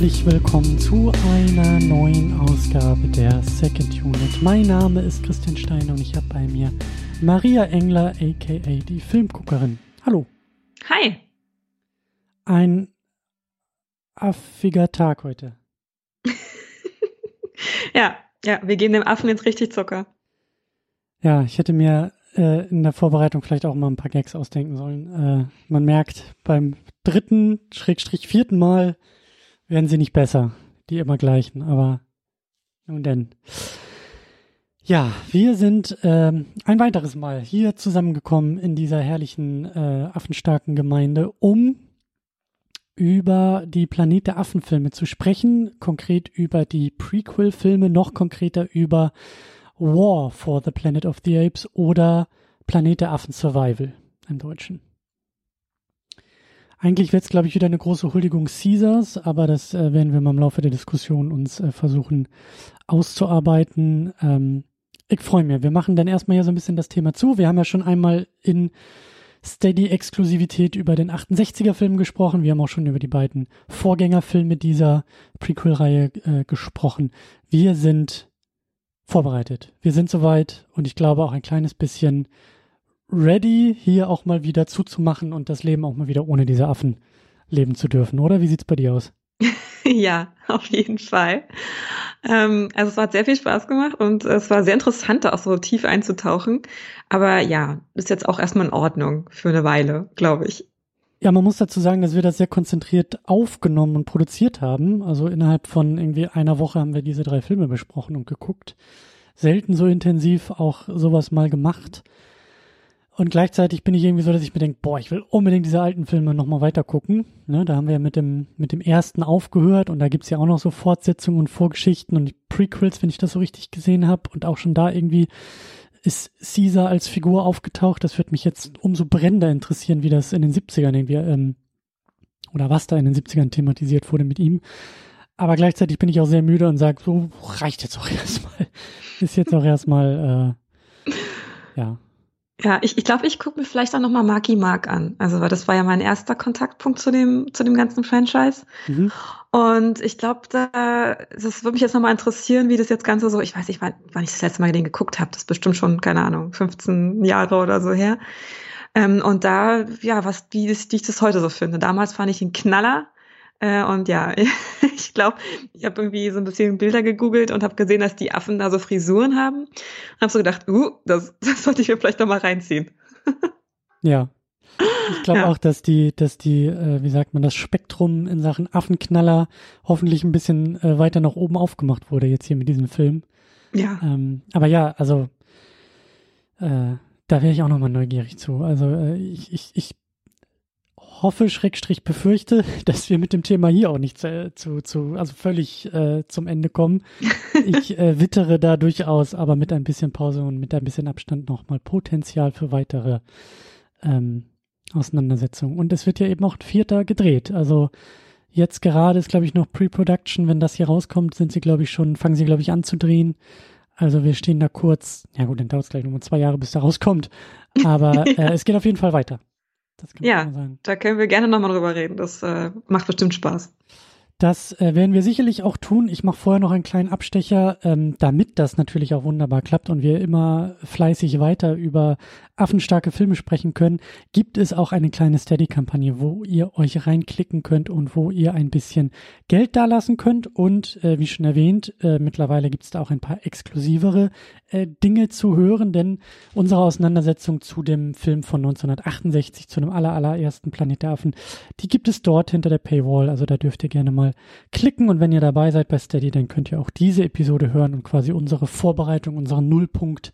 herzlich willkommen zu einer neuen Ausgabe der Second Unit. Mein Name ist Christian Steiner und ich habe bei mir Maria Engler, aka die Filmguckerin. Hallo. Hi. Ein affiger Tag heute. ja, ja, wir geben dem Affen jetzt richtig Zucker. Ja, ich hätte mir äh, in der Vorbereitung vielleicht auch mal ein paar Gags ausdenken sollen. Äh, man merkt beim dritten, schrägstrich vierten Mal werden sie nicht besser, die immer gleichen, aber nun denn. Ja, wir sind ähm, ein weiteres Mal hier zusammengekommen in dieser herrlichen äh, affenstarken Gemeinde, um über die Planet der Affen-Filme zu sprechen, konkret über die Prequel-Filme, noch konkreter über War for the Planet of the Apes oder Planet der Affen Survival im Deutschen. Eigentlich wird es, glaube ich, wieder eine große Huldigung Caesars, aber das äh, werden wir mal im Laufe der Diskussion uns äh, versuchen auszuarbeiten. Ähm, ich freue mich. Wir machen dann erstmal hier so ein bisschen das Thema zu. Wir haben ja schon einmal in Steady-Exklusivität über den 68er-Film gesprochen. Wir haben auch schon über die beiden Vorgängerfilme dieser Prequel-Reihe äh, gesprochen. Wir sind vorbereitet. Wir sind soweit und ich glaube auch ein kleines bisschen ready, hier auch mal wieder zuzumachen und das Leben auch mal wieder ohne diese Affen leben zu dürfen, oder? Wie sieht's bei dir aus? ja, auf jeden Fall. Ähm, also es hat sehr viel Spaß gemacht und es war sehr interessant, da auch so tief einzutauchen. Aber ja, ist jetzt auch erstmal in Ordnung für eine Weile, glaube ich. Ja, man muss dazu sagen, dass wir das sehr konzentriert aufgenommen und produziert haben. Also innerhalb von irgendwie einer Woche haben wir diese drei Filme besprochen und geguckt. Selten so intensiv auch sowas mal gemacht. Und gleichzeitig bin ich irgendwie so, dass ich mir denke, boah, ich will unbedingt diese alten Filme nochmal weiter gucken. Ne, da haben wir ja mit dem, mit dem ersten aufgehört und da gibt's ja auch noch so Fortsetzungen und Vorgeschichten und Prequels, wenn ich das so richtig gesehen habe. Und auch schon da irgendwie ist Caesar als Figur aufgetaucht. Das wird mich jetzt umso brennender interessieren, wie das in den 70ern irgendwie, ähm, oder was da in den 70ern thematisiert wurde mit ihm. Aber gleichzeitig bin ich auch sehr müde und sage, so reicht jetzt auch erstmal. Ist jetzt auch erstmal, äh, ja, ja, ich ich, glaube, ich gucke mir vielleicht auch nochmal Marky Mark an. Also, weil das war ja mein erster Kontaktpunkt zu dem, zu dem ganzen Franchise. Mhm. Und ich glaube, da, das würde mich jetzt nochmal interessieren, wie das jetzt Ganze so, ich weiß nicht, wann, wann ich das letzte Mal den geguckt habe. Das ist bestimmt schon, keine Ahnung, 15 Jahre oder so her. Ähm, und da, ja, was, wie, wie ich das heute so finde. Damals fand ich ihn Knaller. Äh, und ja, ich glaube, ich habe irgendwie so ein bisschen Bilder gegoogelt und habe gesehen, dass die Affen da so Frisuren haben. Und habe so gedacht, uh, das, das sollte ich mir vielleicht noch mal reinziehen. ja. Ich glaube ja. auch, dass die, dass die, äh, wie sagt man, das Spektrum in Sachen Affenknaller hoffentlich ein bisschen äh, weiter nach oben aufgemacht wurde jetzt hier mit diesem Film. Ja. Ähm, aber ja, also äh, da wäre ich auch nochmal neugierig zu. Also äh, ich, ich, ich hoffe, Schrägstrich befürchte, dass wir mit dem Thema hier auch nicht zu, zu, zu also völlig äh, zum Ende kommen. Ich äh, wittere da durchaus, aber mit ein bisschen Pause und mit ein bisschen Abstand nochmal Potenzial für weitere ähm, Auseinandersetzungen. Und es wird ja eben auch ein vierter gedreht. Also jetzt gerade ist, glaube ich, noch Pre-Production. Wenn das hier rauskommt, sind sie, glaube ich, schon, fangen sie, glaube ich, an zu drehen. Also wir stehen da kurz, ja gut, dann dauert es gleich nochmal zwei Jahre, bis da rauskommt. Aber äh, es geht auf jeden Fall weiter ja, da können wir gerne nochmal drüber reden. Das äh, macht bestimmt Spaß. Das äh, werden wir sicherlich auch tun. Ich mache vorher noch einen kleinen Abstecher, ähm, damit das natürlich auch wunderbar klappt und wir immer fleißig weiter über affenstarke Filme sprechen können, gibt es auch eine kleine Steady-Kampagne, wo ihr euch reinklicken könnt und wo ihr ein bisschen Geld dalassen könnt. Und äh, wie schon erwähnt, äh, mittlerweile gibt es da auch ein paar exklusivere äh, Dinge zu hören, denn unsere Auseinandersetzung zu dem Film von 1968, zu dem aller, allerersten Planet der Affen, die gibt es dort hinter der Paywall. Also da dürft ihr gerne mal klicken und wenn ihr dabei seid bei Steady, dann könnt ihr auch diese Episode hören und quasi unsere Vorbereitung, unseren Nullpunkt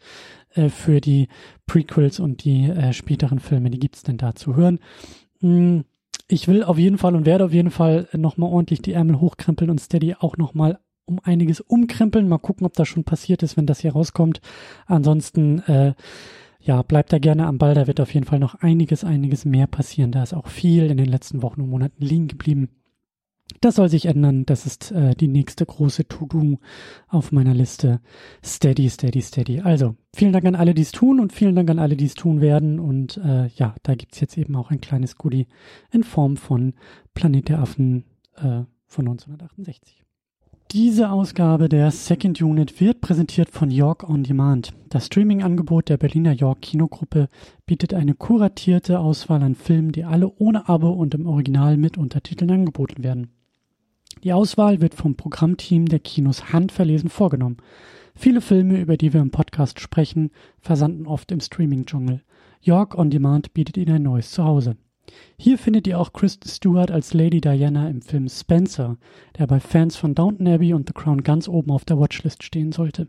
äh, für die Prequels und die äh, späteren Filme, die gibt's denn da zu hören. Mm, ich will auf jeden Fall und werde auf jeden Fall nochmal ordentlich die Ärmel hochkrempeln und Steady auch nochmal um einiges umkrempeln. Mal gucken, ob das schon passiert ist, wenn das hier rauskommt. Ansonsten, äh, ja, bleibt da gerne am Ball. Da wird auf jeden Fall noch einiges, einiges mehr passieren. Da ist auch viel in den letzten Wochen und Monaten liegen geblieben. Das soll sich ändern. Das ist äh, die nächste große To-Do auf meiner Liste. Steady, steady, steady. Also, vielen Dank an alle, die es tun und vielen Dank an alle, die es tun werden. Und äh, ja, da gibt's jetzt eben auch ein kleines Goodie in Form von Planet der Affen äh, von 1968. Diese Ausgabe der Second Unit wird präsentiert von York On Demand. Das Streaming-Angebot der Berliner York Kinogruppe bietet eine kuratierte Auswahl an Filmen, die alle ohne Abo und im Original mit Untertiteln angeboten werden. Die Auswahl wird vom Programmteam der Kinos handverlesen vorgenommen. Viele Filme, über die wir im Podcast sprechen, versanden oft im Streaming-Dschungel. York On Demand bietet Ihnen ein neues Zuhause. Hier findet ihr auch Kristen Stewart als Lady Diana im Film Spencer, der bei Fans von Downton Abbey und The Crown ganz oben auf der Watchlist stehen sollte.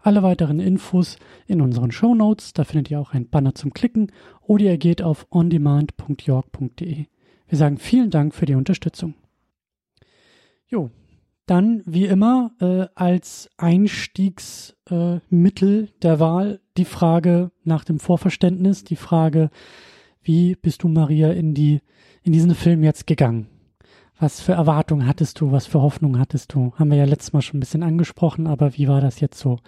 Alle weiteren Infos in unseren Show Notes, da findet ihr auch ein Banner zum Klicken oder ihr geht auf ondemand.york.de. Wir sagen vielen Dank für die Unterstützung. Jo, dann wie immer äh, als Einstiegsmittel äh, der Wahl die Frage nach dem Vorverständnis, die Frage, wie bist du, Maria, in die, in diesen Film jetzt gegangen? Was für Erwartungen hattest du? Was für Hoffnungen hattest du? Haben wir ja letztes Mal schon ein bisschen angesprochen, aber wie war das jetzt so,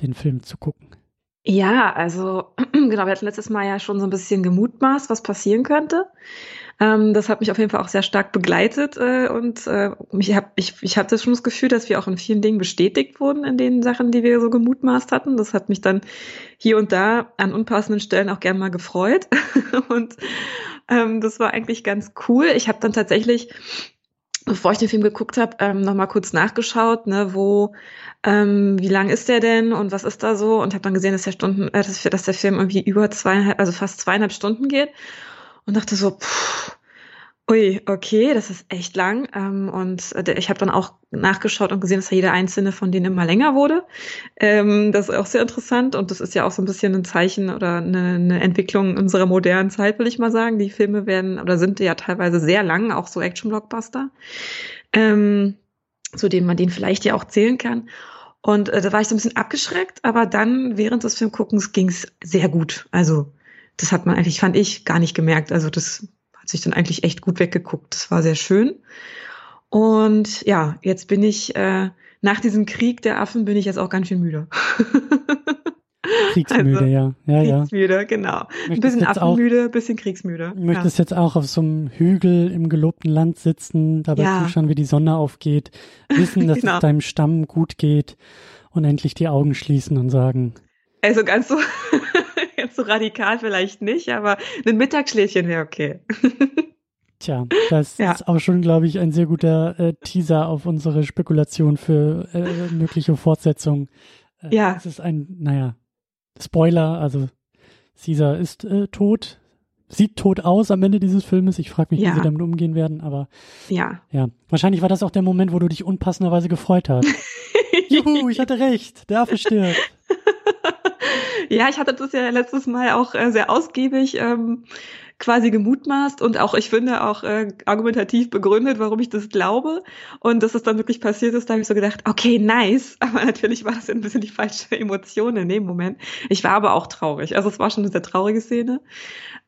den Film zu gucken? Ja, also genau, wir hatten letztes Mal ja schon so ein bisschen gemutmaßt, was passieren könnte. Ähm, das hat mich auf jeden Fall auch sehr stark begleitet äh, und äh, ich habe ich, ich hatte schon das Gefühl, dass wir auch in vielen Dingen bestätigt wurden in den Sachen, die wir so gemutmaßt hatten. Das hat mich dann hier und da an unpassenden Stellen auch gern mal gefreut und ähm, das war eigentlich ganz cool. Ich habe dann tatsächlich bevor ich den Film geguckt habe, ähm, nochmal kurz nachgeschaut, ne, wo, ähm, wie lang ist der denn und was ist da so und habe dann gesehen, dass der Stunden, äh, dass, dass der Film irgendwie über zweieinhalb, also fast zweieinhalb Stunden geht und dachte so, pff, ui, okay, das ist echt lang. Ähm, und ich habe dann auch nachgeschaut und gesehen, dass jeder einzelne von denen immer länger wurde. Ähm, das ist auch sehr interessant und das ist ja auch so ein bisschen ein Zeichen oder eine, eine Entwicklung unserer modernen Zeit, will ich mal sagen. Die Filme werden oder sind ja teilweise sehr lang, auch so Action-Blockbuster, ähm, zu denen man den vielleicht ja auch zählen kann. Und äh, da war ich so ein bisschen abgeschreckt, aber dann während des Filmguckens ging es sehr gut. Also das hat man eigentlich, fand ich, gar nicht gemerkt. Also das hat sich dann eigentlich echt gut weggeguckt. Das war sehr schön. Und ja, jetzt bin ich, äh, nach diesem Krieg der Affen bin ich jetzt auch ganz schön müde. Kriegsmüde, also, ja. ja. Kriegsmüde, ja. genau. Ein bisschen affenmüde, ein bisschen kriegsmüde. Du möchtest ja. jetzt auch auf so einem Hügel im gelobten Land sitzen, dabei ja. zuschauen, wie die Sonne aufgeht, wissen, dass genau. es deinem Stamm gut geht und endlich die Augen schließen und sagen. Also ganz so so radikal vielleicht nicht, aber ein Mittagsschläfchen wäre okay. Tja, das ja. ist auch schon, glaube ich, ein sehr guter äh, Teaser auf unsere Spekulation für äh, mögliche Fortsetzung. Äh, ja. Es ist ein, naja, Spoiler, also Caesar ist äh, tot, sieht tot aus am Ende dieses Filmes. Ich frage mich, ja. wie sie damit umgehen werden, aber ja. Ja, wahrscheinlich war das auch der Moment, wo du dich unpassenderweise gefreut hast. Juhu, ich hatte recht, der Affe stirbt. Ja, ich hatte das ja letztes Mal auch äh, sehr ausgiebig ähm, quasi gemutmaßt und auch, ich finde, auch äh, argumentativ begründet, warum ich das glaube. Und dass es dann wirklich passiert ist, da habe ich so gedacht, okay, nice. Aber natürlich war das ein bisschen die falsche Emotion in dem Moment. Ich war aber auch traurig. Also es war schon eine sehr traurige Szene.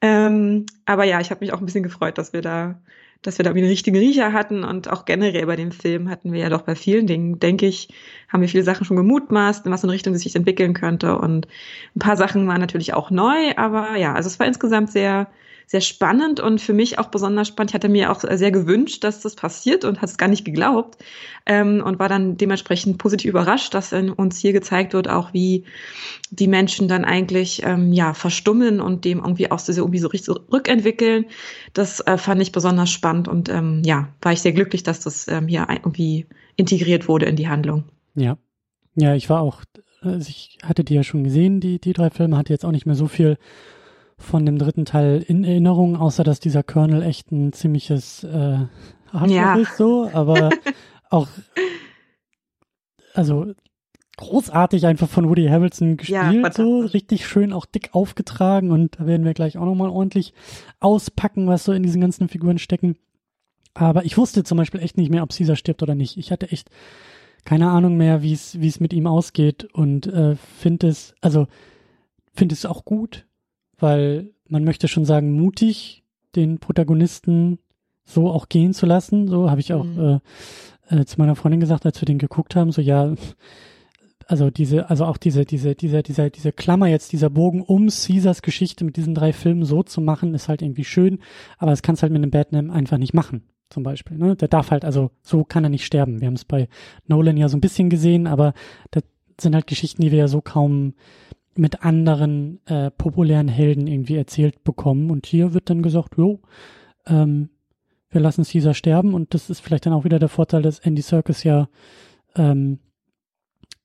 Ähm, aber ja, ich habe mich auch ein bisschen gefreut, dass wir da dass wir da irgendwie einen richtigen Riecher hatten. Und auch generell bei dem Film hatten wir ja doch bei vielen Dingen, denke ich, haben wir viele Sachen schon gemutmaßt, in was in Richtung sich entwickeln könnte. Und ein paar Sachen waren natürlich auch neu, aber ja, also es war insgesamt sehr sehr spannend und für mich auch besonders spannend. Ich hatte mir auch sehr gewünscht, dass das passiert und hat es gar nicht geglaubt ähm, und war dann dementsprechend positiv überrascht, dass uns hier gezeigt wird, auch wie die Menschen dann eigentlich ähm, ja verstummen und dem irgendwie auch so, irgendwie so richtig rückentwickeln. Das äh, fand ich besonders spannend und ähm, ja, war ich sehr glücklich, dass das ähm, hier irgendwie integriert wurde in die Handlung. Ja. Ja, ich war auch, also ich hatte die ja schon gesehen, die, die drei Filme, hatte jetzt auch nicht mehr so viel von dem dritten Teil in Erinnerung, außer dass dieser Colonel echt ein ziemliches äh, Arschloch ja. ist, so, aber auch, also großartig einfach von Woody Harrelson gespielt, ja, so richtig schön auch dick aufgetragen und da werden wir gleich auch nochmal ordentlich auspacken, was so in diesen ganzen Figuren stecken. Aber ich wusste zum Beispiel echt nicht mehr, ob Caesar stirbt oder nicht. Ich hatte echt keine Ahnung mehr, wie es wie es mit ihm ausgeht und äh, finde es, also finde es auch gut, weil man möchte schon sagen, mutig, den Protagonisten so auch gehen zu lassen. So habe ich auch mhm. äh, äh, zu meiner Freundin gesagt, als wir den geguckt haben, so ja, also diese, also auch diese, diese, diese, diese, diese Klammer jetzt, dieser Bogen um Caesars Geschichte mit diesen drei Filmen so zu machen, ist halt irgendwie schön, aber das kannst halt mit einem Batman einfach nicht machen. zum Beispiel. Ne? Der darf halt, also so kann er nicht sterben. Wir haben es bei Nolan ja so ein bisschen gesehen, aber das sind halt Geschichten, die wir ja so kaum mit anderen äh, populären Helden irgendwie erzählt bekommen. Und hier wird dann gesagt, jo, ähm, wir lassen Caesar sterben und das ist vielleicht dann auch wieder der Vorteil, dass Andy Serkis ja ähm,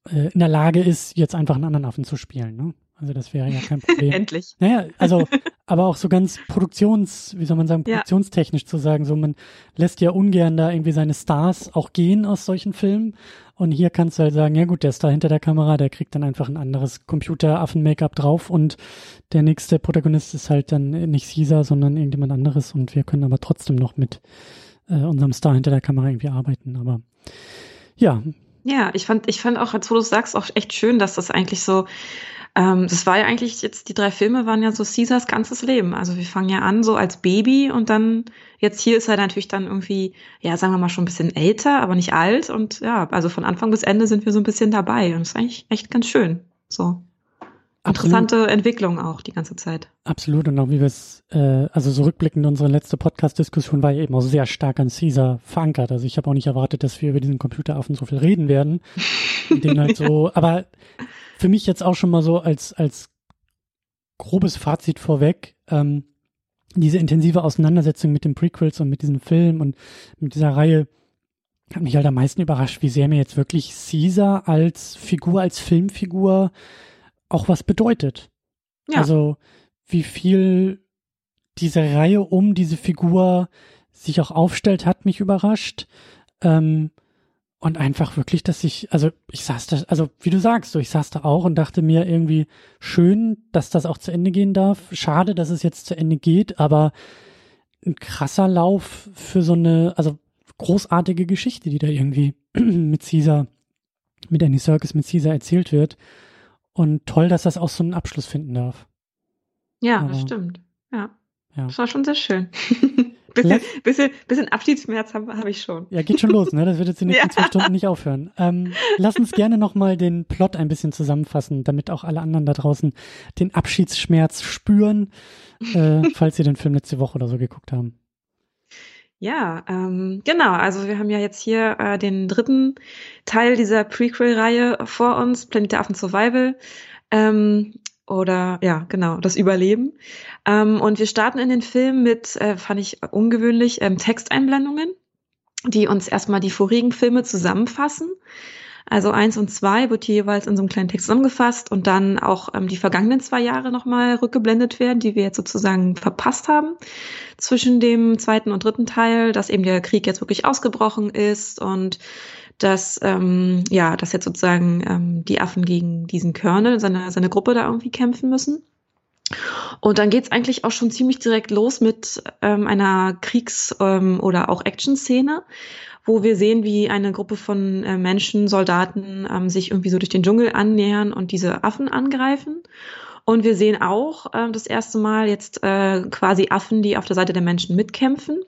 äh, in der Lage ist, jetzt einfach einen anderen Affen zu spielen. Ne? Also das wäre ja kein Problem. Endlich. Naja, also, aber auch so ganz produktions, wie soll man sagen, produktionstechnisch ja. zu sagen, so man lässt ja ungern da irgendwie seine Stars auch gehen aus solchen Filmen. Und hier kannst du halt sagen, ja gut, der Star hinter der Kamera, der kriegt dann einfach ein anderes Computer-Affen-Make-up drauf und der nächste Protagonist ist halt dann nicht Caesar, sondern irgendjemand anderes und wir können aber trotzdem noch mit äh, unserem Star hinter der Kamera irgendwie arbeiten. Aber ja. Ja, ich fand, ich fand auch, als du sagst, auch echt schön, dass das eigentlich so ähm, das war ja eigentlich jetzt, die drei Filme waren ja so Caesars ganzes Leben. Also wir fangen ja an so als Baby und dann, jetzt hier ist er natürlich dann irgendwie, ja, sagen wir mal schon ein bisschen älter, aber nicht alt. Und ja, also von Anfang bis Ende sind wir so ein bisschen dabei. Und das ist eigentlich echt ganz schön. So. Interessante Absolut. Entwicklung auch die ganze Zeit. Absolut. Und auch wie wir es, äh, also so rückblickend, unsere letzte Podcast-Diskussion war ja eben auch sehr stark an Caesar verankert. Also ich habe auch nicht erwartet, dass wir über diesen Computeraffen so viel reden werden. den halt so, aber für mich jetzt auch schon mal so als, als grobes Fazit vorweg, ähm, diese intensive Auseinandersetzung mit den Prequels und mit diesem Film und mit dieser Reihe hat mich halt am meisten überrascht, wie sehr mir jetzt wirklich Caesar als Figur, als Filmfigur auch was bedeutet. Ja. Also wie viel diese Reihe um diese Figur sich auch aufstellt, hat mich überrascht. Ähm, und einfach wirklich, dass ich, also ich saß da, also wie du sagst, so ich saß da auch und dachte mir irgendwie schön, dass das auch zu Ende gehen darf. Schade, dass es jetzt zu Ende geht, aber ein krasser Lauf für so eine, also großartige Geschichte, die da irgendwie mit Caesar, mit Andy Circus, mit Caesar erzählt wird. Und toll, dass das auch so einen Abschluss finden darf. Ja, aber, das stimmt. Ja. ja. Das war schon sehr schön. bisschen, bisschen, bisschen Abschiedsschmerz habe hab ich schon. Ja, geht schon los, ne? Das wird jetzt in den nächsten ja. zwei Stunden nicht aufhören. Ähm, lass uns gerne nochmal den Plot ein bisschen zusammenfassen, damit auch alle anderen da draußen den Abschiedsschmerz spüren, äh, falls sie den Film letzte Woche oder so geguckt haben. Ja, ähm, genau. Also wir haben ja jetzt hier äh, den dritten Teil dieser Prequel-Reihe vor uns, Planet der Affen Survival. Ähm, oder ja, genau, das Überleben. Ähm, und wir starten in den Film mit, äh, fand ich ungewöhnlich, ähm, Texteinblendungen, die uns erstmal die vorigen Filme zusammenfassen. Also eins und zwei wird jeweils in so einem kleinen Text zusammengefasst und dann auch ähm, die vergangenen zwei Jahre nochmal rückgeblendet werden, die wir jetzt sozusagen verpasst haben zwischen dem zweiten und dritten Teil, dass eben der Krieg jetzt wirklich ausgebrochen ist und dass ähm, ja, dass jetzt sozusagen ähm, die Affen gegen diesen Körnel, seine, seine Gruppe da irgendwie kämpfen müssen. Und dann geht's eigentlich auch schon ziemlich direkt los mit ähm, einer Kriegs- ähm, oder auch Action-Szene, wo wir sehen, wie eine Gruppe von äh, Menschen, Soldaten ähm, sich irgendwie so durch den Dschungel annähern und diese Affen angreifen. Und wir sehen auch äh, das erste Mal jetzt äh, quasi Affen, die auf der Seite der Menschen mitkämpfen.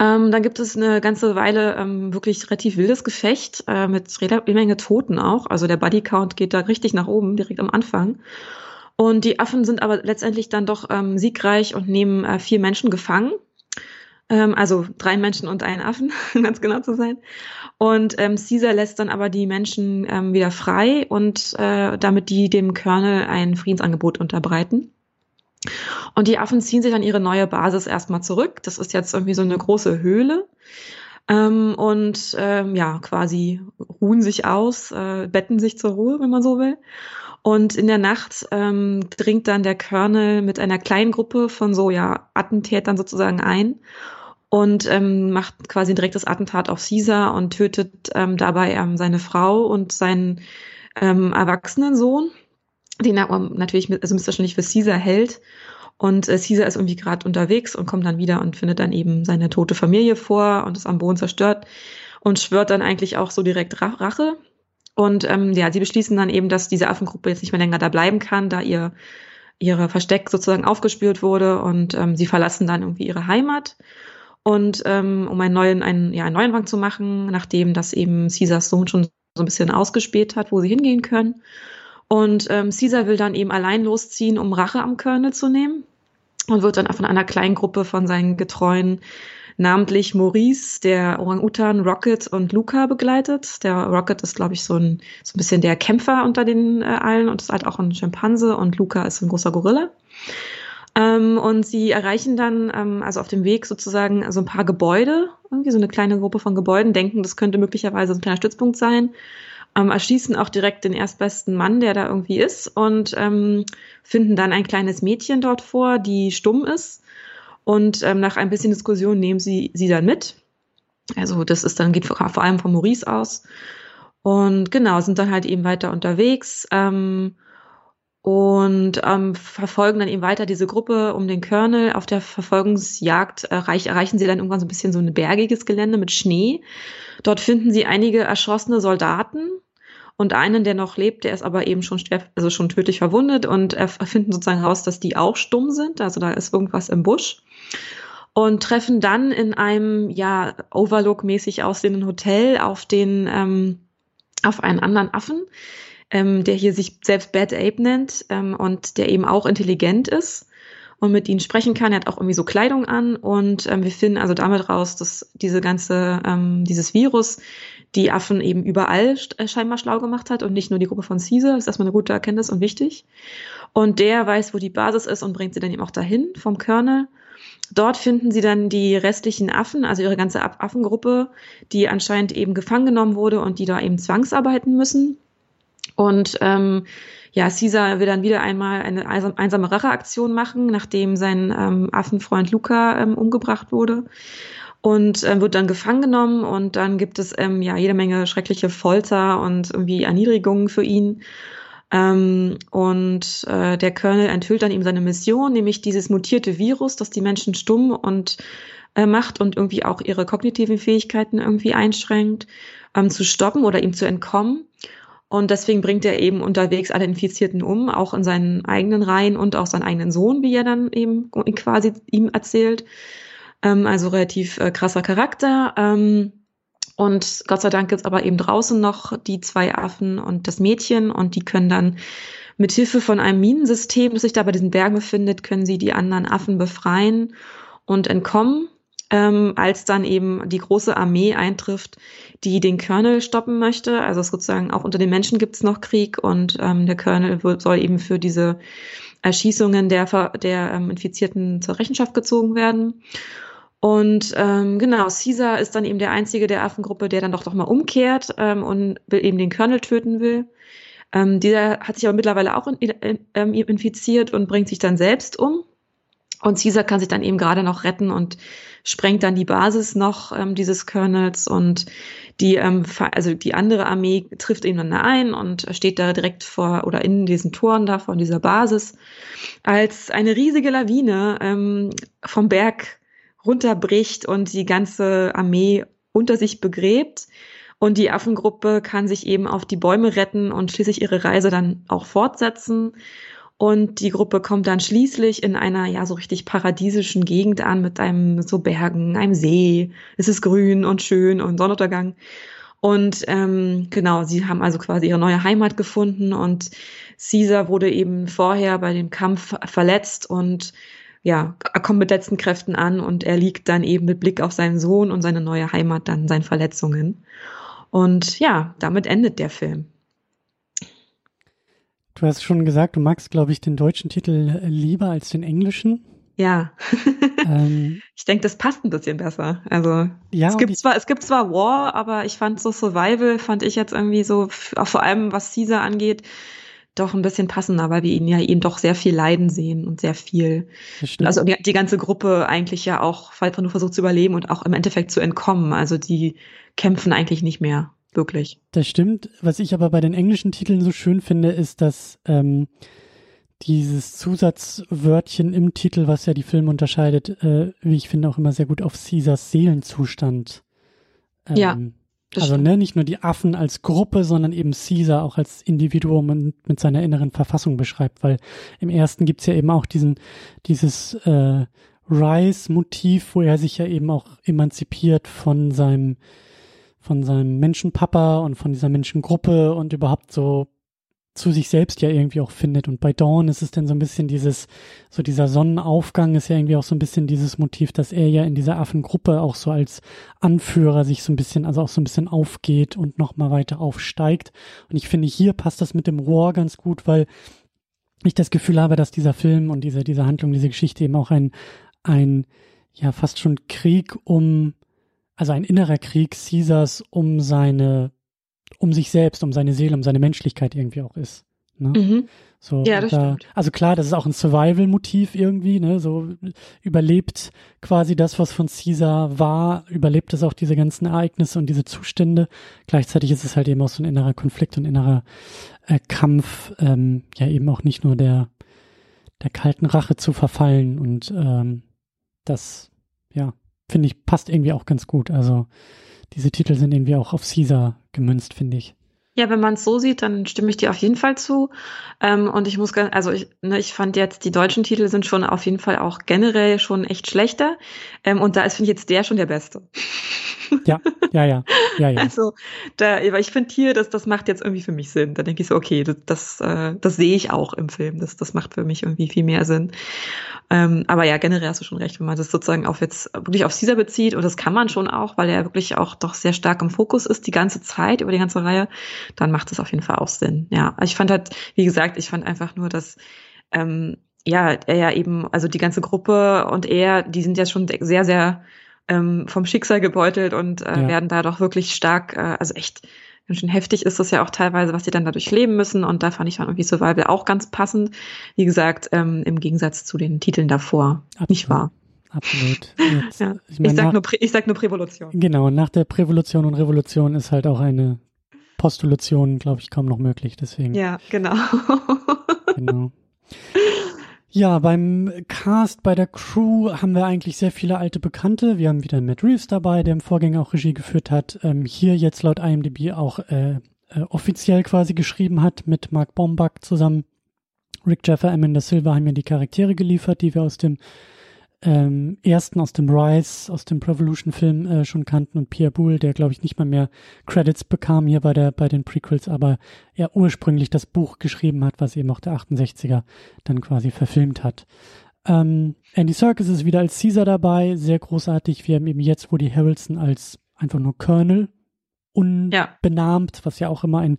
Ähm, dann gibt es eine ganze Weile ähm, wirklich relativ wildes Gefecht äh, mit jeder Menge Toten auch. Also der Bodycount geht da richtig nach oben, direkt am Anfang. Und die Affen sind aber letztendlich dann doch ähm, siegreich und nehmen äh, vier Menschen gefangen. Ähm, also drei Menschen und einen Affen, ganz genau zu sein. Und ähm, Caesar lässt dann aber die Menschen ähm, wieder frei und äh, damit die dem Colonel ein Friedensangebot unterbreiten. Und die Affen ziehen sich an ihre neue Basis erstmal zurück. Das ist jetzt irgendwie so eine große Höhle. Ähm, und ähm, ja, quasi ruhen sich aus, äh, betten sich zur Ruhe, wenn man so will. Und in der Nacht ähm, dringt dann der Colonel mit einer kleinen Gruppe von so ja Attentätern sozusagen ein und ähm, macht quasi ein direktes Attentat auf Caesar und tötet ähm, dabei ähm, seine Frau und seinen ähm, erwachsenen Sohn den er natürlich also missverständlich für Caesar hält. Und äh, Caesar ist irgendwie gerade unterwegs und kommt dann wieder und findet dann eben seine tote Familie vor und ist am Boden zerstört und schwört dann eigentlich auch so direkt Rache. Und ähm, ja, sie beschließen dann eben, dass diese Affengruppe jetzt nicht mehr länger da bleiben kann, da ihr ihre Versteck sozusagen aufgespürt wurde und ähm, sie verlassen dann irgendwie ihre Heimat. Und ähm, um einen neuen, einen, ja, einen Neuanfang zu machen, nachdem das eben Caesars Sohn schon so ein bisschen ausgespäht hat, wo sie hingehen können. Und ähm, Caesar will dann eben allein losziehen, um Rache am Colonel zu nehmen und wird dann von einer kleinen Gruppe von seinen Getreuen namentlich Maurice, der Orang-Utan, Rocket und Luca begleitet. Der Rocket ist, glaube ich, so ein, so ein bisschen der Kämpfer unter den äh, allen und ist halt auch ein Schimpanse und Luca ist ein großer Gorilla. Ähm, und sie erreichen dann, ähm, also auf dem Weg sozusagen, so ein paar Gebäude, irgendwie so eine kleine Gruppe von Gebäuden, denken, das könnte möglicherweise ein kleiner Stützpunkt sein, ähm, erschießen auch direkt den erstbesten Mann, der da irgendwie ist, und ähm, finden dann ein kleines Mädchen dort vor, die stumm ist. Und ähm, nach ein bisschen Diskussion nehmen sie sie dann mit. Also das ist dann, geht vor, allem von Maurice aus. Und genau, sind dann halt eben weiter unterwegs. Ähm, und ähm, verfolgen dann eben weiter diese Gruppe um den Colonel. Auf der Verfolgungsjagd erreich, erreichen sie dann irgendwann so ein bisschen so ein bergiges Gelände mit Schnee. Dort finden sie einige erschossene Soldaten und einen, der noch lebt, der ist aber eben schon schwer, also schon tödlich verwundet und erfinden sozusagen raus, dass die auch stumm sind. Also da ist irgendwas im Busch und treffen dann in einem ja Overlook-mäßig aussehenden Hotel auf den ähm, auf einen anderen Affen ähm, der hier sich selbst Bad Ape nennt ähm, und der eben auch intelligent ist und mit ihnen sprechen kann. Er hat auch irgendwie so Kleidung an und ähm, wir finden also damit raus, dass diese ganze, ähm, dieses Virus die Affen eben überall äh, scheinbar schlau gemacht hat und nicht nur die Gruppe von Caesar. Das ist erstmal eine gute Erkenntnis und wichtig. Und der weiß, wo die Basis ist und bringt sie dann eben auch dahin vom Colonel. Dort finden sie dann die restlichen Affen, also ihre ganze Affengruppe, die anscheinend eben gefangen genommen wurde und die da eben zwangsarbeiten müssen. Und ähm, ja, Caesar will dann wieder einmal eine einsame Racheaktion machen, nachdem sein ähm, Affenfreund Luca ähm, umgebracht wurde. Und ähm, wird dann gefangen genommen und dann gibt es ähm, ja jede Menge schreckliche Folter und irgendwie Erniedrigungen für ihn. Ähm, und äh, der Colonel enthüllt dann ihm seine Mission, nämlich dieses mutierte Virus, das die Menschen stumm und äh, macht und irgendwie auch ihre kognitiven Fähigkeiten irgendwie einschränkt, ähm, zu stoppen oder ihm zu entkommen. Und deswegen bringt er eben unterwegs alle Infizierten um, auch in seinen eigenen Reihen und auch seinen eigenen Sohn, wie er dann eben quasi ihm erzählt. Ähm, also relativ äh, krasser Charakter. Ähm, und Gott sei Dank gibt's aber eben draußen noch die zwei Affen und das Mädchen und die können dann mit Hilfe von einem Minensystem, das sich da bei diesen Bergen befindet, können sie die anderen Affen befreien und entkommen ähm, als dann eben die große Armee eintrifft, die den Colonel stoppen möchte. Also sozusagen auch unter den Menschen gibt es noch Krieg und ähm, der Colonel soll eben für diese Erschießungen der, der ähm, Infizierten zur Rechenschaft gezogen werden. Und ähm, genau, Caesar ist dann eben der einzige der Affengruppe, der dann doch doch mal umkehrt ähm, und will eben den Colonel töten will. Ähm, dieser hat sich aber mittlerweile auch in, in, in, infiziert und bringt sich dann selbst um. Und Caesar kann sich dann eben gerade noch retten und sprengt dann die Basis noch ähm, dieses Kernels und die, ähm, also die andere Armee trifft ihn dann ein und steht da direkt vor oder in diesen Toren da von dieser Basis, als eine riesige Lawine ähm, vom Berg runterbricht und die ganze Armee unter sich begräbt. Und die Affengruppe kann sich eben auf die Bäume retten und schließlich ihre Reise dann auch fortsetzen. Und die Gruppe kommt dann schließlich in einer ja so richtig paradiesischen Gegend an mit einem so Bergen, einem See. Es ist grün und schön und Sonnenuntergang. Und ähm, genau, sie haben also quasi ihre neue Heimat gefunden und Caesar wurde eben vorher bei dem Kampf verletzt und ja, er kommt mit letzten Kräften an und er liegt dann eben mit Blick auf seinen Sohn und seine neue Heimat dann seinen Verletzungen. Und ja, damit endet der Film. Du hast schon gesagt, du magst, glaube ich, den deutschen Titel lieber als den englischen. Ja. ähm, ich denke, das passt ein bisschen besser. Also ja, es gibt zwar, es gibt zwar War, aber ich fand so Survival, fand ich jetzt irgendwie so, auch vor allem was Caesar angeht, doch ein bisschen passender, weil wir ihn ja eben doch sehr viel leiden sehen und sehr viel. Also die, die, ganze Gruppe eigentlich ja auch einfach nur versucht zu überleben und auch im Endeffekt zu entkommen. Also die kämpfen eigentlich nicht mehr wirklich. Das stimmt. Was ich aber bei den englischen Titeln so schön finde, ist, dass ähm, dieses Zusatzwörtchen im Titel, was ja die Filme unterscheidet, äh, wie ich finde, auch immer sehr gut auf Caesars Seelenzustand. Ähm, ja. Also ne, nicht nur die Affen als Gruppe, sondern eben Caesar auch als Individuum und mit seiner inneren Verfassung beschreibt, weil im ersten gibt's ja eben auch diesen, dieses äh, Rice-Motiv, wo er sich ja eben auch emanzipiert von seinem von seinem Menschenpapa und von dieser Menschengruppe und überhaupt so zu sich selbst ja irgendwie auch findet. Und bei Dawn ist es dann so ein bisschen dieses, so dieser Sonnenaufgang ist ja irgendwie auch so ein bisschen dieses Motiv, dass er ja in dieser Affengruppe auch so als Anführer sich so ein bisschen, also auch so ein bisschen aufgeht und nochmal weiter aufsteigt. Und ich finde, hier passt das mit dem Rohr ganz gut, weil ich das Gefühl habe, dass dieser Film und diese, diese Handlung, diese Geschichte eben auch ein, ein, ja, fast schon Krieg um, also ein innerer Krieg Caesars um seine um sich selbst, um seine Seele, um seine Menschlichkeit irgendwie auch ist. Ne? Mhm. So, ja, das da, stimmt. Also klar, das ist auch ein Survival-Motiv irgendwie, ne? So überlebt quasi das, was von Caesar war, überlebt es auch diese ganzen Ereignisse und diese Zustände. Gleichzeitig ist es halt eben auch so ein innerer Konflikt und innerer äh, Kampf, ähm, ja eben auch nicht nur der der kalten Rache zu verfallen und ähm, das, ja, finde ich, passt irgendwie auch ganz gut. Also diese Titel sind irgendwie auch auf Caesar gemünzt, finde ich. Ja, wenn man es so sieht, dann stimme ich dir auf jeden Fall zu. Ähm, und ich muss, also ich, ne, ich fand jetzt, die deutschen Titel sind schon auf jeden Fall auch generell schon echt schlechter. Ähm, und da ist, finde ich, jetzt der schon der beste. Ja, ja, ja, ja, ja. Also, da, aber ich finde hier, dass das macht jetzt irgendwie für mich Sinn. Da denke ich so, okay, das, das, äh, das sehe ich auch im Film. Das, das macht für mich irgendwie viel mehr Sinn. Ähm, aber ja, generell hast du schon recht, wenn man das sozusagen auf jetzt wirklich auf Caesar bezieht, und das kann man schon auch, weil er wirklich auch doch sehr stark im Fokus ist, die ganze Zeit, über die ganze Reihe, dann macht es auf jeden Fall auch Sinn. Ja, ich fand halt, wie gesagt, ich fand einfach nur, dass ähm, ja, er ja eben, also die ganze Gruppe und er, die sind ja schon sehr, sehr ähm, vom Schicksal gebeutelt und äh, ja. werden da doch wirklich stark, äh, also echt ganz schön heftig ist das ja auch teilweise, was sie dann dadurch leben müssen. Und da fand ich dann irgendwie Survival auch ganz passend. Wie gesagt, ähm, im Gegensatz zu den Titeln davor. Absolut. Nicht wahr? Absolut. Jetzt, ja. ich, mein, ich, sag nach, nur, ich sag nur Prävolution. Genau, nach der Prävolution und Revolution ist halt auch eine Postulation, glaube ich, kaum noch möglich. Deswegen. Ja, genau. genau. Ja, beim Cast, bei der Crew haben wir eigentlich sehr viele alte Bekannte. Wir haben wieder Matt Reeves dabei, der im Vorgänger auch Regie geführt hat. Ähm, hier jetzt laut IMDb auch äh, äh, offiziell quasi geschrieben hat mit Mark Bombach zusammen. Rick Jeffer, Amanda Silver haben ja die Charaktere geliefert, die wir aus dem ähm, ersten aus dem Rise, aus dem Prevolution-Film äh, schon kannten und Pierre Boulle, der glaube ich nicht mal mehr Credits bekam hier bei der bei den Prequels, aber er ursprünglich das Buch geschrieben hat, was eben auch der 68er dann quasi verfilmt hat. Ähm, Andy Serkis ist wieder als Caesar dabei, sehr großartig. Wir haben eben jetzt Woody Harrelson als einfach nur Colonel unbenahmt, ja. was ja auch immer ein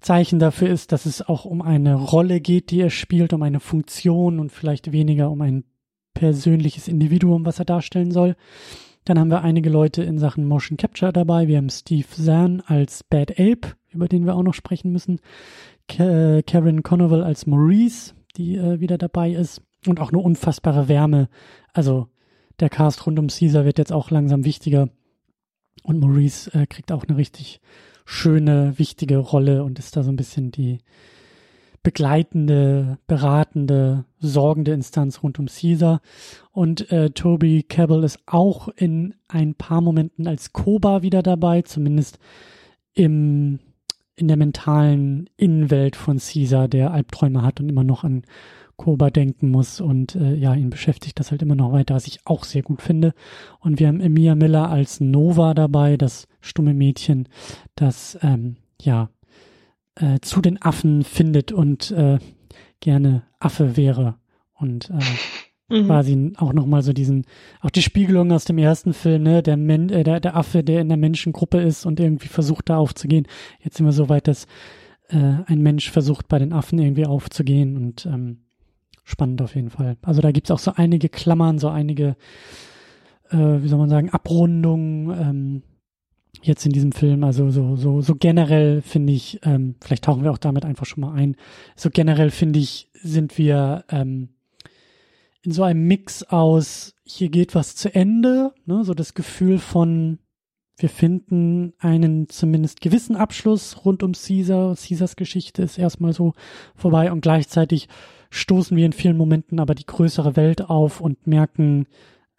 Zeichen dafür ist, dass es auch um eine Rolle geht, die er spielt, um eine Funktion und vielleicht weniger um ein persönliches Individuum, was er darstellen soll. Dann haben wir einige Leute in Sachen Motion Capture dabei. Wir haben Steve Zahn als Bad Ape, über den wir auch noch sprechen müssen. K Karen Conoval als Maurice, die äh, wieder dabei ist. Und auch eine unfassbare Wärme. Also der Cast rund um Caesar wird jetzt auch langsam wichtiger. Und Maurice äh, kriegt auch eine richtig schöne, wichtige Rolle und ist da so ein bisschen die, begleitende, beratende, sorgende Instanz rund um Caesar. Und äh, Toby Cabell ist auch in ein paar Momenten als Koba wieder dabei, zumindest im, in der mentalen Innenwelt von Caesar, der Albträume hat und immer noch an Koba denken muss und äh, ja, ihn beschäftigt das halt immer noch weiter, was ich auch sehr gut finde. Und wir haben Emilia Miller als Nova dabei, das stumme Mädchen, das ähm, ja äh, zu den Affen findet und äh, gerne Affe wäre und äh, mhm. quasi auch nochmal so diesen, auch die Spiegelung aus dem ersten Film, ne, der, Men äh, der, der Affe, der in der Menschengruppe ist und irgendwie versucht da aufzugehen. Jetzt sind wir so weit, dass äh, ein Mensch versucht bei den Affen irgendwie aufzugehen und ähm, spannend auf jeden Fall. Also da gibt's auch so einige Klammern, so einige, äh, wie soll man sagen, Abrundungen, ähm, jetzt in diesem Film. Also so, so, so generell finde ich, ähm, vielleicht tauchen wir auch damit einfach schon mal ein. So generell finde ich, sind wir ähm, in so einem Mix aus, hier geht was zu Ende, ne? so das Gefühl von, wir finden einen zumindest gewissen Abschluss rund um Caesar. Caesars Geschichte ist erstmal so vorbei und gleichzeitig stoßen wir in vielen Momenten aber die größere Welt auf und merken,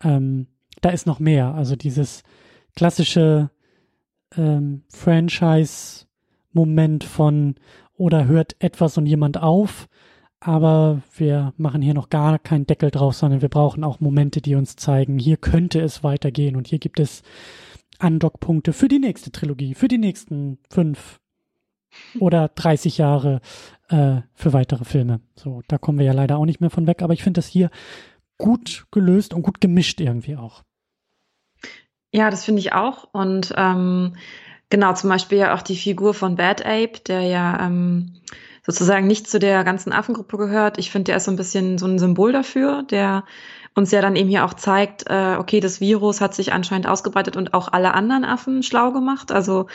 ähm, da ist noch mehr. Also dieses klassische ähm, Franchise-Moment von oder hört etwas und jemand auf, aber wir machen hier noch gar keinen Deckel drauf, sondern wir brauchen auch Momente, die uns zeigen, hier könnte es weitergehen und hier gibt es Andockpunkte für die nächste Trilogie, für die nächsten fünf, oder 30 Jahre äh, für weitere Filme. So, da kommen wir ja leider auch nicht mehr von weg, aber ich finde das hier gut gelöst und gut gemischt irgendwie auch. Ja, das finde ich auch. Und ähm, genau, zum Beispiel ja auch die Figur von Bad Ape, der ja ähm, sozusagen nicht zu der ganzen Affengruppe gehört. Ich finde, der ist so ein bisschen so ein Symbol dafür, der uns ja dann eben hier auch zeigt, äh, okay, das Virus hat sich anscheinend ausgebreitet und auch alle anderen Affen schlau gemacht. Also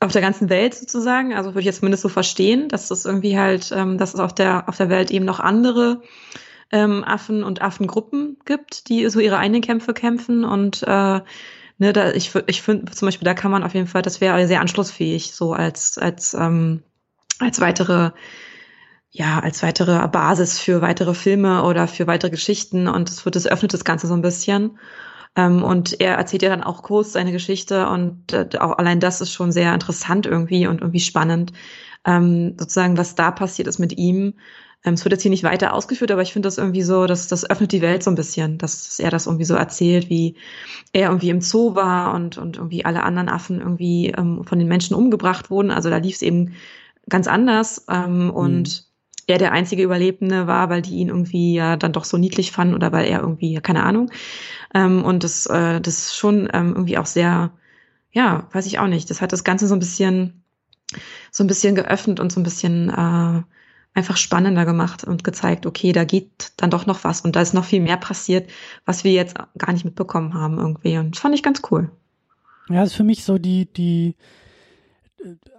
auf der ganzen Welt sozusagen. Also würde ich jetzt zumindest so verstehen, dass das irgendwie halt, ähm, dass es auf der auf der Welt eben noch andere ähm, Affen und Affengruppen gibt, die so ihre eigenen Kämpfe kämpfen und äh, ne, da, ich, ich finde zum Beispiel, da kann man auf jeden Fall, das wäre sehr anschlussfähig, so als, als, ähm, als weitere, ja, als weitere Basis für weitere Filme oder für weitere Geschichten und es wird, es öffnet das Ganze so ein bisschen. Ähm, und er erzählt ja dann auch kurz seine Geschichte und äh, auch allein das ist schon sehr interessant irgendwie und irgendwie spannend, ähm, sozusagen, was da passiert ist mit ihm. Ähm, es wird jetzt hier nicht weiter ausgeführt, aber ich finde das irgendwie so, dass das öffnet die Welt so ein bisschen, dass er das irgendwie so erzählt, wie er irgendwie im Zoo war und, und irgendwie alle anderen Affen irgendwie ähm, von den Menschen umgebracht wurden. Also da lief es eben ganz anders ähm, mhm. und er der einzige Überlebende war, weil die ihn irgendwie ja dann doch so niedlich fanden oder weil er irgendwie, keine Ahnung. Ähm, und das, äh, das ist schon ähm, irgendwie auch sehr, ja, weiß ich auch nicht. Das hat das Ganze so ein bisschen, so ein bisschen geöffnet und so ein bisschen äh, einfach spannender gemacht und gezeigt, okay, da geht dann doch noch was und da ist noch viel mehr passiert, was wir jetzt gar nicht mitbekommen haben irgendwie. Und das fand ich ganz cool. Ja, ist für mich so die, die,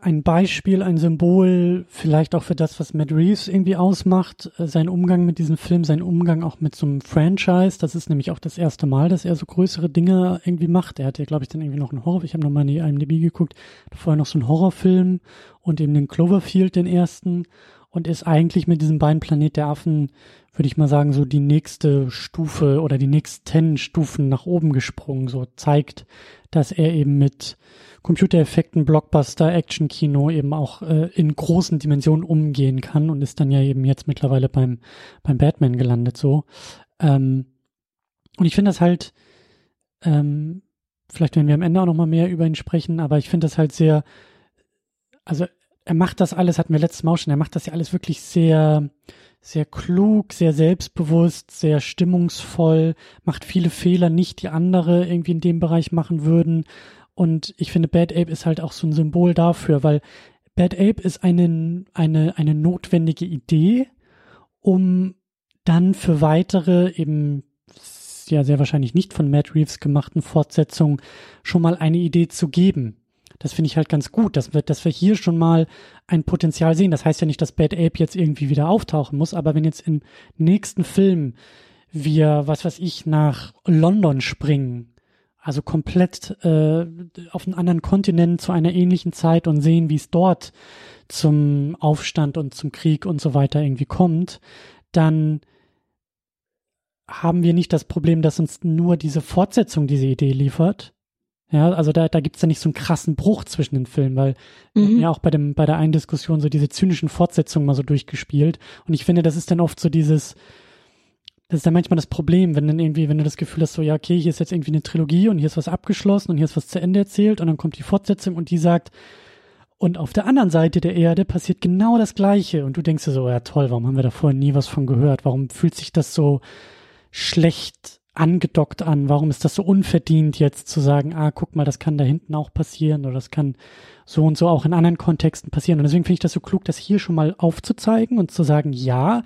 ein Beispiel, ein Symbol, vielleicht auch für das, was Matt Reeves irgendwie ausmacht, äh, sein Umgang mit diesem Film, sein Umgang auch mit so einem Franchise. Das ist nämlich auch das erste Mal, dass er so größere Dinge irgendwie macht. Er hatte, glaube ich, dann irgendwie noch einen Horror, ich habe nochmal in die IMDb geguckt, vorher noch so einen Horrorfilm und eben den Cloverfield, den ersten und ist eigentlich mit diesem beiden Planet der Affen, würde ich mal sagen, so die nächste Stufe oder die nächsten Stufen nach oben gesprungen. So zeigt, dass er eben mit Computereffekten, Blockbuster, Action-Kino eben auch äh, in großen Dimensionen umgehen kann und ist dann ja eben jetzt mittlerweile beim, beim Batman gelandet so. Ähm, und ich finde das halt, ähm, vielleicht werden wir am Ende auch nochmal mehr über ihn sprechen, aber ich finde das halt sehr, also er macht das alles, hatten wir letztes Mal schon, er macht das ja alles wirklich sehr, sehr klug, sehr selbstbewusst, sehr stimmungsvoll, macht viele Fehler nicht, die andere irgendwie in dem Bereich machen würden. Und ich finde, Bad Ape ist halt auch so ein Symbol dafür, weil Bad Ape ist eine, eine, eine notwendige Idee, um dann für weitere eben ja sehr wahrscheinlich nicht von Matt Reeves gemachten Fortsetzungen schon mal eine Idee zu geben. Das finde ich halt ganz gut, dass wir, dass wir hier schon mal ein Potenzial sehen. Das heißt ja nicht, dass Bad Ape jetzt irgendwie wieder auftauchen muss, aber wenn jetzt im nächsten Film wir, was weiß ich, nach London springen, also komplett äh, auf einen anderen Kontinent zu einer ähnlichen Zeit und sehen, wie es dort zum Aufstand und zum Krieg und so weiter irgendwie kommt, dann haben wir nicht das Problem, dass uns nur diese Fortsetzung diese Idee liefert, ja, also da, da gibt's ja nicht so einen krassen Bruch zwischen den Filmen, weil mhm. ja auch bei dem, bei der einen Diskussion so diese zynischen Fortsetzungen mal so durchgespielt. Und ich finde, das ist dann oft so dieses, das ist dann manchmal das Problem, wenn dann irgendwie, wenn du das Gefühl hast, so, ja, okay, hier ist jetzt irgendwie eine Trilogie und hier ist was abgeschlossen und hier ist was zu Ende erzählt und dann kommt die Fortsetzung und die sagt, und auf der anderen Seite der Erde passiert genau das Gleiche und du denkst dir so, ja toll, warum haben wir da vorher nie was von gehört? Warum fühlt sich das so schlecht angedockt an. Warum ist das so unverdient jetzt zu sagen, ah, guck mal, das kann da hinten auch passieren oder das kann so und so auch in anderen Kontexten passieren. Und deswegen finde ich das so klug, das hier schon mal aufzuzeigen und zu sagen, ja,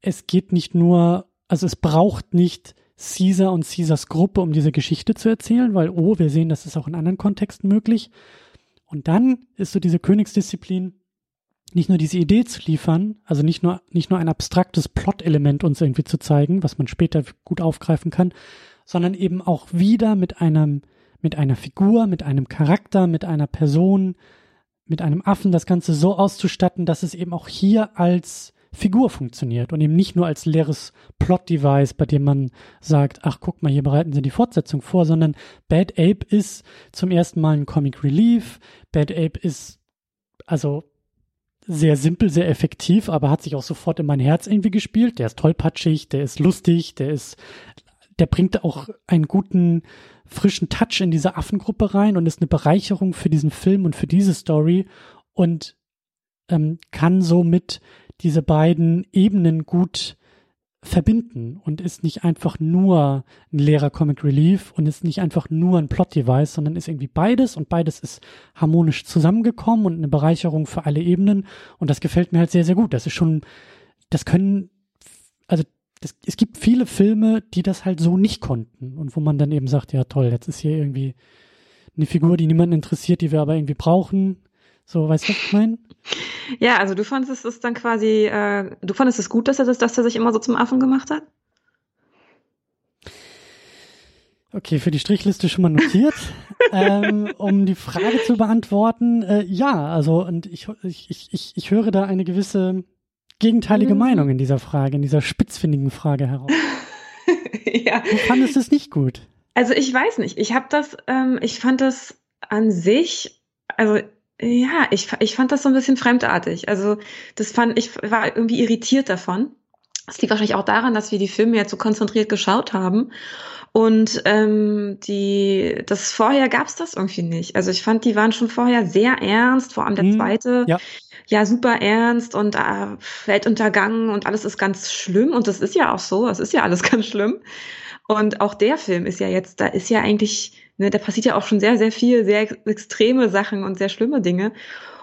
es geht nicht nur, also es braucht nicht Caesar und Caesars Gruppe, um diese Geschichte zu erzählen, weil, oh, wir sehen, das ist auch in anderen Kontexten möglich. Und dann ist so diese Königsdisziplin, nicht nur diese Idee zu liefern, also nicht nur, nicht nur ein abstraktes Plot-Element uns irgendwie zu zeigen, was man später gut aufgreifen kann, sondern eben auch wieder mit einem, mit einer Figur, mit einem Charakter, mit einer Person, mit einem Affen das Ganze so auszustatten, dass es eben auch hier als Figur funktioniert und eben nicht nur als leeres Plot-Device, bei dem man sagt, ach guck mal, hier bereiten sie die Fortsetzung vor, sondern Bad Ape ist zum ersten Mal ein Comic Relief. Bad Ape ist also sehr simpel, sehr effektiv, aber hat sich auch sofort in mein Herz irgendwie gespielt. Der ist tollpatschig, der ist lustig, der ist, der bringt auch einen guten, frischen Touch in diese Affengruppe rein und ist eine Bereicherung für diesen Film und für diese Story. und ähm, kann somit diese beiden Ebenen gut verbinden und ist nicht einfach nur ein leerer Comic Relief und ist nicht einfach nur ein Plot-Device, sondern ist irgendwie beides und beides ist harmonisch zusammengekommen und eine Bereicherung für alle Ebenen und das gefällt mir halt sehr, sehr gut. Das ist schon, das können, also das, es gibt viele Filme, die das halt so nicht konnten und wo man dann eben sagt, ja toll, jetzt ist hier irgendwie eine Figur, die niemanden interessiert, die wir aber irgendwie brauchen. So, weißt du, was ich meine? Ja, also du fandest es dann quasi, äh, du fandest es gut, dass er das, dass er sich immer so zum Affen gemacht hat? Okay, für die Strichliste schon mal notiert. ähm, um die Frage zu beantworten, äh, ja, also und ich, ich, ich, ich höre da eine gewisse gegenteilige mhm. Meinung in dieser Frage, in dieser spitzfindigen Frage heraus. ja. Du fandest es nicht gut. Also ich weiß nicht. Ich habe das, ähm, ich fand das an sich, also ja, ich, ich fand das so ein bisschen fremdartig. Also das fand ich war irgendwie irritiert davon. Das liegt wahrscheinlich auch daran, dass wir die Filme jetzt so konzentriert geschaut haben. Und ähm, die, das vorher gab's das irgendwie nicht. Also ich fand, die waren schon vorher sehr ernst, vor allem der hm, zweite. Ja. ja, super ernst und äh, Weltuntergang und alles ist ganz schlimm. Und das ist ja auch so, es ist ja alles ganz schlimm. Und auch der Film ist ja jetzt, da ist ja eigentlich Ne, da passiert ja auch schon sehr, sehr viel, sehr extreme Sachen und sehr schlimme Dinge.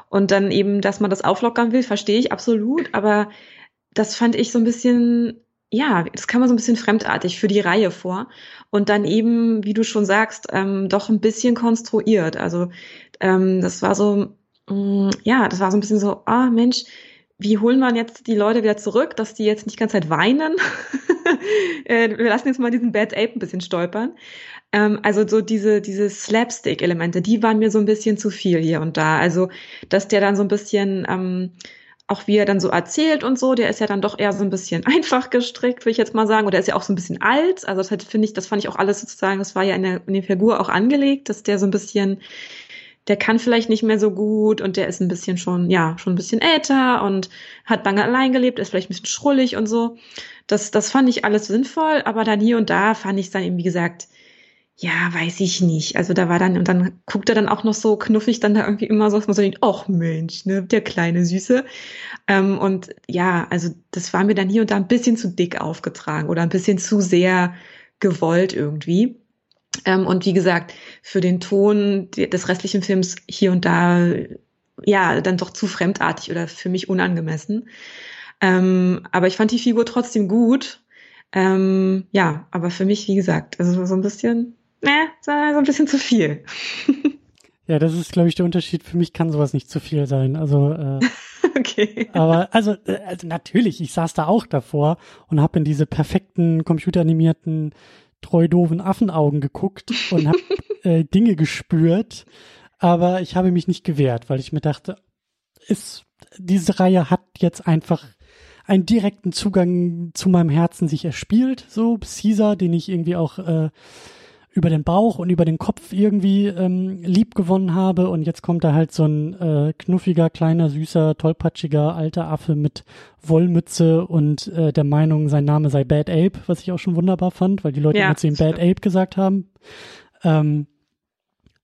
Und dann eben, dass man das auflockern will, verstehe ich absolut. Aber das fand ich so ein bisschen, ja, das kam mir so ein bisschen fremdartig für die Reihe vor. Und dann eben, wie du schon sagst, ähm, doch ein bisschen konstruiert. Also ähm, das war so, mh, mm, ja, das war so ein bisschen so, ah Mensch, wie holen wir jetzt die Leute wieder zurück, dass die jetzt nicht die ganze Zeit weinen? Äh, wir lassen jetzt mal diesen Bad Ape ein bisschen stolpern. Ähm, also so diese, diese Slapstick-Elemente, die waren mir so ein bisschen zu viel hier und da. Also, dass der dann so ein bisschen, ähm, auch wie er dann so erzählt und so, der ist ja dann doch eher so ein bisschen einfach gestrickt, würde ich jetzt mal sagen. Oder ist ja auch so ein bisschen alt. Also das finde ich, das fand ich auch alles sozusagen, das war ja in der, in der Figur auch angelegt, dass der so ein bisschen, der kann vielleicht nicht mehr so gut und der ist ein bisschen schon, ja, schon ein bisschen älter und hat lange allein gelebt, ist vielleicht ein bisschen schrullig und so. Das, das fand ich alles sinnvoll, aber dann hier und da fand ich es dann eben, wie gesagt, ja, weiß ich nicht. Also da war dann, und dann guckt er dann auch noch so knuffig dann da irgendwie immer so, dass man so denkt, ach Mensch, ne, der kleine Süße. Ähm, und ja, also das war mir dann hier und da ein bisschen zu dick aufgetragen oder ein bisschen zu sehr gewollt irgendwie. Ähm, und wie gesagt, für den Ton des restlichen Films hier und da, ja, dann doch zu fremdartig oder für mich unangemessen. Ähm, aber ich fand die Figur trotzdem gut. Ähm, ja, aber für mich, wie gesagt, also so ein bisschen ne, so ein bisschen zu viel. ja, das ist, glaube ich, der Unterschied. Für mich kann sowas nicht zu viel sein. Also, äh, okay. Aber also, äh, also natürlich, ich saß da auch davor und habe in diese perfekten computeranimierten treu doofen Affenaugen geguckt und habe äh, Dinge gespürt, aber ich habe mich nicht gewehrt, weil ich mir dachte, ist diese Reihe hat jetzt einfach einen direkten Zugang zu meinem Herzen sich erspielt, so Caesar, den ich irgendwie auch äh, über den Bauch und über den Kopf irgendwie ähm, lieb gewonnen habe und jetzt kommt da halt so ein äh, knuffiger, kleiner, süßer, tollpatschiger alter Affe mit Wollmütze und äh, der Meinung, sein Name sei Bad Ape, was ich auch schon wunderbar fand, weil die Leute ja, immer zu ihm Bad Ape gesagt haben. Ähm,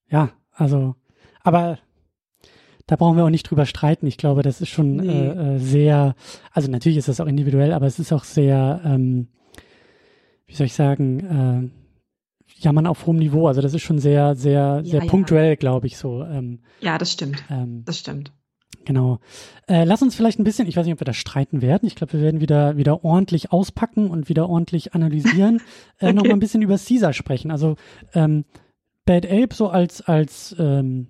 ja, also, aber da brauchen wir auch nicht drüber streiten. Ich glaube, das ist schon nee. äh, äh sehr, also natürlich ist das auch individuell, aber es ist auch sehr, ähm, wie soll ich sagen, äh, jammern auf hohem Niveau. Also das ist schon sehr, sehr, sehr ja, punktuell, ja. glaube ich, so. Ähm, ja, das stimmt. Ähm, das stimmt. Genau. Äh, lass uns vielleicht ein bisschen, ich weiß nicht, ob wir da streiten werden. Ich glaube, wir werden wieder, wieder ordentlich auspacken und wieder ordentlich analysieren. äh, okay. Noch mal ein bisschen über Caesar sprechen. Also ähm, Bad Ape so als, als ähm,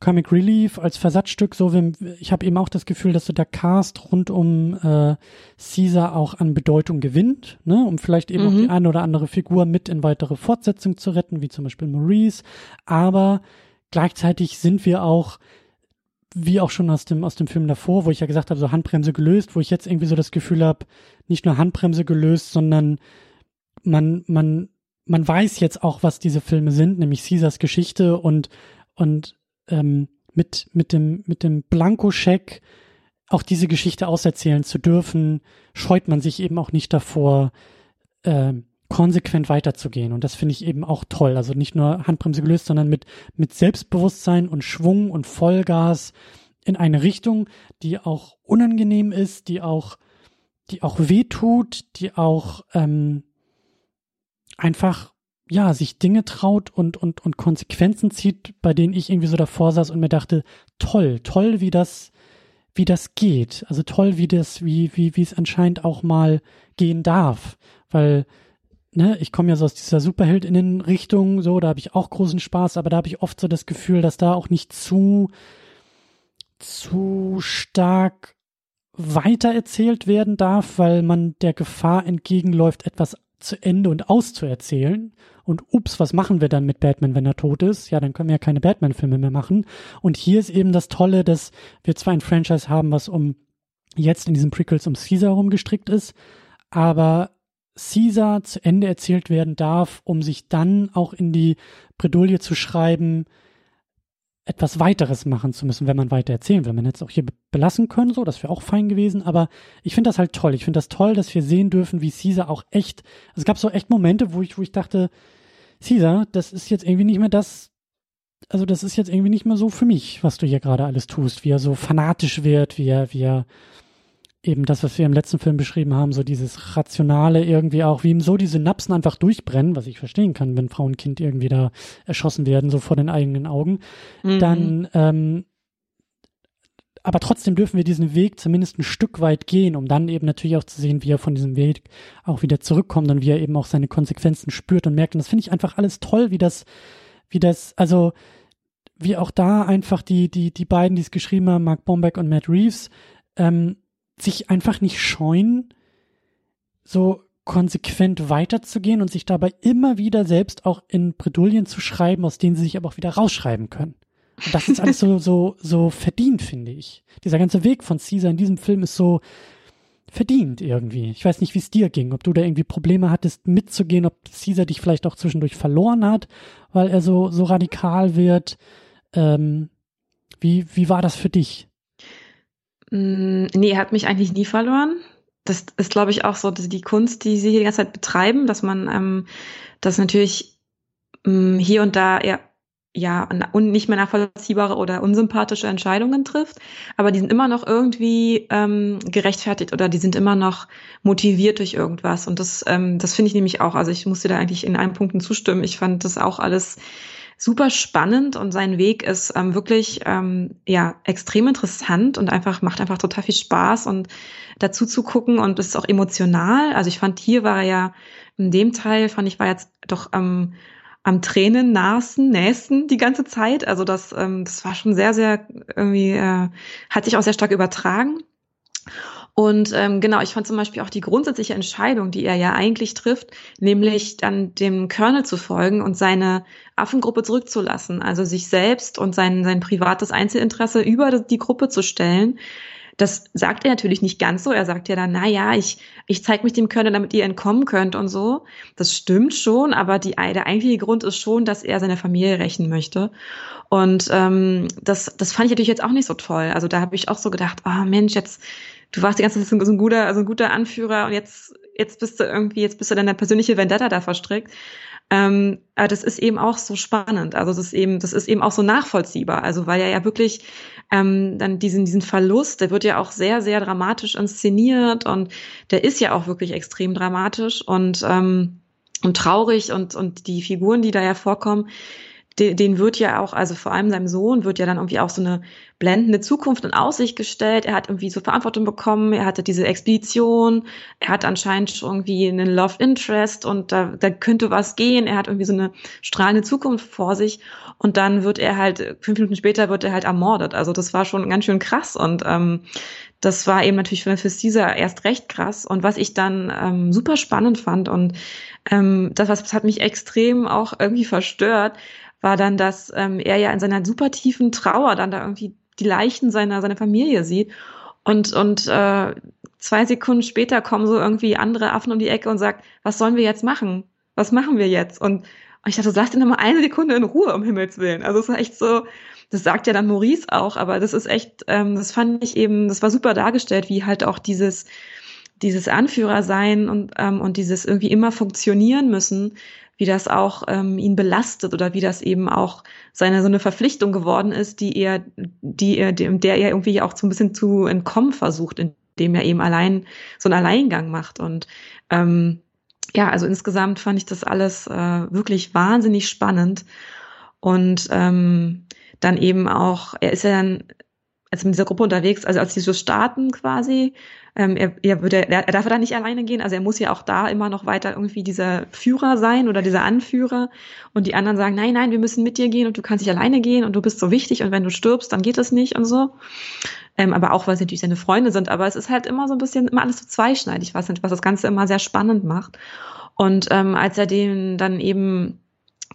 Comic Relief als Versatzstück, so wie, ich habe eben auch das Gefühl, dass so der Cast rund um äh, Caesar auch an Bedeutung gewinnt, ne, um vielleicht eben mhm. auch die eine oder andere Figur mit in weitere Fortsetzung zu retten, wie zum Beispiel Maurice. Aber gleichzeitig sind wir auch, wie auch schon aus dem aus dem Film davor, wo ich ja gesagt habe, so Handbremse gelöst, wo ich jetzt irgendwie so das Gefühl habe, nicht nur Handbremse gelöst, sondern man man man weiß jetzt auch, was diese Filme sind, nämlich Caesars Geschichte und und ähm, mit, mit dem, mit dem Blankoscheck auch diese Geschichte auserzählen zu dürfen, scheut man sich eben auch nicht davor, äh, konsequent weiterzugehen. Und das finde ich eben auch toll. Also nicht nur Handbremse gelöst, sondern mit, mit Selbstbewusstsein und Schwung und Vollgas in eine Richtung, die auch unangenehm ist, die auch, die auch wehtut, die auch ähm, einfach ja, sich Dinge traut und, und, und Konsequenzen zieht, bei denen ich irgendwie so davor saß und mir dachte, toll, toll, wie das, wie das geht. Also toll, wie das, wie, wie, wie es anscheinend auch mal gehen darf. Weil, ne, ich komme ja so aus dieser Superheldinnen-Richtung, so, da habe ich auch großen Spaß, aber da habe ich oft so das Gefühl, dass da auch nicht zu, zu stark weitererzählt werden darf, weil man der Gefahr entgegenläuft, etwas zu Ende und auszuerzählen. Und ups, was machen wir dann mit Batman, wenn er tot ist? Ja, dann können wir ja keine Batman-Filme mehr machen. Und hier ist eben das Tolle, dass wir zwar ein Franchise haben, was um jetzt in diesen Prequels um Caesar rumgestrickt ist, aber Caesar zu Ende erzählt werden darf, um sich dann auch in die Bredouille zu schreiben, etwas weiteres machen zu müssen, wenn man weiter erzählen will. Man hätte es auch hier belassen können, so, das wäre auch fein gewesen, aber ich finde das halt toll. Ich finde das toll, dass wir sehen dürfen, wie Caesar auch echt, also es gab so echt Momente, wo ich, wo ich dachte, Caesar, das ist jetzt irgendwie nicht mehr das, also das ist jetzt irgendwie nicht mehr so für mich, was du hier gerade alles tust, wie er so fanatisch wird, wie er, wie er eben das, was wir im letzten Film beschrieben haben, so dieses Rationale irgendwie auch, wie ihm so die Synapsen einfach durchbrennen, was ich verstehen kann, wenn Frau und Kind irgendwie da erschossen werden, so vor den eigenen Augen, mhm. dann, ähm, aber trotzdem dürfen wir diesen Weg zumindest ein Stück weit gehen, um dann eben natürlich auch zu sehen, wie er von diesem Weg auch wieder zurückkommt und wie er eben auch seine Konsequenzen spürt und merkt. Und das finde ich einfach alles toll, wie das, wie das, also, wie auch da einfach die, die, die beiden, die es geschrieben haben, Mark Bombeck und Matt Reeves, ähm, sich einfach nicht scheuen, so konsequent weiterzugehen und sich dabei immer wieder selbst auch in Bredouillen zu schreiben, aus denen sie sich aber auch wieder rausschreiben können. Und das ist alles so, so, so verdient, finde ich. Dieser ganze Weg von Caesar in diesem Film ist so verdient irgendwie. Ich weiß nicht, wie es dir ging, ob du da irgendwie Probleme hattest, mitzugehen, ob Caesar dich vielleicht auch zwischendurch verloren hat, weil er so, so radikal wird. Ähm, wie, wie war das für dich? Mm, nee, er hat mich eigentlich nie verloren. Das ist, glaube ich, auch so die Kunst, die sie hier die ganze Zeit betreiben, dass man ähm, das natürlich ähm, hier und da eher ja, und nicht mehr nachvollziehbare oder unsympathische Entscheidungen trifft, aber die sind immer noch irgendwie ähm, gerechtfertigt oder die sind immer noch motiviert durch irgendwas. Und das, ähm, das finde ich nämlich auch. Also ich musste da eigentlich in allen Punkten zustimmen. Ich fand das auch alles super spannend und sein Weg ist ähm, wirklich ähm, ja extrem interessant und einfach macht einfach total viel Spaß und dazu zu gucken und ist auch emotional. Also ich fand hier war er ja in dem Teil fand ich war jetzt doch ähm, am Tränen nahesten, nächsten die ganze Zeit. Also das, ähm, das war schon sehr, sehr irgendwie, äh, hat sich auch sehr stark übertragen. Und ähm, genau, ich fand zum Beispiel auch die grundsätzliche Entscheidung, die er ja eigentlich trifft, nämlich dann dem Colonel zu folgen und seine Affengruppe zurückzulassen, also sich selbst und sein, sein privates Einzelinteresse über die Gruppe zu stellen. Das sagt er natürlich nicht ganz so. Er sagt ja dann, na ja, ich, ich zeige mich dem Colonel, damit ihr entkommen könnt und so. Das stimmt schon, aber die, der eigentliche Grund ist schon, dass er seine Familie rächen möchte. Und ähm, das, das fand ich natürlich jetzt auch nicht so toll. Also da habe ich auch so gedacht, oh Mensch, jetzt du warst die ganze Zeit so ein guter, also ein guter Anführer und jetzt, jetzt bist du irgendwie, jetzt bist du deine persönliche Vendetta da verstrickt. Ähm, aber das ist eben auch so spannend. Also das ist eben, das ist eben auch so nachvollziehbar. Also weil er ja wirklich ähm, dann diesen, diesen Verlust, der wird ja auch sehr, sehr dramatisch inszeniert und der ist ja auch wirklich extrem dramatisch und, ähm, und traurig und, und die Figuren, die da ja vorkommen, den, den wird ja auch, also vor allem seinem Sohn wird ja dann irgendwie auch so eine blendende Zukunft in Aussicht gestellt. Er hat irgendwie so Verantwortung bekommen, er hatte diese Expedition, er hat anscheinend schon irgendwie einen Love Interest und da, da könnte was gehen. Er hat irgendwie so eine strahlende Zukunft vor sich und dann wird er halt, fünf Minuten später wird er halt ermordet. Also das war schon ganz schön krass und ähm, das war eben natürlich für, für Caesar erst recht krass. Und was ich dann ähm, super spannend fand und ähm, das, was das hat mich extrem auch irgendwie verstört, war dann, dass ähm, er ja in seiner super tiefen Trauer dann da irgendwie die Leichen seiner, seiner Familie sieht. Und, und äh, zwei Sekunden später kommen so irgendwie andere Affen um die Ecke und sagt, was sollen wir jetzt machen? Was machen wir jetzt? Und, und ich dachte, lass den noch mal eine Sekunde in Ruhe, um Himmels Willen. Also es war echt so, das sagt ja dann Maurice auch, aber das ist echt, ähm, das fand ich eben, das war super dargestellt, wie halt auch dieses, dieses Anführer sein und, ähm, und dieses irgendwie immer funktionieren müssen, wie das auch ähm, ihn belastet oder wie das eben auch seine so eine Verpflichtung geworden ist, die er, die er, dem, der er irgendwie auch so ein bisschen zu entkommen versucht, indem er eben allein so einen Alleingang macht. Und ähm, ja, also insgesamt fand ich das alles äh, wirklich wahnsinnig spannend. Und ähm, dann eben auch, er ist ja dann also mit dieser Gruppe unterwegs, also als die so starten quasi, ähm, er, er, würde, er, er darf da nicht alleine gehen, also er muss ja auch da immer noch weiter irgendwie dieser Führer sein oder dieser Anführer und die anderen sagen, nein, nein, wir müssen mit dir gehen und du kannst nicht alleine gehen und du bist so wichtig und wenn du stirbst, dann geht das nicht und so. Ähm, aber auch, weil sie natürlich seine Freunde sind, aber es ist halt immer so ein bisschen, immer alles so zweischneidig, was, was das Ganze immer sehr spannend macht. Und ähm, als er den dann eben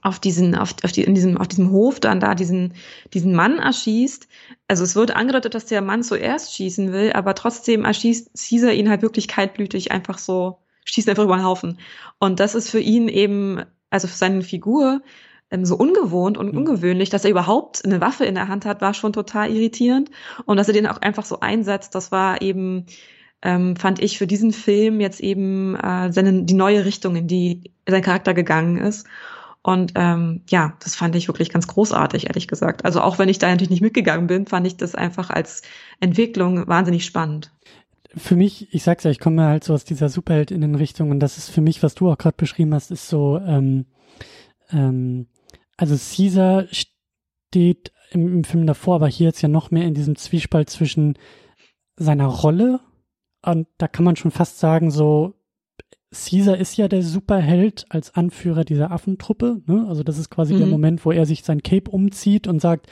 auf diesen, auf, auf, die, in diesem, auf diesem Hof dann da diesen, diesen Mann erschießt. Also es wird angedeutet, dass der Mann zuerst schießen will, aber trotzdem erschießt Caesar ihn halt wirklich kaltblütig einfach so, schießt einfach über den Haufen. Und das ist für ihn eben, also für seine Figur, ähm, so ungewohnt und mhm. ungewöhnlich, dass er überhaupt eine Waffe in der Hand hat, war schon total irritierend. Und dass er den auch einfach so einsetzt, das war eben, ähm, fand ich für diesen Film jetzt eben äh, seine, die neue Richtung, in die sein Charakter gegangen ist. Und ähm, ja, das fand ich wirklich ganz großartig, ehrlich gesagt. Also auch wenn ich da natürlich nicht mitgegangen bin, fand ich das einfach als Entwicklung wahnsinnig spannend. Für mich, ich sag's ja, ich komme halt so aus dieser Superheldinnen-Richtung und das ist für mich, was du auch gerade beschrieben hast, ist so, ähm, ähm, also Caesar steht im, im Film davor, aber hier jetzt ja noch mehr in diesem Zwiespalt zwischen seiner Rolle und da kann man schon fast sagen, so Caesar ist ja der Superheld als Anführer dieser Affentruppe. Ne? Also das ist quasi mhm. der Moment, wo er sich sein Cape umzieht und sagt,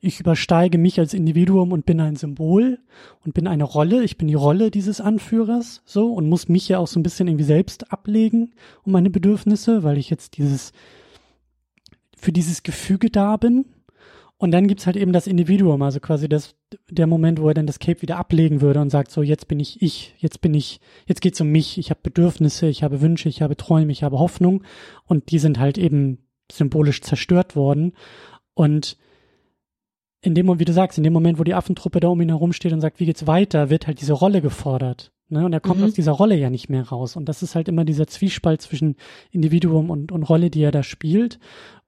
ich übersteige mich als Individuum und bin ein Symbol und bin eine Rolle. Ich bin die Rolle dieses Anführers so und muss mich ja auch so ein bisschen irgendwie selbst ablegen um meine Bedürfnisse, weil ich jetzt dieses für dieses Gefüge da bin. Und dann gibt's halt eben das Individuum, also quasi das, der Moment, wo er dann das Cape wieder ablegen würde und sagt, so, jetzt bin ich ich, jetzt bin ich, jetzt geht's um mich, ich habe Bedürfnisse, ich habe Wünsche, ich habe Träume, ich habe Hoffnung und die sind halt eben symbolisch zerstört worden. Und in dem Moment, wie du sagst, in dem Moment, wo die Affentruppe da um ihn herum steht und sagt, wie geht's weiter, wird halt diese Rolle gefordert. Ne? Und er kommt mhm. aus dieser Rolle ja nicht mehr raus. Und das ist halt immer dieser Zwiespalt zwischen Individuum und, und Rolle, die er da spielt.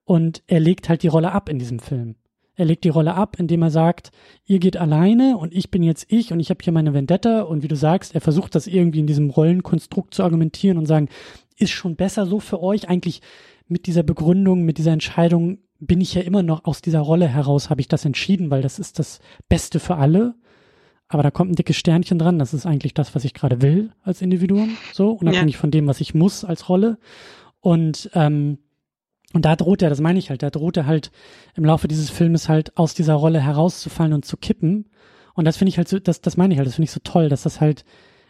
Und er legt halt die Rolle ab in diesem Film. Er legt die Rolle ab, indem er sagt, ihr geht alleine und ich bin jetzt ich und ich habe hier meine Vendetta und wie du sagst, er versucht das irgendwie in diesem Rollenkonstrukt zu argumentieren und sagen, ist schon besser so für euch eigentlich mit dieser Begründung, mit dieser Entscheidung bin ich ja immer noch aus dieser Rolle heraus, habe ich das entschieden, weil das ist das Beste für alle. Aber da kommt ein dickes Sternchen dran. Das ist eigentlich das, was ich gerade will als Individuum, so unabhängig ja. von dem, was ich muss als Rolle. Und ähm, und da droht er, das meine ich halt, da droht er halt im Laufe dieses Filmes halt aus dieser Rolle herauszufallen und zu kippen. Und das finde ich halt so, das, das meine ich halt, das finde ich so toll, dass das halt,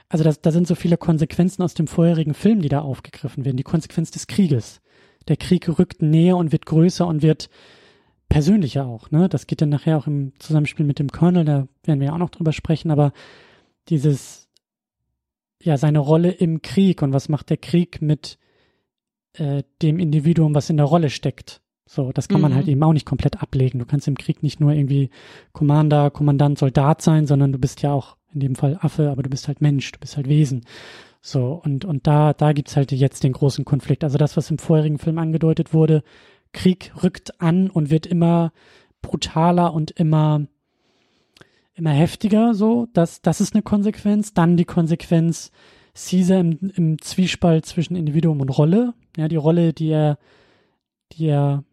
also das, da sind so viele Konsequenzen aus dem vorherigen Film, die da aufgegriffen werden. Die Konsequenz des Krieges. Der Krieg rückt näher und wird größer und wird persönlicher auch, ne? Das geht dann nachher auch im Zusammenspiel mit dem Colonel, da werden wir ja auch noch drüber sprechen, aber dieses, ja, seine Rolle im Krieg und was macht der Krieg mit äh, dem Individuum, was in der Rolle steckt. So, das kann mhm. man halt eben auch nicht komplett ablegen. Du kannst im Krieg nicht nur irgendwie Commander, Kommandant, Soldat sein, sondern du bist ja auch in dem Fall Affe, aber du bist halt Mensch, du bist halt Wesen. So, und, und da, da gibt's halt jetzt den großen Konflikt. Also das, was im vorherigen Film angedeutet wurde, Krieg rückt an und wird immer brutaler und immer, immer heftiger, so, das, das ist eine Konsequenz. Dann die Konsequenz, Caesar im, im Zwiespalt zwischen Individuum und Rolle. Ja, die Rolle, die er, die er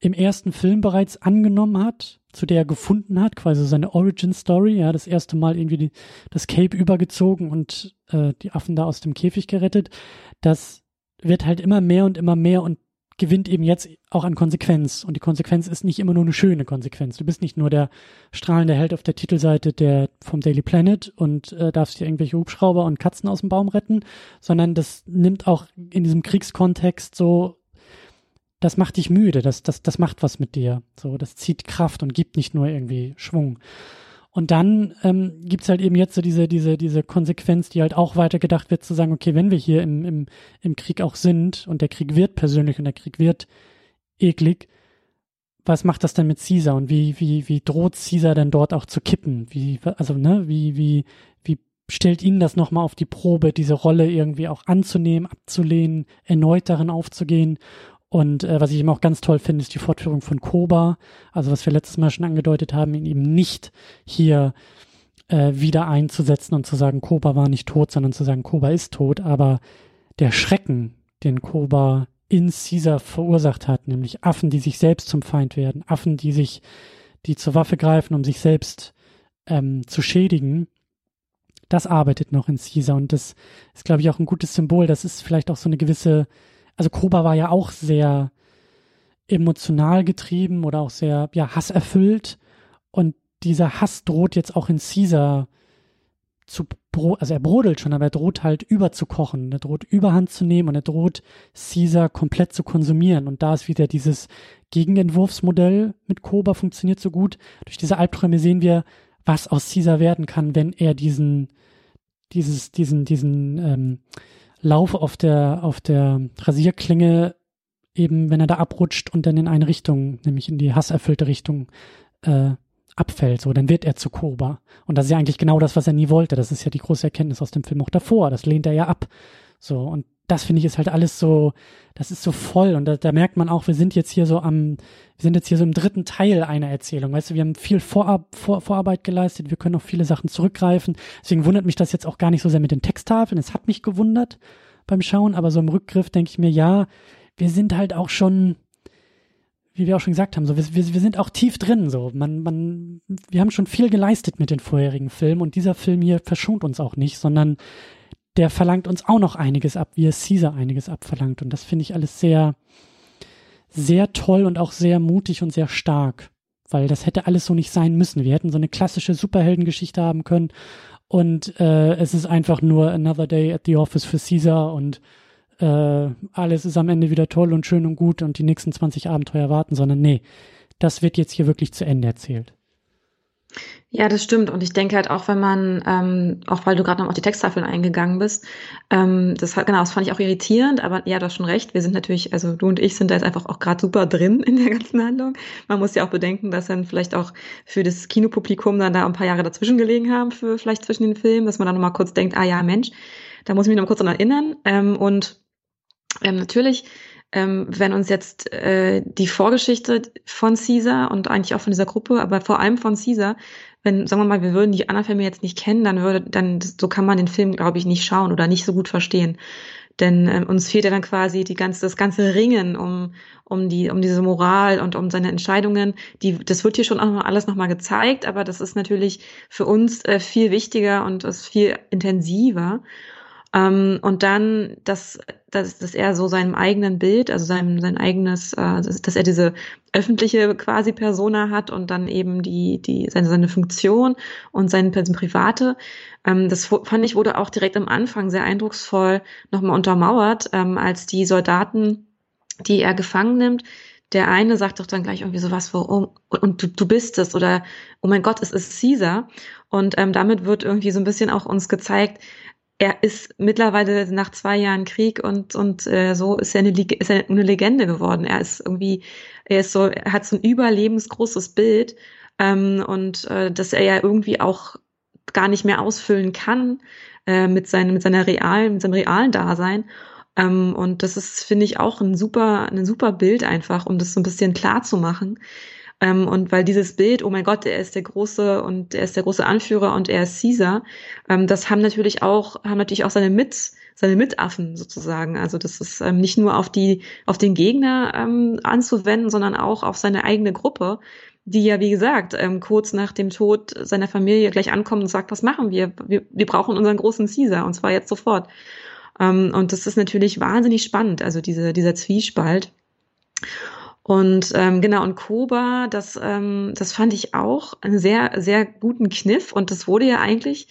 im ersten Film bereits angenommen hat, zu der er gefunden hat, quasi seine Origin Story, ja, das erste Mal irgendwie die, das Cape übergezogen und äh, die Affen da aus dem Käfig gerettet, das wird halt immer mehr und immer mehr und gewinnt eben jetzt auch an Konsequenz. Und die Konsequenz ist nicht immer nur eine schöne Konsequenz. Du bist nicht nur der strahlende Held auf der Titelseite der vom Daily Planet und äh, darfst dir irgendwelche Hubschrauber und Katzen aus dem Baum retten, sondern das nimmt auch in diesem Kriegskontext so, das macht dich müde, das, das, das macht was mit dir. So, das zieht Kraft und gibt nicht nur irgendwie Schwung. Und dann ähm, gibt halt eben jetzt so diese, diese, diese Konsequenz, die halt auch weitergedacht wird, zu sagen, okay, wenn wir hier im, im, im Krieg auch sind und der Krieg wird persönlich und der Krieg wird eklig, was macht das denn mit Caesar und wie, wie, wie droht Caesar denn dort auch zu kippen? Wie, also, ne, wie, wie, wie stellt ihn das nochmal auf die Probe, diese Rolle irgendwie auch anzunehmen, abzulehnen, erneut darin aufzugehen. Und äh, was ich eben auch ganz toll finde, ist die Fortführung von Koba. Also was wir letztes Mal schon angedeutet haben, ihn eben nicht hier äh, wieder einzusetzen und zu sagen, Koba war nicht tot, sondern zu sagen, Koba ist tot. Aber der Schrecken, den Koba in Caesar verursacht hat, nämlich Affen, die sich selbst zum Feind werden, Affen, die sich, die zur Waffe greifen, um sich selbst ähm, zu schädigen, das arbeitet noch in Caesar und das ist, glaube ich, auch ein gutes Symbol. Das ist vielleicht auch so eine gewisse, also Koba war ja auch sehr emotional getrieben oder auch sehr, ja, hasserfüllt. Und dieser Hass droht jetzt auch in Caesar zu, also er brodelt schon, aber er droht halt überzukochen, er droht Überhand zu nehmen und er droht Caesar komplett zu konsumieren. Und da ist wieder dieses Gegenentwurfsmodell mit Koba funktioniert so gut. Durch diese Albträume sehen wir, was aus Caesar werden kann, wenn er diesen, dieses, diesen, diesen ähm, Lauf auf der, auf der Rasierklinge eben, wenn er da abrutscht und dann in eine Richtung, nämlich in die hasserfüllte Richtung, äh, abfällt, so, dann wird er zu Koba. Und das ist ja eigentlich genau das, was er nie wollte. Das ist ja die große Erkenntnis aus dem Film auch davor. Das lehnt er ja ab. So, und das finde ich ist halt alles so, das ist so voll und da, da, merkt man auch, wir sind jetzt hier so am, wir sind jetzt hier so im dritten Teil einer Erzählung. Weißt du, wir haben viel Vorab, Vor, Vorarbeit geleistet, wir können auf viele Sachen zurückgreifen. Deswegen wundert mich das jetzt auch gar nicht so sehr mit den Texttafeln. Es hat mich gewundert beim Schauen, aber so im Rückgriff denke ich mir, ja, wir sind halt auch schon, wie wir auch schon gesagt haben, so wir, wir, wir sind auch tief drin. So man, man, wir haben schon viel geleistet mit den vorherigen Filmen und dieser Film hier verschont uns auch nicht, sondern der verlangt uns auch noch einiges ab, wie es Caesar einiges abverlangt. Und das finde ich alles sehr, sehr toll und auch sehr mutig und sehr stark. Weil das hätte alles so nicht sein müssen. Wir hätten so eine klassische Superheldengeschichte haben können. Und äh, es ist einfach nur Another Day at the Office für Caesar und äh, alles ist am Ende wieder toll und schön und gut und die nächsten 20 Abenteuer warten, sondern nee, das wird jetzt hier wirklich zu Ende erzählt. Ja, das stimmt. Und ich denke halt auch, wenn man, ähm, auch weil du gerade noch auf die Texttafeln eingegangen bist, ähm, das hat, genau, das fand ich auch irritierend, aber ja, du hast schon recht. Wir sind natürlich, also du und ich sind da jetzt einfach auch gerade super drin in der ganzen Handlung. Man muss ja auch bedenken, dass dann vielleicht auch für das Kinopublikum dann da ein paar Jahre dazwischen gelegen haben, für vielleicht zwischen den Filmen, dass man dann nochmal kurz denkt, ah ja, Mensch, da muss ich mich noch kurz daran erinnern. Ähm, und ähm, natürlich ähm, wenn uns jetzt äh, die Vorgeschichte von Caesar und eigentlich auch von dieser Gruppe, aber vor allem von Caesar, wenn, sagen wir mal, wir würden die anderen Filme jetzt nicht kennen, dann würde, dann, so kann man den Film, glaube ich, nicht schauen oder nicht so gut verstehen. Denn ähm, uns fehlt ja dann quasi die ganze, das ganze Ringen um, um die, um diese Moral und um seine Entscheidungen. Die, das wird hier schon auch noch alles nochmal gezeigt, aber das ist natürlich für uns äh, viel wichtiger und ist viel intensiver. Ähm, und dann, dass, dass, dass er so seinem eigenen Bild, also sein, sein eigenes, äh, dass er diese öffentliche quasi Persona hat und dann eben die, die, seine, seine Funktion und sein, sein Private. Ähm, das fand ich wurde auch direkt am Anfang sehr eindrucksvoll nochmal untermauert, ähm, als die Soldaten, die er gefangen nimmt, der eine sagt doch dann gleich irgendwie sowas, wo, oh, und du, du bist es oder oh mein Gott, es ist Caesar. Und ähm, damit wird irgendwie so ein bisschen auch uns gezeigt, er ist mittlerweile nach zwei Jahren Krieg und und äh, so ist er, eine, ist er eine Legende geworden. Er ist irgendwie, er ist so, er hat so ein überlebensgroßes Bild ähm, und äh, dass er ja irgendwie auch gar nicht mehr ausfüllen kann äh, mit seinem mit seiner realen mit seinem realen Dasein. Ähm, und das ist finde ich auch ein super ein super Bild einfach, um das so ein bisschen klar zu machen. Ähm, und weil dieses Bild, oh mein Gott, er ist der große und er ist der große Anführer und er ist Caesar, ähm, das haben natürlich auch, haben natürlich auch seine Mit, seine Mitaffen sozusagen. Also das ist ähm, nicht nur auf die, auf den Gegner ähm, anzuwenden, sondern auch auf seine eigene Gruppe, die ja, wie gesagt, ähm, kurz nach dem Tod seiner Familie gleich ankommt und sagt, was machen wir? Wir, wir brauchen unseren großen Caesar und zwar jetzt sofort. Ähm, und das ist natürlich wahnsinnig spannend, also diese, dieser Zwiespalt. Und ähm, genau, und Koba, das, ähm, das fand ich auch einen sehr, sehr guten Kniff. Und das wurde ja eigentlich,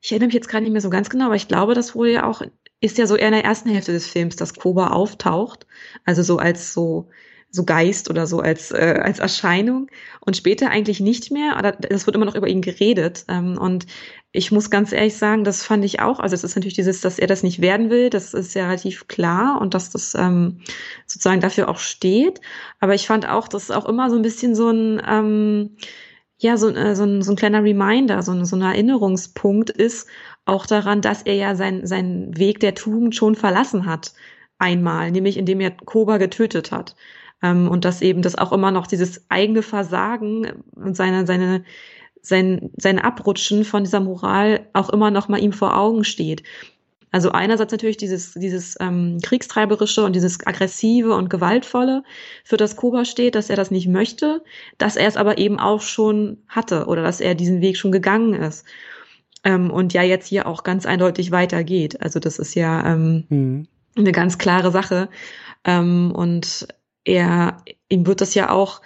ich erinnere mich jetzt gerade nicht mehr so ganz genau, aber ich glaube, das wurde ja auch, ist ja so eher in der ersten Hälfte des Films, dass Koba auftaucht. Also so als so so Geist oder so als, äh, als Erscheinung und später eigentlich nicht mehr, oder es wird immer noch über ihn geredet. Ähm, und ich muss ganz ehrlich sagen, das fand ich auch, also es ist natürlich dieses, dass er das nicht werden will, das ist ja relativ klar und dass das ähm, sozusagen dafür auch steht. Aber ich fand auch, dass auch immer so ein bisschen so ein, ähm, ja, so, äh, so, ein, so ein kleiner Reminder, so ein, so ein Erinnerungspunkt ist, auch daran, dass er ja sein, seinen Weg der Tugend schon verlassen hat. Einmal, nämlich indem er Koba getötet hat. Ähm, und dass eben das auch immer noch dieses eigene Versagen und seine, seine, sein, sein Abrutschen von dieser Moral auch immer noch mal ihm vor Augen steht. Also einerseits natürlich dieses, dieses ähm, Kriegstreiberische und dieses Aggressive und Gewaltvolle, für das Koba steht, dass er das nicht möchte, dass er es aber eben auch schon hatte oder dass er diesen Weg schon gegangen ist. Ähm, und ja jetzt hier auch ganz eindeutig weitergeht. Also das ist ja ähm, mhm. eine ganz klare Sache. Ähm, und er, ihm wird das ja auch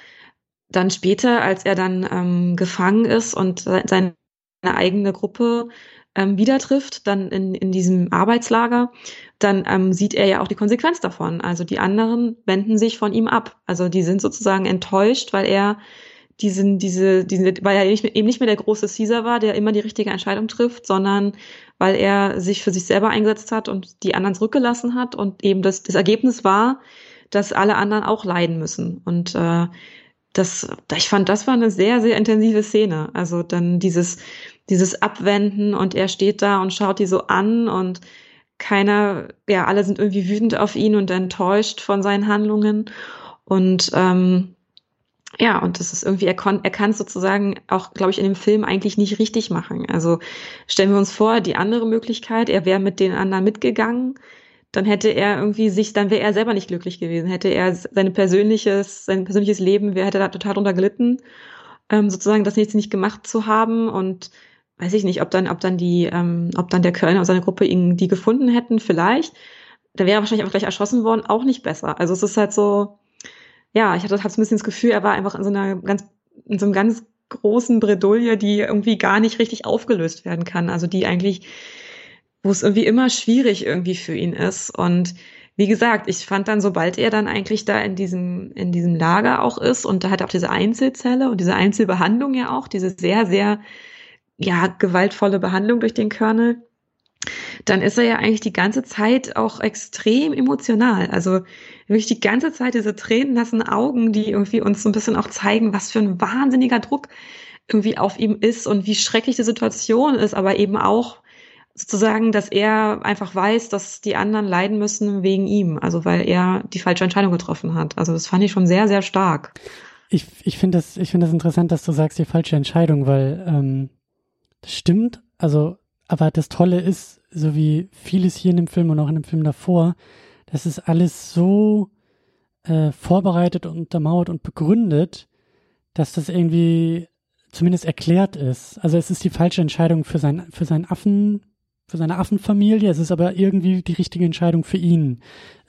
dann später, als er dann ähm, gefangen ist und seine eigene Gruppe ähm, wieder trifft, dann in, in diesem Arbeitslager, dann ähm, sieht er ja auch die Konsequenz davon. Also die anderen wenden sich von ihm ab. Also die sind sozusagen enttäuscht, weil er diesen, diese, diese, weil er eben nicht mehr der große Caesar war, der immer die richtige Entscheidung trifft, sondern weil er sich für sich selber eingesetzt hat und die anderen zurückgelassen hat und eben das, das Ergebnis war, dass alle anderen auch leiden müssen. Und äh, das, ich fand, das war eine sehr, sehr intensive Szene. Also dann dieses, dieses Abwenden und er steht da und schaut die so an und keiner, ja, alle sind irgendwie wütend auf ihn und enttäuscht von seinen Handlungen. Und ähm, ja, und das ist irgendwie, er, er kann es sozusagen auch, glaube ich, in dem Film eigentlich nicht richtig machen. Also stellen wir uns vor, die andere Möglichkeit, er wäre mit den anderen mitgegangen, dann hätte er irgendwie sich, dann wäre er selber nicht glücklich gewesen, hätte er sein persönliches, sein persönliches Leben, wäre hätte da total drunter gelitten, ähm, sozusagen das jetzt nicht gemacht zu haben und weiß ich nicht, ob dann, ob dann die, ähm, ob dann der Kölner und seine Gruppe ihn die gefunden hätten, vielleicht. Da wäre er wahrscheinlich einfach gleich erschossen worden, auch nicht besser. Also es ist halt so, ja, ich hatte, hatte so ein bisschen das Gefühl, er war einfach in so einer ganz, in so einem ganz großen Bredouille, die irgendwie gar nicht richtig aufgelöst werden kann. Also die eigentlich wo es irgendwie immer schwierig irgendwie für ihn ist. Und wie gesagt, ich fand dann, sobald er dann eigentlich da in diesem, in diesem Lager auch ist und da hat er auch diese Einzelzelle und diese Einzelbehandlung ja auch, diese sehr, sehr, ja, gewaltvolle Behandlung durch den Körnel, dann ist er ja eigentlich die ganze Zeit auch extrem emotional. Also wirklich die ganze Zeit diese tränennassen Augen, die irgendwie uns so ein bisschen auch zeigen, was für ein wahnsinniger Druck irgendwie auf ihm ist und wie schrecklich die Situation ist, aber eben auch, sozusagen, dass er einfach weiß, dass die anderen leiden müssen wegen ihm, also weil er die falsche Entscheidung getroffen hat. Also das fand ich schon sehr, sehr stark. Ich, ich finde das, ich finde das interessant, dass du sagst, die falsche Entscheidung, weil ähm, das stimmt, also, aber das Tolle ist, so wie vieles hier in dem Film und auch in dem Film davor, das ist alles so äh, vorbereitet und untermauert und begründet, dass das irgendwie zumindest erklärt ist. Also es ist die falsche Entscheidung für sein, für seinen Affen, für seine Affenfamilie. Es ist aber irgendwie die richtige Entscheidung für ihn,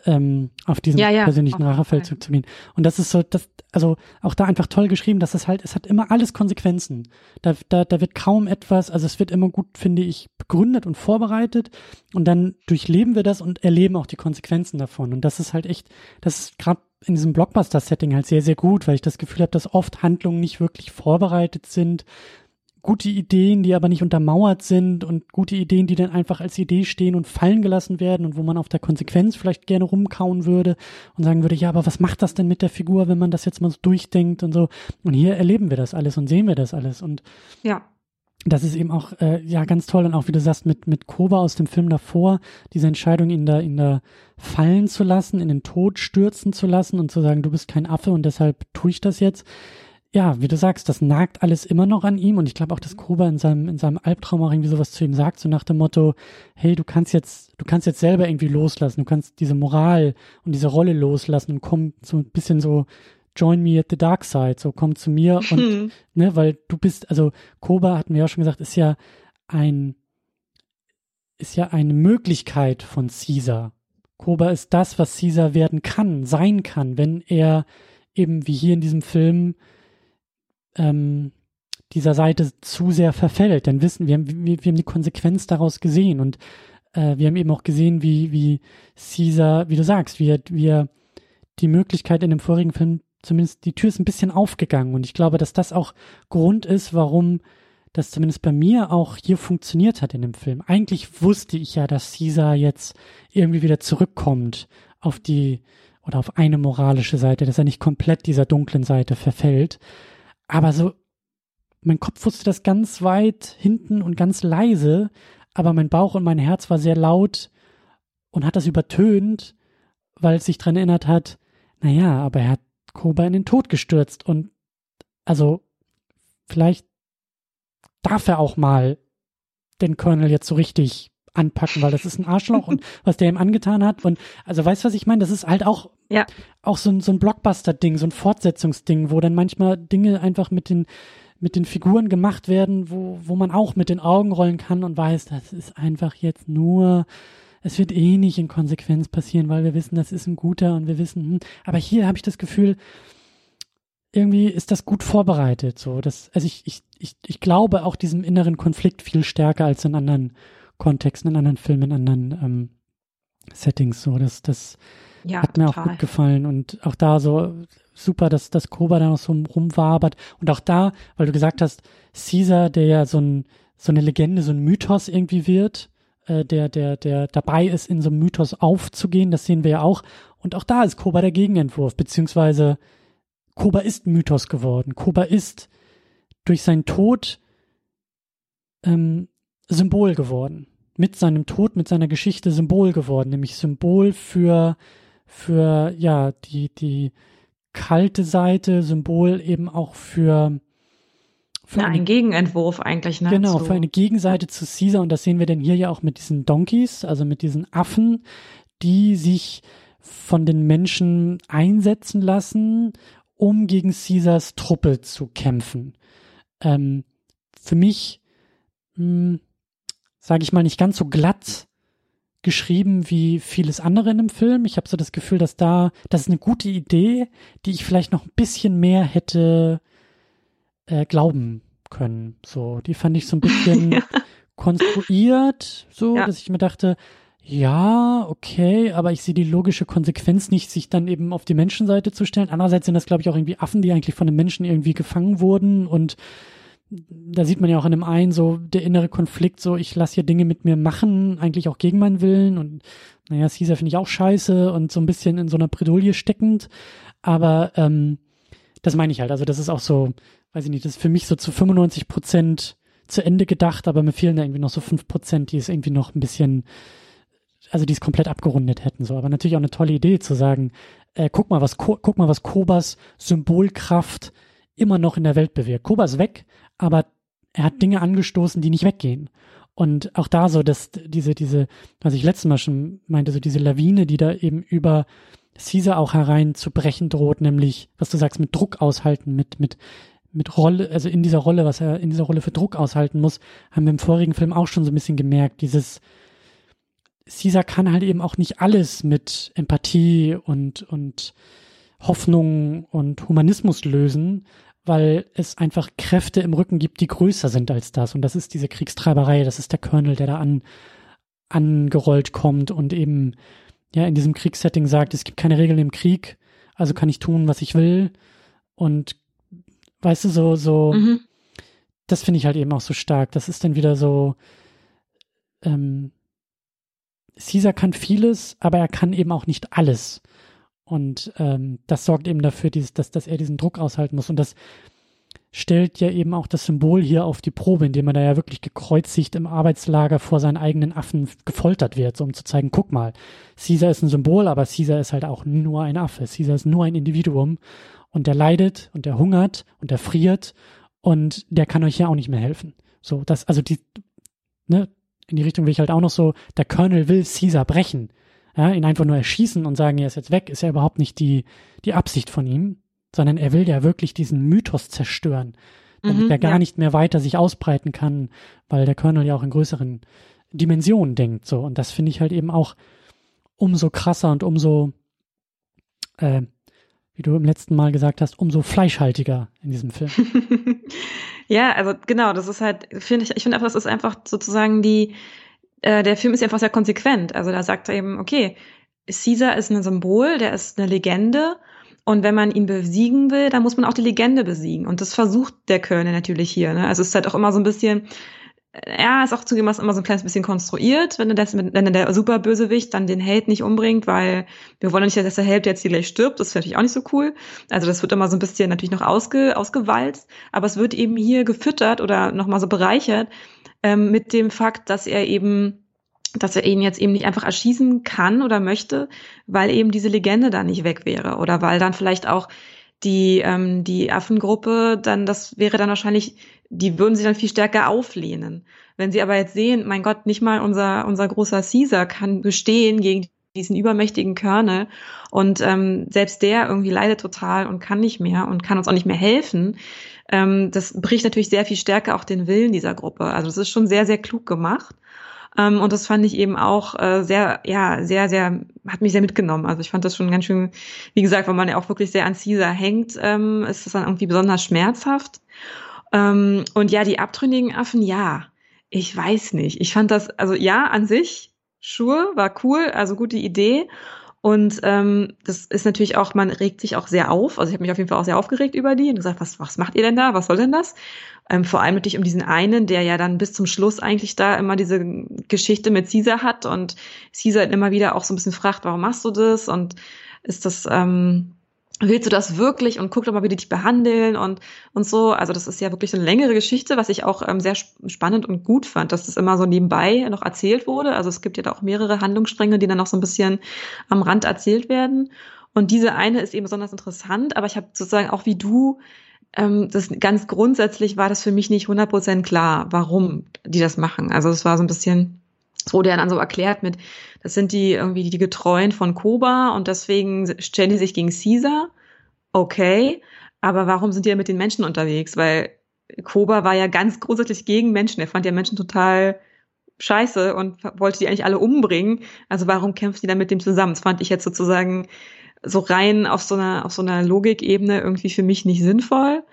ähm, auf diesen ja, ja, persönlichen Rachefeldzug zu gehen. Und das ist so, das, also auch da einfach toll geschrieben, dass es halt, es hat immer alles Konsequenzen. Da, da, da wird kaum etwas, also es wird immer gut, finde ich, begründet und vorbereitet und dann durchleben wir das und erleben auch die Konsequenzen davon. Und das ist halt echt, das ist gerade in diesem Blockbuster-Setting halt sehr, sehr gut, weil ich das Gefühl habe, dass oft Handlungen nicht wirklich vorbereitet sind, gute Ideen, die aber nicht untermauert sind und gute Ideen, die dann einfach als Idee stehen und fallen gelassen werden und wo man auf der Konsequenz vielleicht gerne rumkauen würde und sagen würde, ja, aber was macht das denn mit der Figur, wenn man das jetzt mal so durchdenkt und so. Und hier erleben wir das alles und sehen wir das alles und ja. Das ist eben auch äh, ja ganz toll und auch wie du sagst mit mit Koba aus dem Film davor diese Entscheidung in der in der fallen zu lassen, in den Tod stürzen zu lassen und zu sagen, du bist kein Affe und deshalb tue ich das jetzt ja, wie du sagst, das nagt alles immer noch an ihm und ich glaube auch, dass Koba in seinem, in seinem Albtraum auch irgendwie sowas zu ihm sagt, so nach dem Motto, hey, du kannst jetzt, du kannst jetzt selber irgendwie loslassen, du kannst diese Moral und diese Rolle loslassen und komm so ein bisschen so, join me at the dark side, so komm zu mir und, hm. ne, weil du bist, also Koba, hatten wir ja schon gesagt, ist ja ein, ist ja eine Möglichkeit von Caesar. Koba ist das, was Caesar werden kann, sein kann, wenn er eben wie hier in diesem Film ähm, dieser Seite zu sehr verfällt. Denn wissen, wir haben, wir, wir haben die Konsequenz daraus gesehen und äh, wir haben eben auch gesehen, wie, wie Caesar, wie du sagst, wie wie er die Möglichkeit in dem vorigen Film zumindest die Tür ist ein bisschen aufgegangen und ich glaube, dass das auch Grund ist, warum das zumindest bei mir auch hier funktioniert hat in dem Film. Eigentlich wusste ich ja, dass Caesar jetzt irgendwie wieder zurückkommt auf die oder auf eine moralische Seite, dass er nicht komplett dieser dunklen Seite verfällt. Aber so, mein Kopf wusste das ganz weit hinten und ganz leise, aber mein Bauch und mein Herz war sehr laut und hat das übertönt, weil es sich dran erinnert hat, naja, aber er hat Koba in den Tod gestürzt und also vielleicht darf er auch mal den Colonel jetzt so richtig anpacken, weil das ist ein Arschloch und was der ihm angetan hat. Und also weißt du, was ich meine? Das ist halt auch, ja. auch so ein, so ein Blockbuster-Ding, so ein Fortsetzungsding, wo dann manchmal Dinge einfach mit den, mit den Figuren gemacht werden, wo, wo man auch mit den Augen rollen kann und weiß, das ist einfach jetzt nur, es wird eh nicht in Konsequenz passieren, weil wir wissen, das ist ein guter und wir wissen, hm, aber hier habe ich das Gefühl, irgendwie ist das gut vorbereitet. So, das, also ich, ich, ich, ich glaube auch diesem inneren Konflikt viel stärker als in anderen Kontexten, in anderen Filmen, in anderen ähm, Settings. So, das, das ja, hat mir total. auch gut gefallen. Und auch da so super, dass das Koba da noch so rumwabert. Und auch da, weil du gesagt hast, Caesar, der ja so ein, so eine Legende, so ein Mythos irgendwie wird, äh, der, der, der dabei ist, in so einem Mythos aufzugehen, das sehen wir ja auch. Und auch da ist Koba der Gegenentwurf, beziehungsweise Koba ist Mythos geworden. Koba ist durch seinen Tod ähm, Symbol geworden. Mit seinem Tod, mit seiner Geschichte Symbol geworden, nämlich Symbol für, für, ja, die, die kalte Seite, Symbol eben auch für, für ja, ein Gegenentwurf eigentlich, ne? Genau, für eine Gegenseite zu Caesar und das sehen wir denn hier ja auch mit diesen Donkeys, also mit diesen Affen, die sich von den Menschen einsetzen lassen um gegen Caesars Truppe zu kämpfen. Ähm, für mich, hm, sage ich mal, nicht ganz so glatt geschrieben wie vieles andere in dem Film. Ich habe so das Gefühl, dass da, das ist eine gute Idee, die ich vielleicht noch ein bisschen mehr hätte äh, glauben können. So, die fand ich so ein bisschen ja. konstruiert, so, ja. dass ich mir dachte, ja, okay, aber ich sehe die logische Konsequenz nicht, sich dann eben auf die Menschenseite zu stellen. Andererseits sind das, glaube ich, auch irgendwie Affen, die eigentlich von den Menschen irgendwie gefangen wurden und da sieht man ja auch an dem einen so der innere Konflikt, so ich lasse hier Dinge mit mir machen, eigentlich auch gegen meinen Willen und naja, Caesar finde ich auch scheiße und so ein bisschen in so einer Bredouille steckend, aber ähm, das meine ich halt, also das ist auch so, weiß ich nicht, das ist für mich so zu 95 Prozent zu Ende gedacht, aber mir fehlen da irgendwie noch so fünf Prozent, die ist irgendwie noch ein bisschen also die es komplett abgerundet hätten. So, aber natürlich auch eine tolle Idee zu sagen, äh, guck mal, was guck mal, was Kobas Symbolkraft immer noch in der Welt bewirkt. Koba ist weg, aber er hat Dinge angestoßen, die nicht weggehen. Und auch da so, dass diese, diese, was ich letztes Mal schon meinte, so diese Lawine, die da eben über Caesar auch hereinzubrechen droht, nämlich, was du sagst, mit Druck aushalten, mit, mit, mit Rolle, also in dieser Rolle, was er in dieser Rolle für Druck aushalten muss, haben wir im vorigen Film auch schon so ein bisschen gemerkt, dieses, Caesar kann halt eben auch nicht alles mit Empathie und, und Hoffnung und Humanismus lösen, weil es einfach Kräfte im Rücken gibt, die größer sind als das. Und das ist diese Kriegstreiberei, das ist der Colonel, der da an, angerollt kommt und eben ja in diesem Kriegssetting sagt, es gibt keine Regeln im Krieg, also kann ich tun, was ich will. Und weißt du, so, so, mhm. das finde ich halt eben auch so stark. Das ist dann wieder so, ähm, Caesar kann vieles, aber er kann eben auch nicht alles. Und ähm, das sorgt eben dafür, dieses, dass, dass er diesen Druck aushalten muss. Und das stellt ja eben auch das Symbol hier auf die Probe, indem er da ja wirklich gekreuzigt im Arbeitslager vor seinen eigenen Affen gefoltert wird, so um zu zeigen, guck mal, Caesar ist ein Symbol, aber Caesar ist halt auch nur ein Affe. Caesar ist nur ein Individuum und der leidet und der hungert und der friert und der kann euch ja auch nicht mehr helfen. So, das, also die, ne, in die Richtung will ich halt auch noch so, der Colonel will Caesar brechen. Ja, ihn einfach nur erschießen und sagen, er ist jetzt weg, ist ja überhaupt nicht die, die Absicht von ihm, sondern er will ja wirklich diesen Mythos zerstören, damit mhm, er gar ja. nicht mehr weiter sich ausbreiten kann, weil der Colonel ja auch in größeren Dimensionen denkt, so. Und das finde ich halt eben auch umso krasser und umso, äh, wie du im letzten Mal gesagt hast, umso fleischhaltiger in diesem Film. Ja, also genau, das ist halt, finde ich, ich finde einfach, das ist einfach sozusagen die, äh, der Film ist einfach sehr konsequent. Also da sagt er eben, okay, Caesar ist ein Symbol, der ist eine Legende. Und wenn man ihn besiegen will, dann muss man auch die Legende besiegen. Und das versucht der Körner natürlich hier. Ne? Also es ist halt auch immer so ein bisschen, ja, ist auch zugegeben immer so ein kleines bisschen konstruiert, wenn, das, wenn der Superbösewicht dann den Held nicht umbringt, weil wir wollen nicht, dass der Held jetzt hier gleich stirbt, das ist natürlich auch nicht so cool. Also das wird immer so ein bisschen natürlich noch ausge, ausgewalzt, aber es wird eben hier gefüttert oder nochmal so bereichert, ähm, mit dem Fakt, dass er eben dass er ihn jetzt eben nicht einfach erschießen kann oder möchte, weil eben diese Legende da nicht weg wäre oder weil dann vielleicht auch die ähm, die Affengruppe dann das wäre dann wahrscheinlich die würden sich dann viel stärker auflehnen. Wenn sie aber jetzt sehen, mein Gott, nicht mal unser unser großer Caesar kann bestehen gegen diesen übermächtigen Körner und ähm, selbst der irgendwie leidet total und kann nicht mehr und kann uns auch nicht mehr helfen. Ähm, das bricht natürlich sehr viel stärker auch den Willen dieser Gruppe. Also das ist schon sehr, sehr klug gemacht. Ähm, und das fand ich eben auch äh, sehr, ja, sehr, sehr, hat mich sehr mitgenommen. Also ich fand das schon ganz schön, wie gesagt, wenn man ja auch wirklich sehr an Caesar hängt, ähm, ist das dann irgendwie besonders schmerzhaft. Ähm, und ja, die abtrünnigen Affen, ja, ich weiß nicht. Ich fand das, also ja, an sich Schuhe, war cool, also gute Idee. Und ähm, das ist natürlich auch, man regt sich auch sehr auf. Also ich habe mich auf jeden Fall auch sehr aufgeregt über die und gesagt, was, was macht ihr denn da? Was soll denn das? Ähm, vor allem natürlich um diesen einen, der ja dann bis zum Schluss eigentlich da immer diese Geschichte mit Caesar hat und Caesar immer wieder auch so ein bisschen fragt, warum machst du das? Und ist das, ähm, willst du das wirklich und guck doch mal, wie die dich behandeln und, und so. Also das ist ja wirklich so eine längere Geschichte, was ich auch ähm, sehr spannend und gut fand, dass das immer so nebenbei noch erzählt wurde. Also es gibt ja da auch mehrere Handlungsstränge, die dann noch so ein bisschen am Rand erzählt werden. Und diese eine ist eben besonders interessant, aber ich habe sozusagen auch wie du, ähm, das ganz grundsätzlich war das für mich nicht 100% klar, warum die das machen. Also es war so ein bisschen, es wurde ja dann so erklärt mit, das sind die irgendwie die Getreuen von Koba und deswegen stellen die sich gegen Caesar. Okay, aber warum sind die ja mit den Menschen unterwegs? Weil Koba war ja ganz grundsätzlich gegen Menschen. Er fand ja Menschen total scheiße und wollte die eigentlich alle umbringen. Also warum kämpft die dann mit dem zusammen? Das fand ich jetzt sozusagen so rein auf so einer, auf so einer Logikebene irgendwie für mich nicht sinnvoll.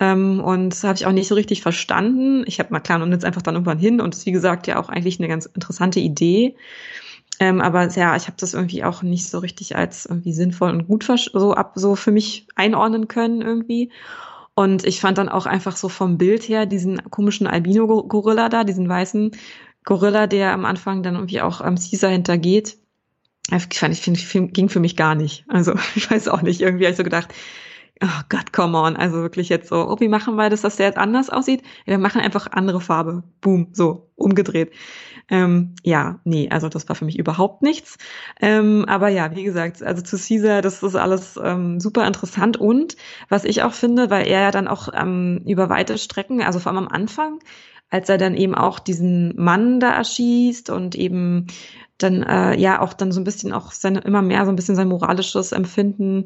Ähm, und das habe ich auch nicht so richtig verstanden. Ich habe mal klar und jetzt einfach dann irgendwann hin und ist wie gesagt ja auch eigentlich eine ganz interessante Idee. Ähm, aber ja, ich habe das irgendwie auch nicht so richtig als irgendwie sinnvoll und gut so ab so für mich einordnen können irgendwie. Und ich fand dann auch einfach so vom Bild her diesen komischen Albino-Gorilla da, diesen weißen Gorilla, der am Anfang dann irgendwie auch am Caesar hintergeht. Ich fand, ich finde, ging für mich gar nicht. Also ich weiß auch nicht. Irgendwie habe ich so gedacht, oh Gott, come on. Also wirklich jetzt so, oh, wie machen wir das, dass der jetzt anders aussieht? Ja, wir machen einfach andere Farbe. Boom, so, umgedreht. Ähm, ja, nee, also das war für mich überhaupt nichts. Ähm, aber ja, wie gesagt, also zu Caesar, das ist alles ähm, super interessant. Und was ich auch finde, weil er ja dann auch ähm, über weite Strecken, also vor allem am Anfang, als er dann eben auch diesen Mann da erschießt und eben dann äh, ja auch dann so ein bisschen auch seine immer mehr so ein bisschen sein moralisches Empfinden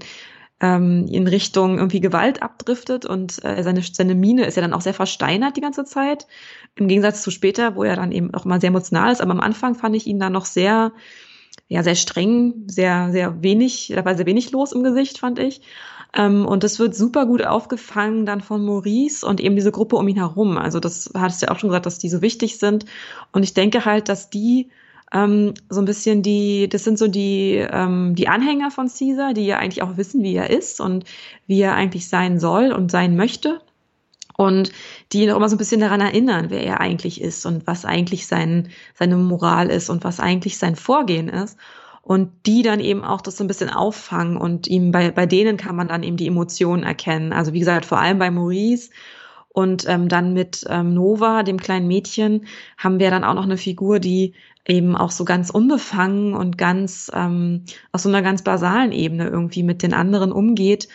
ähm, in Richtung irgendwie Gewalt abdriftet und äh, seine, seine Mine ist ja dann auch sehr versteinert die ganze Zeit. Im Gegensatz zu später, wo er dann eben auch mal sehr emotional ist. Aber am Anfang fand ich ihn dann noch sehr, ja, sehr streng, sehr, sehr wenig, da war sehr wenig los im Gesicht, fand ich. Ähm, und das wird super gut aufgefangen dann von Maurice und eben diese Gruppe um ihn herum. Also das hattest du ja auch schon gesagt, dass die so wichtig sind. Und ich denke halt, dass die ähm, so ein bisschen die, das sind so die, ähm, die Anhänger von Caesar, die ja eigentlich auch wissen, wie er ist und wie er eigentlich sein soll und sein möchte. Und die ihn auch immer so ein bisschen daran erinnern, wer er eigentlich ist und was eigentlich sein, seine Moral ist und was eigentlich sein Vorgehen ist. Und die dann eben auch das so ein bisschen auffangen und ihm bei, bei denen kann man dann eben die Emotionen erkennen. Also wie gesagt, vor allem bei Maurice und ähm, dann mit ähm, Nova, dem kleinen Mädchen, haben wir dann auch noch eine Figur, die eben auch so ganz unbefangen und ganz ähm, aus so einer ganz basalen Ebene irgendwie mit den anderen umgeht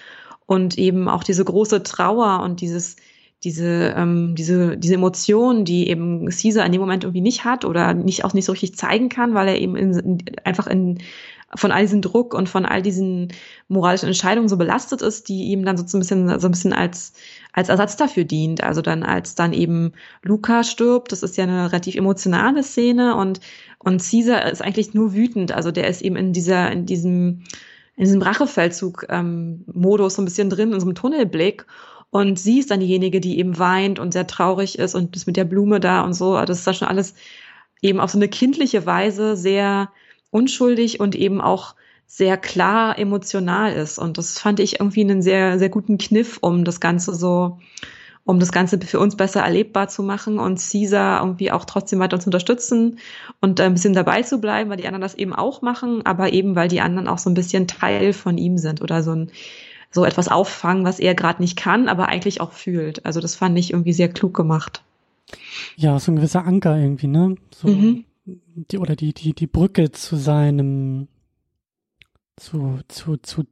und eben auch diese große Trauer und dieses diese ähm, diese diese Emotionen, die eben Caesar in dem Moment irgendwie nicht hat oder nicht auch nicht so richtig zeigen kann, weil er eben in, in, einfach in von all diesem Druck und von all diesen moralischen Entscheidungen so belastet ist, die ihm dann so ein bisschen, so ein bisschen als, als Ersatz dafür dient. Also dann, als dann eben Luca stirbt, das ist ja eine relativ emotionale Szene und, und Caesar ist eigentlich nur wütend. Also der ist eben in dieser, in diesem, in diesem Rachefeldzug-Modus ähm, so ein bisschen drin, in so einem Tunnelblick. Und sie ist dann diejenige, die eben weint und sehr traurig ist und ist mit der Blume da und so. Das ist da schon alles eben auf so eine kindliche Weise sehr unschuldig und eben auch sehr klar emotional ist. Und das fand ich irgendwie einen sehr, sehr guten Kniff, um das Ganze so, um das Ganze für uns besser erlebbar zu machen und Caesar irgendwie auch trotzdem weiter zu unterstützen und ein bisschen dabei zu bleiben, weil die anderen das eben auch machen, aber eben weil die anderen auch so ein bisschen Teil von ihm sind oder so ein so etwas auffangen, was er gerade nicht kann, aber eigentlich auch fühlt. Also das fand ich irgendwie sehr klug gemacht. Ja, so ein gewisser Anker irgendwie, ne? So, mhm. die, oder die, die, die Brücke zu seinem, zu, zu, zu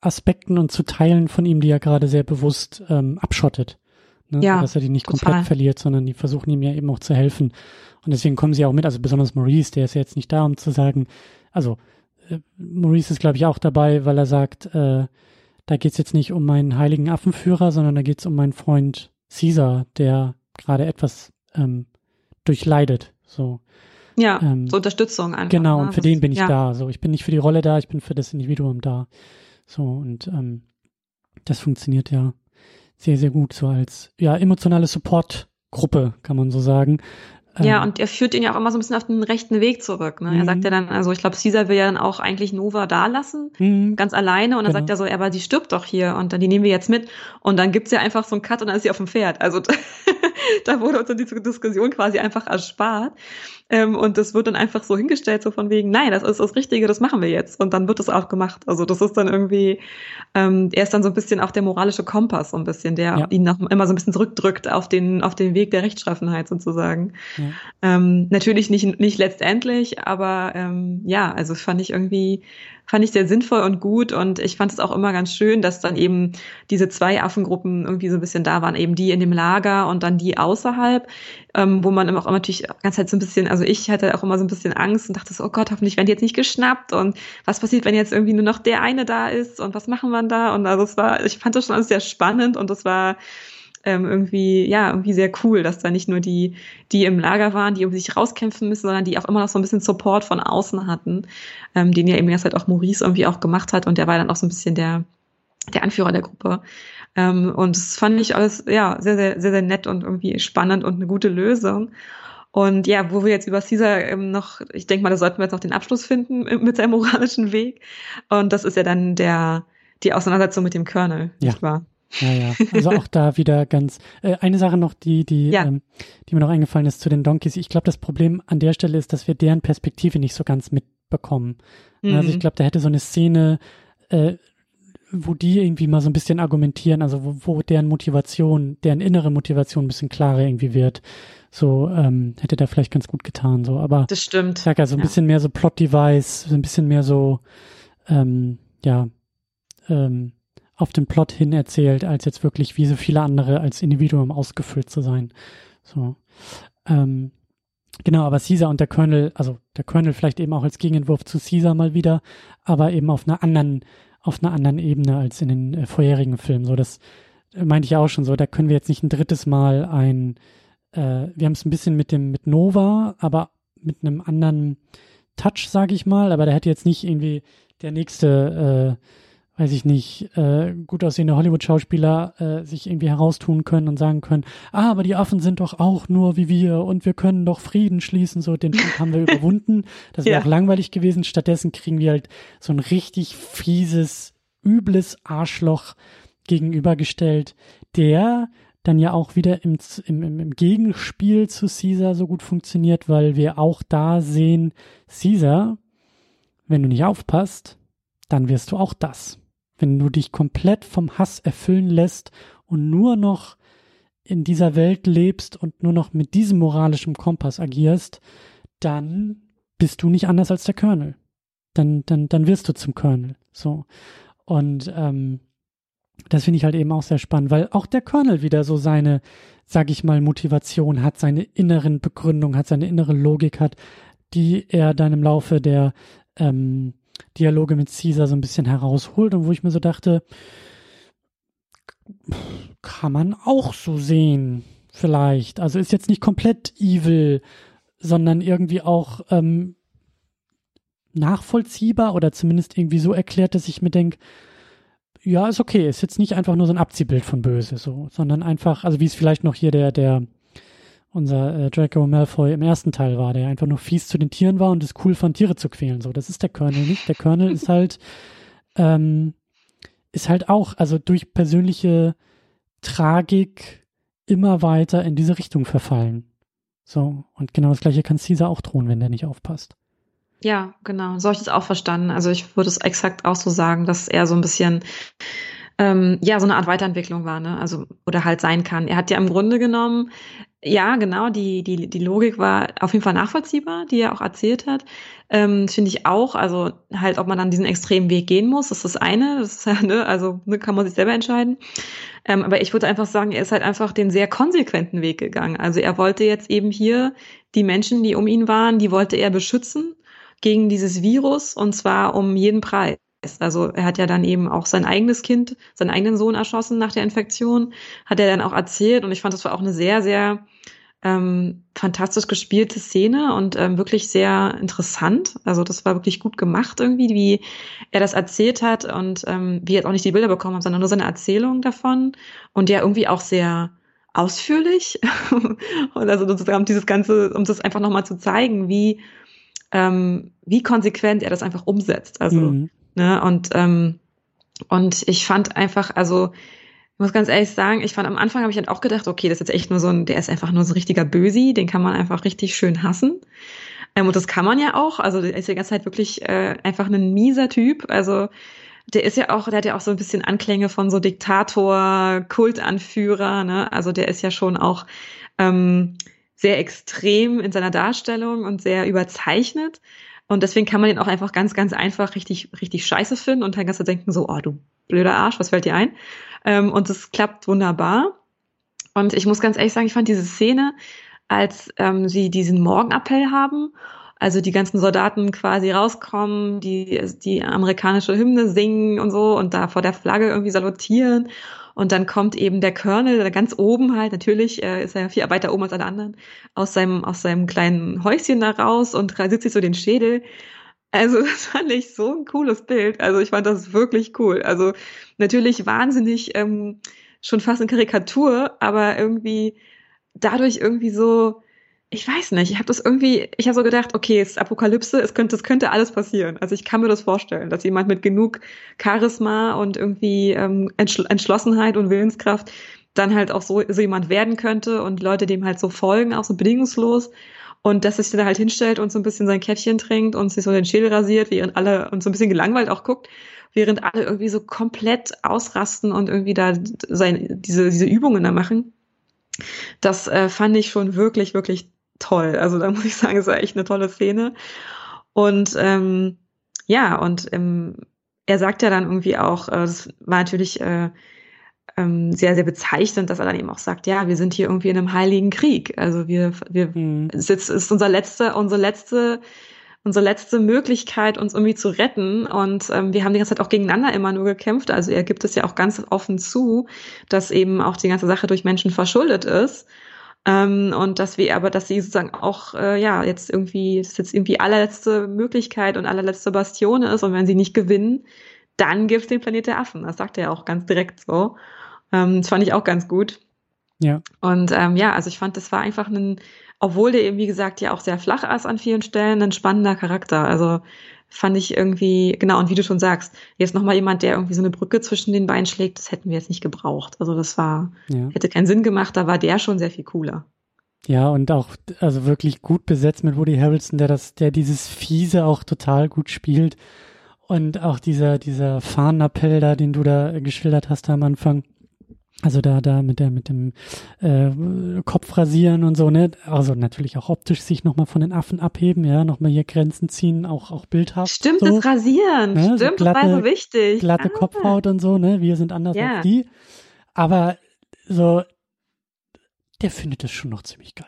Aspekten und zu Teilen von ihm, die er gerade sehr bewusst ähm, abschottet. Ne? Ja, so, dass er die nicht total. komplett verliert, sondern die versuchen ihm ja eben auch zu helfen. Und deswegen kommen sie auch mit, also besonders Maurice, der ist ja jetzt nicht da, um zu sagen, also äh, Maurice ist, glaube ich, auch dabei, weil er sagt, äh, da geht's jetzt nicht um meinen heiligen Affenführer, sondern da geht's um meinen Freund Caesar, der gerade etwas ähm, durchleidet. So. Ja, ähm, so Unterstützung einfach. Genau, ne? und für das, den bin ich ja. da. So, ich bin nicht für die Rolle da, ich bin für das Individuum da. So, und ähm, das funktioniert ja sehr, sehr gut, so als ja, emotionale Supportgruppe, kann man so sagen. Ja, ähm, und er führt ihn ja auch immer so ein bisschen auf den rechten Weg zurück. Ne? Er sagt mhm. ja dann, also ich glaube, Caesar will ja dann auch eigentlich Nova da lassen, mhm. ganz alleine. Und dann genau. sagt er so, aber die stirbt doch hier und dann die nehmen wir jetzt mit. Und dann gibt's ja einfach so einen Cut und dann ist sie auf dem Pferd. Also da wurde uns diese Diskussion quasi einfach erspart. Ähm, und das wird dann einfach so hingestellt, so von wegen, nein, das ist das Richtige, das machen wir jetzt. Und dann wird das auch gemacht. Also das ist dann irgendwie, ähm, er ist dann so ein bisschen auch der moralische Kompass, so ein bisschen, der ja. ihn noch immer so ein bisschen zurückdrückt auf den, auf den Weg der Rechtschaffenheit sozusagen. Ja. Ähm, natürlich nicht, nicht letztendlich, aber ähm, ja, also fand ich irgendwie fand ich sehr sinnvoll und gut. Und ich fand es auch immer ganz schön, dass dann eben diese zwei Affengruppen irgendwie so ein bisschen da waren, eben die in dem Lager und dann die außerhalb, ähm, wo man immer auch immer natürlich ganz halt so ein bisschen, also ich hatte auch immer so ein bisschen Angst und dachte so, oh Gott, hoffentlich werden die jetzt nicht geschnappt. Und was passiert, wenn jetzt irgendwie nur noch der eine da ist? Und was machen wir da? Und also es war, ich fand das schon alles sehr spannend und das war ähm, irgendwie, ja, irgendwie sehr cool, dass da nicht nur die, die im Lager waren, die irgendwie sich rauskämpfen müssen, sondern die auch immer noch so ein bisschen Support von außen hatten, ähm, den ja eben jetzt halt auch Maurice irgendwie auch gemacht hat und der war dann auch so ein bisschen der, der Anführer der Gruppe. Ähm, und das fand ich alles, ja, sehr, sehr, sehr, sehr nett und irgendwie spannend und eine gute Lösung. Und ja, wo wir jetzt über Caesar ähm, noch, ich denke mal, da sollten wir jetzt noch den Abschluss finden mit seinem moralischen Weg. Und das ist ja dann der, die Auseinandersetzung mit dem Colonel, ja. nicht wahr? Ja, ja. Also auch da wieder ganz. Äh, eine Sache noch, die, die, ja. ähm, die mir noch eingefallen ist zu den Donkeys. Ich glaube, das Problem an der Stelle ist, dass wir deren Perspektive nicht so ganz mitbekommen. Mhm. Also ich glaube, da hätte so eine Szene, äh, wo die irgendwie mal so ein bisschen argumentieren, also wo, wo deren Motivation, deren innere Motivation ein bisschen klarer irgendwie wird. So ähm, hätte da vielleicht ganz gut getan. So, aber das stimmt. Sag also ein ja. bisschen mehr so Plot-Device, so ein bisschen mehr so, ähm, ja, ähm, auf den Plot hin erzählt, als jetzt wirklich wie so viele andere als Individuum ausgefüllt zu sein. So. Ähm, genau, aber Caesar und der Colonel, also der Colonel vielleicht eben auch als Gegenentwurf zu Caesar mal wieder, aber eben auf einer anderen, auf einer anderen Ebene als in den äh, vorherigen Filmen. So, das äh, meinte ich auch schon so, da können wir jetzt nicht ein drittes Mal ein, äh, wir haben es ein bisschen mit dem, mit Nova, aber mit einem anderen Touch, sage ich mal, aber der hätte jetzt nicht irgendwie der nächste äh, weiß ich nicht, äh, gut aussehende Hollywood-Schauspieler äh, sich irgendwie heraustun können und sagen können, ah, aber die Affen sind doch auch nur wie wir und wir können doch Frieden schließen, so den Punkt haben wir überwunden. Das wäre ja. auch langweilig gewesen. Stattdessen kriegen wir halt so ein richtig fieses, übles Arschloch gegenübergestellt, der dann ja auch wieder im, im, im Gegenspiel zu Caesar so gut funktioniert, weil wir auch da sehen, Caesar, wenn du nicht aufpasst, dann wirst du auch das wenn du dich komplett vom Hass erfüllen lässt und nur noch in dieser Welt lebst und nur noch mit diesem moralischen Kompass agierst, dann bist du nicht anders als der Colonel. Dann, dann, dann wirst du zum Colonel. So. Und ähm, das finde ich halt eben auch sehr spannend, weil auch der Colonel wieder so seine, sag ich mal, Motivation hat, seine inneren Begründungen hat, seine innere Logik hat, die er dann im Laufe der ähm, Dialoge mit Caesar so ein bisschen herausholt und wo ich mir so dachte, kann man auch so sehen, vielleicht. Also ist jetzt nicht komplett evil, sondern irgendwie auch ähm, nachvollziehbar oder zumindest irgendwie so erklärt, dass ich mir denke, ja, ist okay, ist jetzt nicht einfach nur so ein Abziehbild von Böse, so, sondern einfach, also wie es vielleicht noch hier der, der unser äh, Draco Malfoy im ersten Teil war, der einfach nur fies zu den Tieren war und es cool fand, Tiere zu quälen. So, das ist der Colonel nicht. Der Colonel ist halt, ähm, ist halt auch, also durch persönliche Tragik immer weiter in diese Richtung verfallen. So, und genau das gleiche kann Caesar auch drohen, wenn der nicht aufpasst. Ja, genau. So habe ich das auch verstanden. Also ich würde es exakt auch so sagen, dass er so ein bisschen ähm, ja so eine Art Weiterentwicklung war, ne? Also oder halt sein kann. Er hat ja im Grunde genommen ja, genau, die, die, die Logik war auf jeden Fall nachvollziehbar, die er auch erzählt hat. Ähm, Finde ich auch, also halt, ob man dann diesen extremen Weg gehen muss, das ist das eine, das ist ja, ne, also ne, kann man sich selber entscheiden. Ähm, aber ich würde einfach sagen, er ist halt einfach den sehr konsequenten Weg gegangen. Also er wollte jetzt eben hier die Menschen, die um ihn waren, die wollte er beschützen gegen dieses Virus und zwar um jeden Preis. Also er hat ja dann eben auch sein eigenes Kind, seinen eigenen Sohn erschossen nach der Infektion, hat er dann auch erzählt und ich fand, das war auch eine sehr, sehr ähm, fantastisch gespielte Szene und ähm, wirklich sehr interessant. Also das war wirklich gut gemacht irgendwie, wie er das erzählt hat und ähm, wie jetzt auch nicht die Bilder bekommen haben, sondern nur seine Erzählung davon und ja irgendwie auch sehr ausführlich und also sozusagen dieses ganze, um das einfach nochmal zu zeigen, wie ähm, wie konsequent er das einfach umsetzt. Also mhm. Ne? Und, ähm, und ich fand einfach, also ich muss ganz ehrlich sagen, ich fand am Anfang habe ich dann auch gedacht, okay, das ist jetzt echt nur so ein, der ist einfach nur so ein richtiger Bösi, den kann man einfach richtig schön hassen. Ähm, und das kann man ja auch. Also der ist die ganze Zeit wirklich äh, einfach ein mieser Typ. Also der ist ja auch, der hat ja auch so ein bisschen Anklänge von so Diktator, Kultanführer, ne? Also der ist ja schon auch ähm, sehr extrem in seiner Darstellung und sehr überzeichnet. Und deswegen kann man den auch einfach ganz, ganz einfach richtig, richtig scheiße finden und dann kannst du denken so, oh, du blöder Arsch, was fällt dir ein? Ähm, und es klappt wunderbar. Und ich muss ganz ehrlich sagen, ich fand diese Szene, als ähm, sie diesen Morgenappell haben, also die ganzen Soldaten quasi rauskommen, die die amerikanische Hymne singen und so und da vor der Flagge irgendwie salutieren und dann kommt eben der Colonel, ganz oben halt, natürlich äh, ist er ja viel weiter oben als alle anderen, aus seinem, aus seinem kleinen Häuschen da raus und rasiert sich so den Schädel. Also das fand ich so ein cooles Bild. Also ich fand das wirklich cool. Also natürlich wahnsinnig ähm, schon fast eine Karikatur, aber irgendwie dadurch irgendwie so ich weiß nicht, ich habe das irgendwie, ich habe so gedacht, okay, es ist Apokalypse, es könnte, es könnte alles passieren. Also ich kann mir das vorstellen, dass jemand mit genug Charisma und irgendwie ähm, Entschl Entschlossenheit und Willenskraft dann halt auch so, so jemand werden könnte und Leute dem halt so folgen, auch so bedingungslos. Und dass sich da halt hinstellt und so ein bisschen sein Käffchen trinkt und sich so den Schädel rasiert, während alle und so ein bisschen gelangweilt auch guckt, während alle irgendwie so komplett ausrasten und irgendwie da sein, diese, diese Übungen da machen. Das äh, fand ich schon wirklich, wirklich toll. Also da muss ich sagen, es war echt eine tolle Szene. Und ähm, ja, und ähm, er sagt ja dann irgendwie auch, äh, das war natürlich äh, ähm, sehr, sehr bezeichnend, dass er dann eben auch sagt, ja, wir sind hier irgendwie in einem heiligen Krieg. Also wir, wir, mhm. es ist, ist unser letzte, unsere letzte, unsere letzte Möglichkeit, uns irgendwie zu retten. Und ähm, wir haben die ganze Zeit auch gegeneinander immer nur gekämpft. Also er gibt es ja auch ganz offen zu, dass eben auch die ganze Sache durch Menschen verschuldet ist. Ähm, und dass wir aber, dass sie sozusagen auch, äh, ja, jetzt irgendwie, das ist jetzt irgendwie allerletzte Möglichkeit und allerletzte Bastion ist. Und wenn sie nicht gewinnen, dann gibt's den Planet der Affen. Das sagt er auch ganz direkt so. Ähm, das fand ich auch ganz gut. Ja. Und ähm, ja, also ich fand, das war einfach ein, obwohl der eben, wie gesagt, ja auch sehr flach ist an vielen Stellen, ein spannender Charakter. Also fand ich irgendwie, genau, und wie du schon sagst, jetzt nochmal jemand, der irgendwie so eine Brücke zwischen den Beinen schlägt, das hätten wir jetzt nicht gebraucht. Also das war, ja. hätte keinen Sinn gemacht, da war der schon sehr viel cooler. Ja, und auch, also wirklich gut besetzt mit Woody Harrelson, der das, der dieses Fiese auch total gut spielt. Und auch dieser, dieser Fahnenappell da, den du da geschildert hast am Anfang, also da, da mit der, mit dem äh, Kopf rasieren und so, ne? Also natürlich auch optisch sich nochmal von den Affen abheben, ja, nochmal hier Grenzen ziehen, auch, auch bildhaft. Stimmt, so, das Rasieren, ne? stimmt, so glatte, das war so wichtig. Glatte ah. Kopfhaut und so, ne? Wir sind anders ja. als die. Aber so, der findet es schon noch ziemlich geil.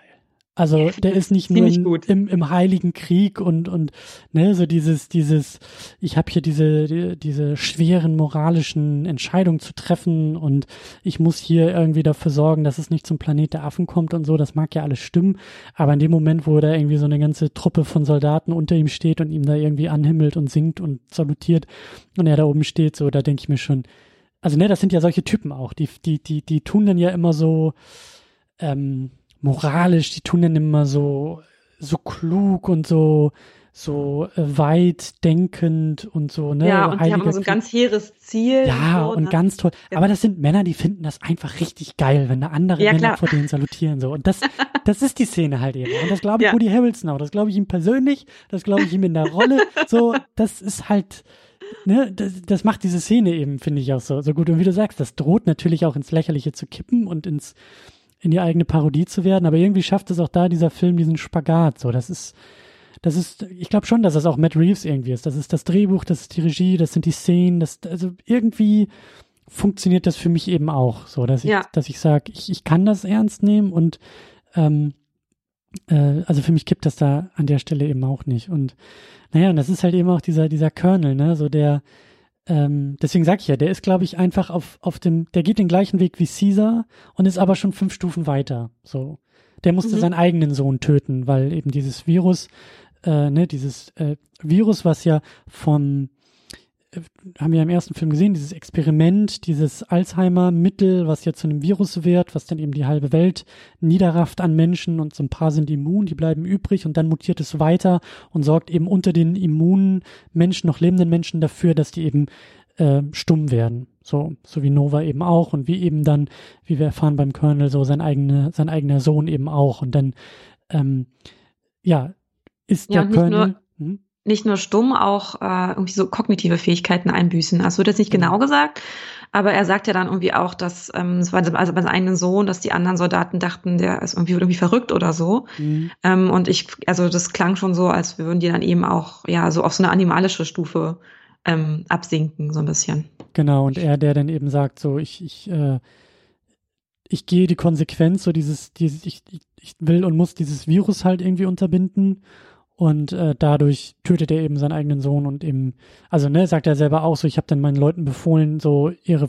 Also der ist nicht nur in, im, im Heiligen Krieg und und ne so dieses dieses ich habe hier diese die, diese schweren moralischen Entscheidungen zu treffen und ich muss hier irgendwie dafür sorgen, dass es nicht zum Planet der Affen kommt und so. Das mag ja alles stimmen, aber in dem Moment, wo da irgendwie so eine ganze Truppe von Soldaten unter ihm steht und ihm da irgendwie anhimmelt und singt und salutiert und er da oben steht, so da denke ich mir schon, also ne, das sind ja solche Typen auch, die die die die tun dann ja immer so ähm, moralisch, die tun dann immer so, so klug und so, so äh, weit denkend und so, ne? Ja, und die haben so ein ganz hehres Ziel. Ja, und, so, und ne? ganz toll. Aber das sind Männer, die finden das einfach richtig geil, wenn da andere ja, Männer klar. vor denen salutieren, so. Und das, das ist die Szene halt eben. Und das glaube ich ja. Woody Harrelson auch. Das glaube ich ihm persönlich. Das glaube ich ihm in der Rolle. So, das ist halt, ne, das, das macht diese Szene eben, finde ich auch so, so gut. Und wie du sagst, das droht natürlich auch ins Lächerliche zu kippen und ins, in die eigene Parodie zu werden, aber irgendwie schafft es auch da dieser Film diesen Spagat. So, das ist, das ist, ich glaube schon, dass das auch Matt Reeves irgendwie ist. Das ist das Drehbuch, das ist die Regie, das sind die Szenen, das, also irgendwie funktioniert das für mich eben auch, so, dass ich, ja. dass ich sage, ich, ich kann das ernst nehmen und ähm, äh, also für mich kippt das da an der Stelle eben auch nicht. Und naja, und das ist halt eben auch dieser, dieser Kernel, ne, so der, ähm, deswegen sag ich ja, der ist, glaube ich, einfach auf, auf dem, der geht den gleichen Weg wie Caesar und ist aber schon fünf Stufen weiter. So. Der musste mhm. seinen eigenen Sohn töten, weil eben dieses Virus, äh, ne, dieses äh, Virus, was ja vom haben wir im ersten Film gesehen, dieses Experiment, dieses Alzheimer-Mittel, was jetzt zu einem Virus wird, was dann eben die halbe Welt niederrafft an Menschen und so ein paar sind immun, die bleiben übrig und dann mutiert es weiter und sorgt eben unter den immunen Menschen, noch lebenden Menschen dafür, dass die eben äh, stumm werden. So, so wie Nova eben auch und wie eben dann, wie wir erfahren beim Colonel, so sein eigener, sein eigener Sohn eben auch. Und dann, ähm, ja, ist ja, der Colonel. Hm? Nicht nur stumm, auch äh, irgendwie so kognitive Fähigkeiten einbüßen. Also wird jetzt nicht mhm. genau gesagt, aber er sagt ja dann irgendwie auch, dass ähm, es war also bei seinem eigenen Sohn, dass die anderen Soldaten dachten, der ist irgendwie irgendwie verrückt oder so. Mhm. Ähm, und ich, also das klang schon so, als würden die dann eben auch ja so auf so eine animalische Stufe ähm, absinken, so ein bisschen. Genau, und er, der dann eben sagt, so ich, ich, äh, ich gehe die Konsequenz, so dieses, dieses, ich, ich will und muss dieses Virus halt irgendwie unterbinden und äh, dadurch tötet er eben seinen eigenen Sohn und eben, also ne, sagt er selber auch so, ich habe dann meinen Leuten befohlen, so ihre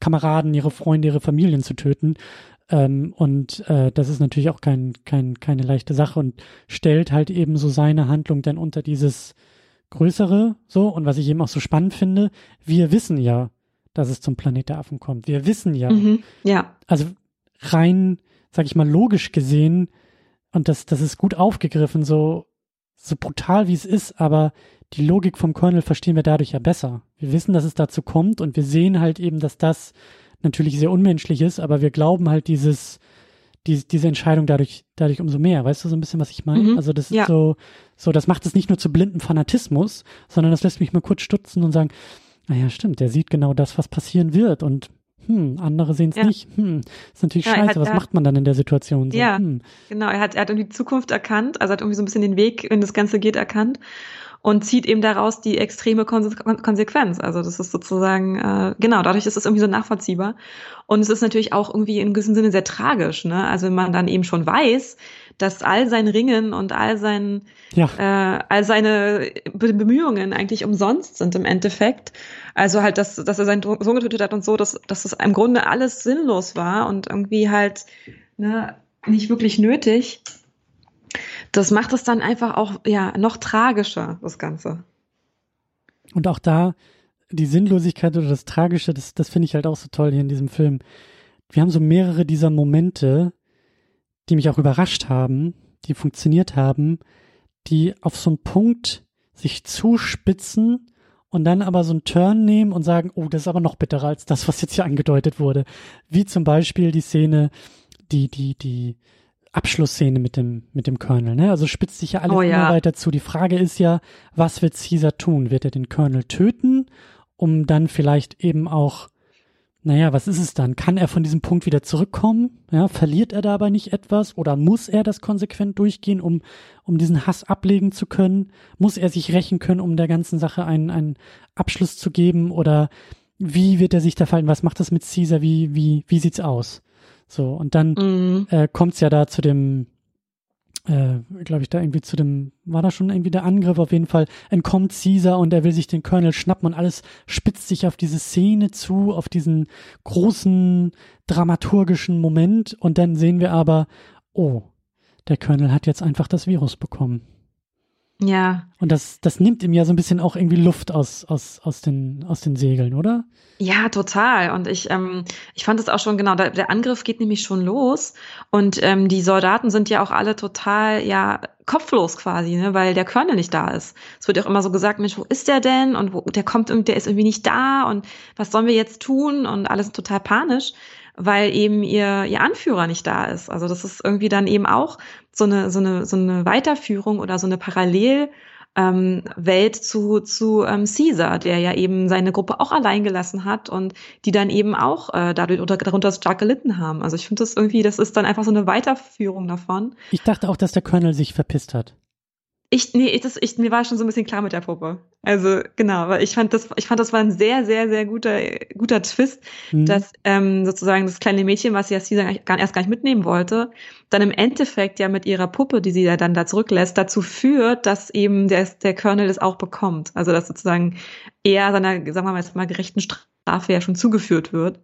Kameraden, ihre Freunde, ihre Familien zu töten. Ähm, und äh, das ist natürlich auch kein, kein, keine leichte Sache und stellt halt eben so seine Handlung dann unter dieses Größere so. Und was ich eben auch so spannend finde, wir wissen ja, dass es zum Planet der Affen kommt. Wir wissen ja. Mhm, ja. Also rein, sag ich mal, logisch gesehen, und das, das ist gut aufgegriffen, so so brutal wie es ist, aber die Logik vom Kernel verstehen wir dadurch ja besser. Wir wissen, dass es dazu kommt und wir sehen halt eben, dass das natürlich sehr unmenschlich ist, aber wir glauben halt dieses, die, diese Entscheidung dadurch, dadurch umso mehr. Weißt du so ein bisschen, was ich meine? Mhm, also das ja. ist so, so, das macht es nicht nur zu blinden Fanatismus, sondern das lässt mich mal kurz stutzen und sagen, naja, stimmt, der sieht genau das, was passieren wird und hm, andere sehen es ja. nicht. Hm, ist natürlich ja, scheiße. Hat, Was macht man dann in der Situation? So, ja, hm. genau. Er hat, er hat irgendwie die Zukunft erkannt, also hat irgendwie so ein bisschen den Weg, wenn das Ganze geht, erkannt und zieht eben daraus die extreme Konsequenz. Also das ist sozusagen, äh, genau, dadurch ist es irgendwie so nachvollziehbar. Und es ist natürlich auch irgendwie in gewissem Sinne sehr tragisch, ne? Also wenn man dann eben schon weiß, dass all sein Ringen und all sein, ja. äh, all seine Bemühungen eigentlich umsonst sind im Endeffekt. Also halt, dass, dass er seinen Sohn getötet hat und so, dass, dass das im Grunde alles sinnlos war und irgendwie halt ne, nicht wirklich nötig. Das macht es dann einfach auch ja noch tragischer, das Ganze. Und auch da die Sinnlosigkeit oder das Tragische, das, das finde ich halt auch so toll hier in diesem Film. Wir haben so mehrere dieser Momente, die mich auch überrascht haben, die funktioniert haben, die auf so einen Punkt sich zuspitzen und dann aber so einen Turn nehmen und sagen, oh, das ist aber noch bitterer als das, was jetzt hier angedeutet wurde. Wie zum Beispiel die Szene, die, die, die Abschlussszene mit dem, mit dem Colonel, ne? Also spitzt sich ja alles oh, ja. immer weiter zu. Die Frage ist ja, was wird Caesar tun? Wird er den Colonel töten, um dann vielleicht eben auch naja, was ist es dann? Kann er von diesem Punkt wieder zurückkommen? Ja, verliert er dabei nicht etwas oder muss er das konsequent durchgehen, um, um diesen Hass ablegen zu können? Muss er sich rächen können, um der ganzen Sache einen, einen Abschluss zu geben? Oder wie wird er sich da fallen? Was macht das mit Caesar? Wie, wie, wie sieht's aus? So, und dann mhm. äh, kommt's ja da zu dem, äh, glaube ich, da irgendwie zu dem, war da schon irgendwie der Angriff auf jeden Fall, entkommt Caesar und er will sich den Colonel schnappen und alles spitzt sich auf diese Szene zu, auf diesen großen dramaturgischen Moment und dann sehen wir aber, oh, der Colonel hat jetzt einfach das Virus bekommen. Ja. Und das, das nimmt ihm ja so ein bisschen auch irgendwie Luft aus, aus, aus, den, aus den Segeln, oder? Ja, total. Und ich, ähm, ich fand es auch schon, genau, der, der Angriff geht nämlich schon los. Und ähm, die Soldaten sind ja auch alle total, ja, kopflos quasi, ne, weil der Colonel nicht da ist. Es wird ja auch immer so gesagt, Mensch, wo ist der denn? Und wo, der kommt, der ist irgendwie nicht da und was sollen wir jetzt tun? Und alles total panisch weil eben ihr, ihr Anführer nicht da ist. Also das ist irgendwie dann eben auch so eine, so eine, so eine Weiterführung oder so eine Parallel ähm, Welt zu, zu ähm, Caesar, der ja eben seine Gruppe auch allein gelassen hat und die dann eben auch äh, dadurch oder darunter stark gelitten haben. Also ich finde das irgendwie, das ist dann einfach so eine Weiterführung davon. Ich dachte auch, dass der Colonel sich verpisst hat. Ich, nee, ich, das, ich, mir war schon so ein bisschen klar mit der Puppe. Also genau, weil ich fand das, ich fand das war ein sehr, sehr, sehr guter, guter Twist, mhm. dass ähm, sozusagen das kleine Mädchen, was sie ja Caesar erst gar nicht mitnehmen wollte, dann im Endeffekt ja mit ihrer Puppe, die sie ja dann da zurücklässt, dazu führt, dass eben der, der Colonel das auch bekommt. Also dass sozusagen er seiner, sagen wir mal jetzt mal gerechten Strafe ja schon zugeführt wird.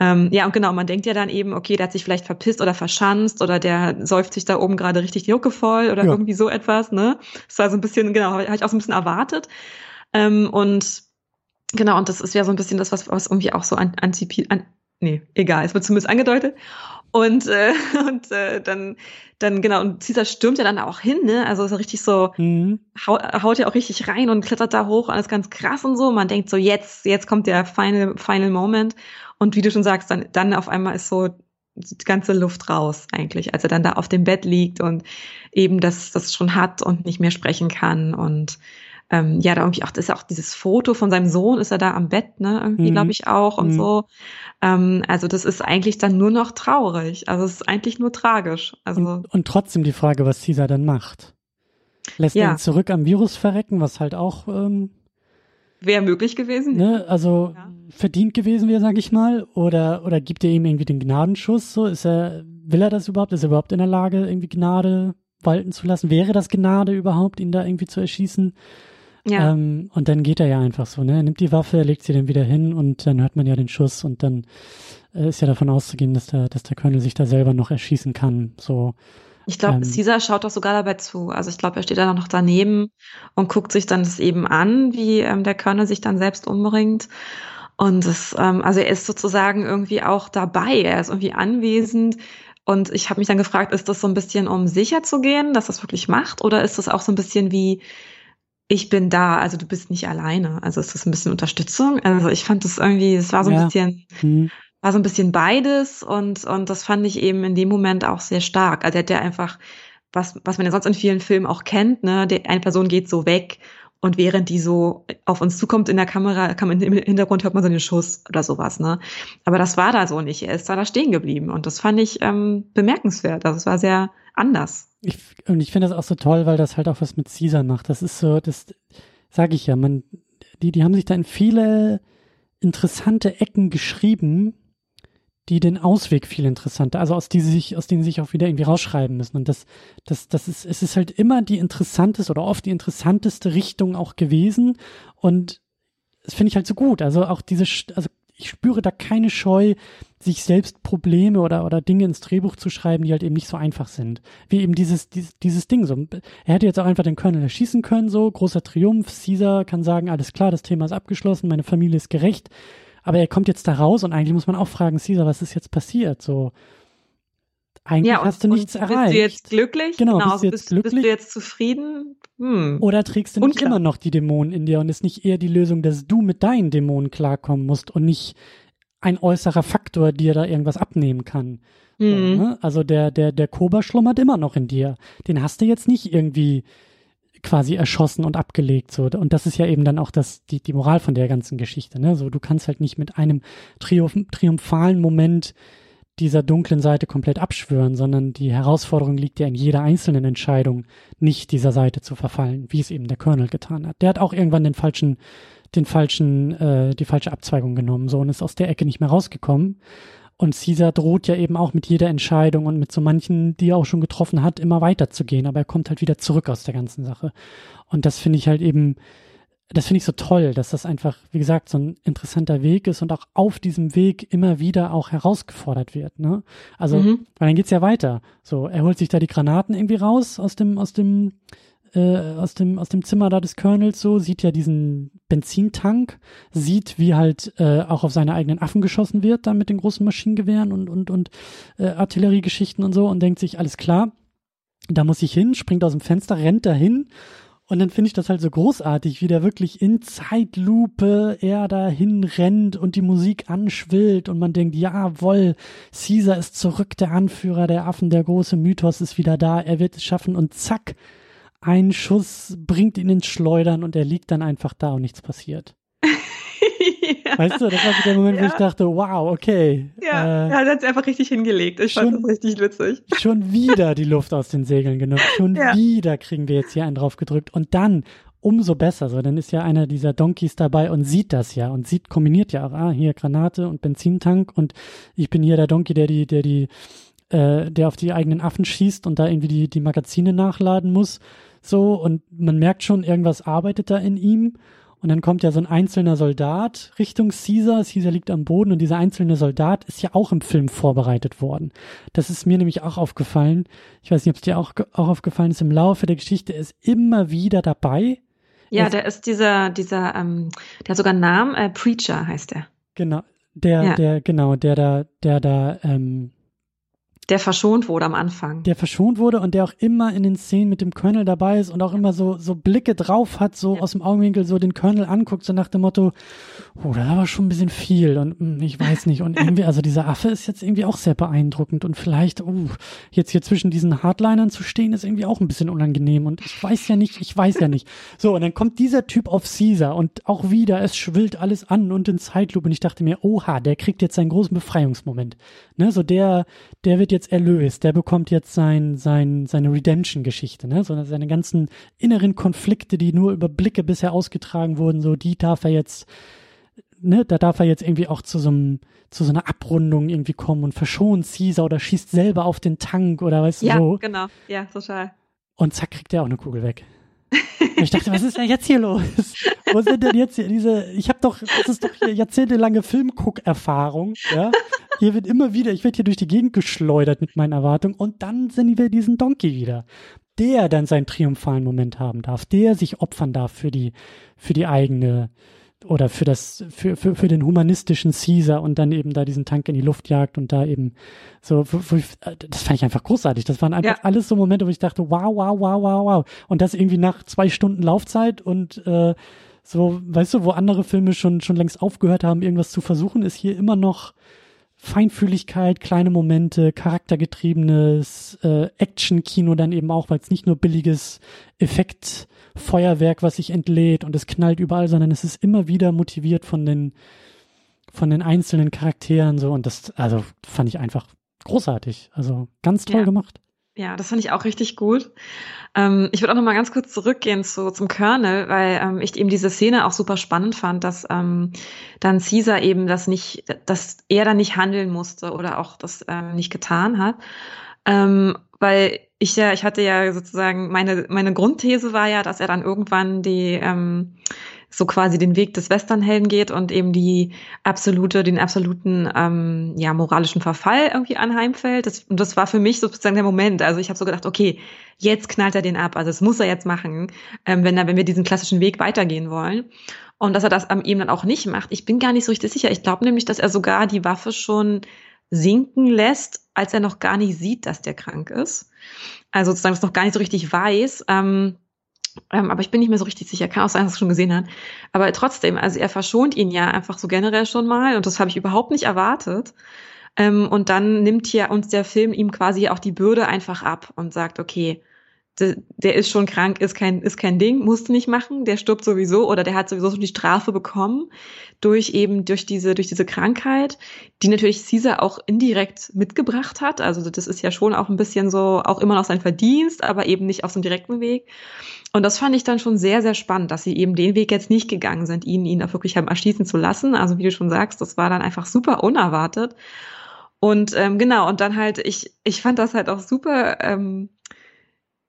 Ähm, ja, und genau, man denkt ja dann eben, okay, der hat sich vielleicht verpisst oder verschanzt oder der säuft sich da oben gerade richtig die Hucke voll oder ja. irgendwie so etwas, ne? Das war so ein bisschen, genau, habe ich auch so ein bisschen erwartet. Ähm, und genau, und das ist ja so ein bisschen das, was, was irgendwie auch so an, antizipiert, an, nee, egal, es wird zumindest angedeutet. Und, äh, und äh, dann, dann, genau, und Caesar stürmt ja dann auch hin, ne? Also ist richtig so, mhm. haut, haut ja auch richtig rein und klettert da hoch, alles ganz krass und so. Man denkt so, jetzt, jetzt kommt der final, final Moment. Und wie du schon sagst, dann, dann auf einmal ist so die ganze Luft raus eigentlich, als er dann da auf dem Bett liegt und eben das, das schon hat und nicht mehr sprechen kann und ähm, ja, da irgendwie auch, das ist auch dieses Foto von seinem Sohn, ist er da am Bett, ne, irgendwie, mhm. glaube ich auch und mhm. so. Ähm, also das ist eigentlich dann nur noch traurig. Also es ist eigentlich nur tragisch. Also und, und trotzdem die Frage, was Caesar dann macht. Lässt ja. er ihn zurück am Virus verrecken, was halt auch ähm, Wäre möglich gewesen. Ne, also ja. verdient gewesen wäre, sag ich mal. Oder, oder gibt er ihm irgendwie den Gnadenschuss? So, ist er, will er das überhaupt? Ist er überhaupt in der Lage, irgendwie Gnade walten zu lassen? Wäre das Gnade überhaupt, ihn da irgendwie zu erschießen? Ja. Ähm, und dann geht er ja einfach so, ne? Er nimmt die Waffe, legt sie dann wieder hin und dann hört man ja den Schuss und dann äh, ist ja davon auszugehen, dass der, dass der Colonel sich da selber noch erschießen kann. So. Ich glaube, ähm, Caesar schaut doch sogar dabei zu. Also ich glaube, er steht da noch daneben und guckt sich dann das eben an, wie ähm, der Colonel sich dann selbst umbringt. Und das, ähm, also er ist sozusagen irgendwie auch dabei. Er ist irgendwie anwesend. Und ich habe mich dann gefragt, ist das so ein bisschen, um sicher zu gehen, dass das wirklich macht? Oder ist das auch so ein bisschen wie, ich bin da, also du bist nicht alleine. Also ist das ein bisschen Unterstützung? Also ich fand das irgendwie, es war so ein ja. bisschen, hm war so ein bisschen beides und, und das fand ich eben in dem Moment auch sehr stark. Also er hat ja einfach, was, was man ja sonst in vielen Filmen auch kennt, ne, die, eine Person geht so weg und während die so auf uns zukommt in der Kamera, kann man im Hintergrund hört man so einen Schuss oder sowas, ne? Aber das war da so nicht. Er ist da, da stehen geblieben und das fand ich ähm, bemerkenswert. Also es war sehr anders. Ich, und ich finde das auch so toll, weil das halt auch was mit Caesar macht. Das ist so, das sage ich ja, man, die, die haben sich da in viele interessante Ecken geschrieben, die den Ausweg viel interessanter, also aus die sich, aus denen sich auch wieder irgendwie rausschreiben müssen. Und das, das, das ist, es ist halt immer die interessanteste oder oft die interessanteste Richtung auch gewesen. Und das finde ich halt so gut. Also auch diese, also ich spüre da keine Scheu, sich selbst Probleme oder, oder Dinge ins Drehbuch zu schreiben, die halt eben nicht so einfach sind. Wie eben dieses, dieses, dieses Ding so. Er hätte jetzt auch einfach den Colonel erschießen können, so, großer Triumph. Caesar kann sagen, alles klar, das Thema ist abgeschlossen, meine Familie ist gerecht aber er kommt jetzt da raus und eigentlich muss man auch fragen, Caesar, was ist jetzt passiert? So, eigentlich ja, und, hast du nichts erreicht. Bist du jetzt glücklich? Genau, genau bist, du jetzt bist, glücklich? bist du jetzt zufrieden? Hm. Oder trägst du nicht Unklar. immer noch die Dämonen in dir und ist nicht eher die Lösung, dass du mit deinen Dämonen klarkommen musst und nicht ein äußerer Faktor dir da irgendwas abnehmen kann? Mhm. So, ne? Also der, der, der Koba schlummert immer noch in dir. Den hast du jetzt nicht irgendwie quasi erschossen und abgelegt. So. Und das ist ja eben dann auch das, die, die Moral von der ganzen Geschichte. Ne? So, du kannst halt nicht mit einem Triumph, triumphalen Moment dieser dunklen Seite komplett abschwören, sondern die Herausforderung liegt ja in jeder einzelnen Entscheidung, nicht dieser Seite zu verfallen, wie es eben der Colonel getan hat. Der hat auch irgendwann den falschen, den falschen, äh, die falsche Abzweigung genommen, so und ist aus der Ecke nicht mehr rausgekommen. Und Caesar droht ja eben auch mit jeder Entscheidung und mit so manchen, die er auch schon getroffen hat, immer weiterzugehen. Aber er kommt halt wieder zurück aus der ganzen Sache. Und das finde ich halt eben, das finde ich so toll, dass das einfach, wie gesagt, so ein interessanter Weg ist und auch auf diesem Weg immer wieder auch herausgefordert wird. Ne? Also, mhm. weil dann geht's ja weiter. So, er holt sich da die Granaten irgendwie raus aus dem, aus dem, äh, aus dem aus dem Zimmer da des Colonels so, sieht ja diesen Benzintank, sieht, wie halt äh, auch auf seine eigenen Affen geschossen wird, da mit den großen Maschinengewehren und und und äh, Artilleriegeschichten und so und denkt sich, alles klar, da muss ich hin, springt aus dem Fenster, rennt dahin und dann finde ich das halt so großartig, wie der wirklich in Zeitlupe er dahin rennt und die Musik anschwillt und man denkt, jawoll, Caesar ist zurück, der Anführer der Affen, der große Mythos ist wieder da, er wird es schaffen und zack, ein Schuss bringt ihn ins Schleudern und er liegt dann einfach da und nichts passiert. ja. Weißt du, das war so der Moment, ja. wo ich dachte, wow, okay. Ja, äh, er hat es einfach richtig hingelegt. Ich schon, fand das richtig witzig. Schon wieder die Luft aus den Segeln genommen. Schon ja. wieder kriegen wir jetzt hier einen drauf gedrückt. Und dann, umso besser. So, dann ist ja einer dieser Donkeys dabei und sieht das ja und sieht, kombiniert ja auch, ah, hier Granate und Benzintank und ich bin hier der Donkey, der die, der die, äh, der auf die eigenen Affen schießt und da irgendwie die, die Magazine nachladen muss. So, und man merkt schon, irgendwas arbeitet da in ihm. Und dann kommt ja so ein einzelner Soldat Richtung Caesar. Caesar liegt am Boden und dieser einzelne Soldat ist ja auch im Film vorbereitet worden. Das ist mir nämlich auch aufgefallen. Ich weiß nicht, ob es dir auch, auch aufgefallen ist. Im Laufe der Geschichte ist immer wieder dabei. Ja, es, der ist dieser, dieser, ähm, der hat sogar einen Namen, äh, Preacher heißt er. Genau, der, ja. der, genau, der da, der da, ähm, der verschont wurde am Anfang. Der verschont wurde und der auch immer in den Szenen mit dem Colonel dabei ist und auch immer so, so Blicke drauf hat, so ja. aus dem Augenwinkel so den Colonel anguckt, so nach dem Motto, oh, da war schon ein bisschen viel und mh, hm, ich weiß nicht. Und irgendwie, also dieser Affe ist jetzt irgendwie auch sehr beeindruckend und vielleicht, uh, jetzt hier zwischen diesen Hardlinern zu stehen, ist irgendwie auch ein bisschen unangenehm und ich weiß ja nicht, ich weiß ja nicht. So, und dann kommt dieser Typ auf Caesar und auch wieder, es schwillt alles an und in Zeitlupe und ich dachte mir, oha, der kriegt jetzt seinen großen Befreiungsmoment. Ne, so der, der wird jetzt erlöst, der bekommt jetzt sein, sein, seine Redemption-Geschichte, ne, so seine ganzen inneren Konflikte, die nur über Blicke bisher ausgetragen wurden, so die darf er jetzt, ne, da darf er jetzt irgendwie auch zu so einem, zu so einer Abrundung irgendwie kommen und verschont Caesar oder schießt selber auf den Tank oder weißt ja, du so. Ja, genau, ja, total. Und zack, kriegt er auch eine Kugel weg. Ich dachte, was ist denn jetzt hier los? Wo sind denn jetzt hier diese, ich habe doch, das ist doch hier jahrzehntelange Filmguck-Erfahrung, ja. Hier wird immer wieder, ich werde hier durch die Gegend geschleudert mit meinen Erwartungen und dann sind wir diesen Donkey wieder. Der dann seinen triumphalen Moment haben darf, der sich opfern darf für die, für die eigene, oder für das, für, für, für den humanistischen Caesar und dann eben da diesen Tank in die Luft jagt und da eben so, äh, das fand ich einfach großartig. Das waren einfach ja. alles so Momente, wo ich dachte, wow, wow, wow, wow, wow. Und das irgendwie nach zwei Stunden Laufzeit und äh, so, weißt du, wo andere Filme schon, schon längst aufgehört haben, irgendwas zu versuchen, ist hier immer noch Feinfühligkeit, kleine Momente, charaktergetriebenes äh, Action-Kino dann eben auch, weil es nicht nur billiges Effektfeuerwerk, was sich entlädt und es knallt überall, sondern es ist immer wieder motiviert von den von den einzelnen Charakteren so und das also fand ich einfach großartig, also ganz toll ja. gemacht. Ja, das fand ich auch richtig gut. Ähm, ich würde auch noch mal ganz kurz zurückgehen zu, zum Colonel, weil ähm, ich eben diese Szene auch super spannend fand, dass ähm, dann Caesar eben das nicht, dass er dann nicht handeln musste oder auch das ähm, nicht getan hat. Ähm, weil ich ja, ich hatte ja sozusagen, meine, meine Grundthese war ja, dass er dann irgendwann die, ähm, so quasi den Weg des Westernhelden geht und eben die absolute, den absoluten ähm, ja moralischen Verfall irgendwie anheimfällt. Das, und das war für mich sozusagen der Moment. Also ich habe so gedacht, okay, jetzt knallt er den ab. Also das muss er jetzt machen, ähm, wenn er, wenn wir diesen klassischen Weg weitergehen wollen. Und dass er das ähm, eben dann auch nicht macht. Ich bin gar nicht so richtig sicher. Ich glaube nämlich, dass er sogar die Waffe schon sinken lässt, als er noch gar nicht sieht, dass der krank ist. Also sozusagen das noch gar nicht so richtig weiß. Ähm, ähm, aber ich bin nicht mehr so richtig sicher. Kann auch sein, dass er es schon gesehen hat. Aber trotzdem, also er verschont ihn ja einfach so generell schon mal. Und das habe ich überhaupt nicht erwartet. Ähm, und dann nimmt hier uns der Film ihm quasi auch die Bürde einfach ab und sagt, okay, der ist schon krank, ist kein, ist kein Ding, musste nicht machen, der stirbt sowieso oder der hat sowieso schon die Strafe bekommen durch eben, durch diese, durch diese Krankheit, die natürlich Caesar auch indirekt mitgebracht hat. Also das ist ja schon auch ein bisschen so, auch immer noch sein Verdienst, aber eben nicht auf so einem direkten Weg. Und das fand ich dann schon sehr, sehr spannend, dass sie eben den Weg jetzt nicht gegangen sind, ihn, ihn auch wirklich haben erschießen zu lassen. Also wie du schon sagst, das war dann einfach super unerwartet. Und ähm, genau, und dann halt, ich, ich fand das halt auch super, ähm,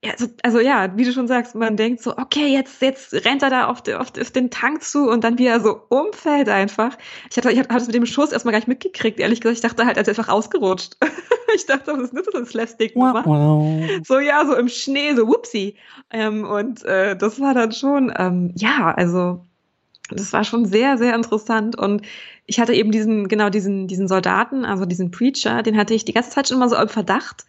ja, also, also ja, wie du schon sagst, man denkt so, okay, jetzt, jetzt rennt er da auf, auf, auf den Tank zu und dann wie er so umfällt einfach. Ich hatte, ich hatte das mit dem Schuss erstmal gar nicht mitgekriegt, ehrlich gesagt. Ich dachte halt, er ist einfach ausgerutscht. ich dachte, was ist das, so ein Slapstick-Nummer? Wow. So, ja, so im Schnee, so whoopsie. Ähm, und äh, das war dann schon, ähm, ja, also das war schon sehr, sehr interessant. Und ich hatte eben diesen, genau diesen, diesen Soldaten, also diesen Preacher, den hatte ich die ganze Zeit schon immer so im Verdacht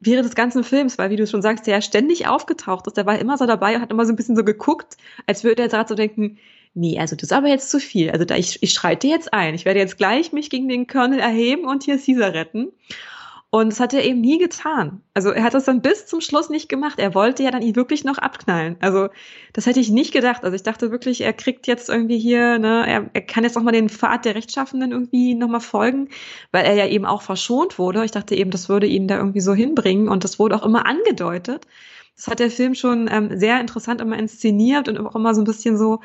während des ganzen Films, weil wie du schon sagst, der ja ständig aufgetaucht ist, der war immer so dabei und hat immer so ein bisschen so geguckt, als würde er gerade so denken, nee, also das ist aber jetzt zu viel. Also da, ich, ich schreite jetzt ein. Ich werde jetzt gleich mich gegen den Colonel erheben und hier Caesar retten. Und das hat er eben nie getan. Also er hat das dann bis zum Schluss nicht gemacht. Er wollte ja dann ihn wirklich noch abknallen. Also das hätte ich nicht gedacht. Also ich dachte wirklich, er kriegt jetzt irgendwie hier, ne, er, er kann jetzt noch mal den Pfad der Rechtschaffenden irgendwie noch mal folgen, weil er ja eben auch verschont wurde. Ich dachte eben, das würde ihn da irgendwie so hinbringen und das wurde auch immer angedeutet. Das hat der Film schon ähm, sehr interessant immer inszeniert und auch immer so ein bisschen so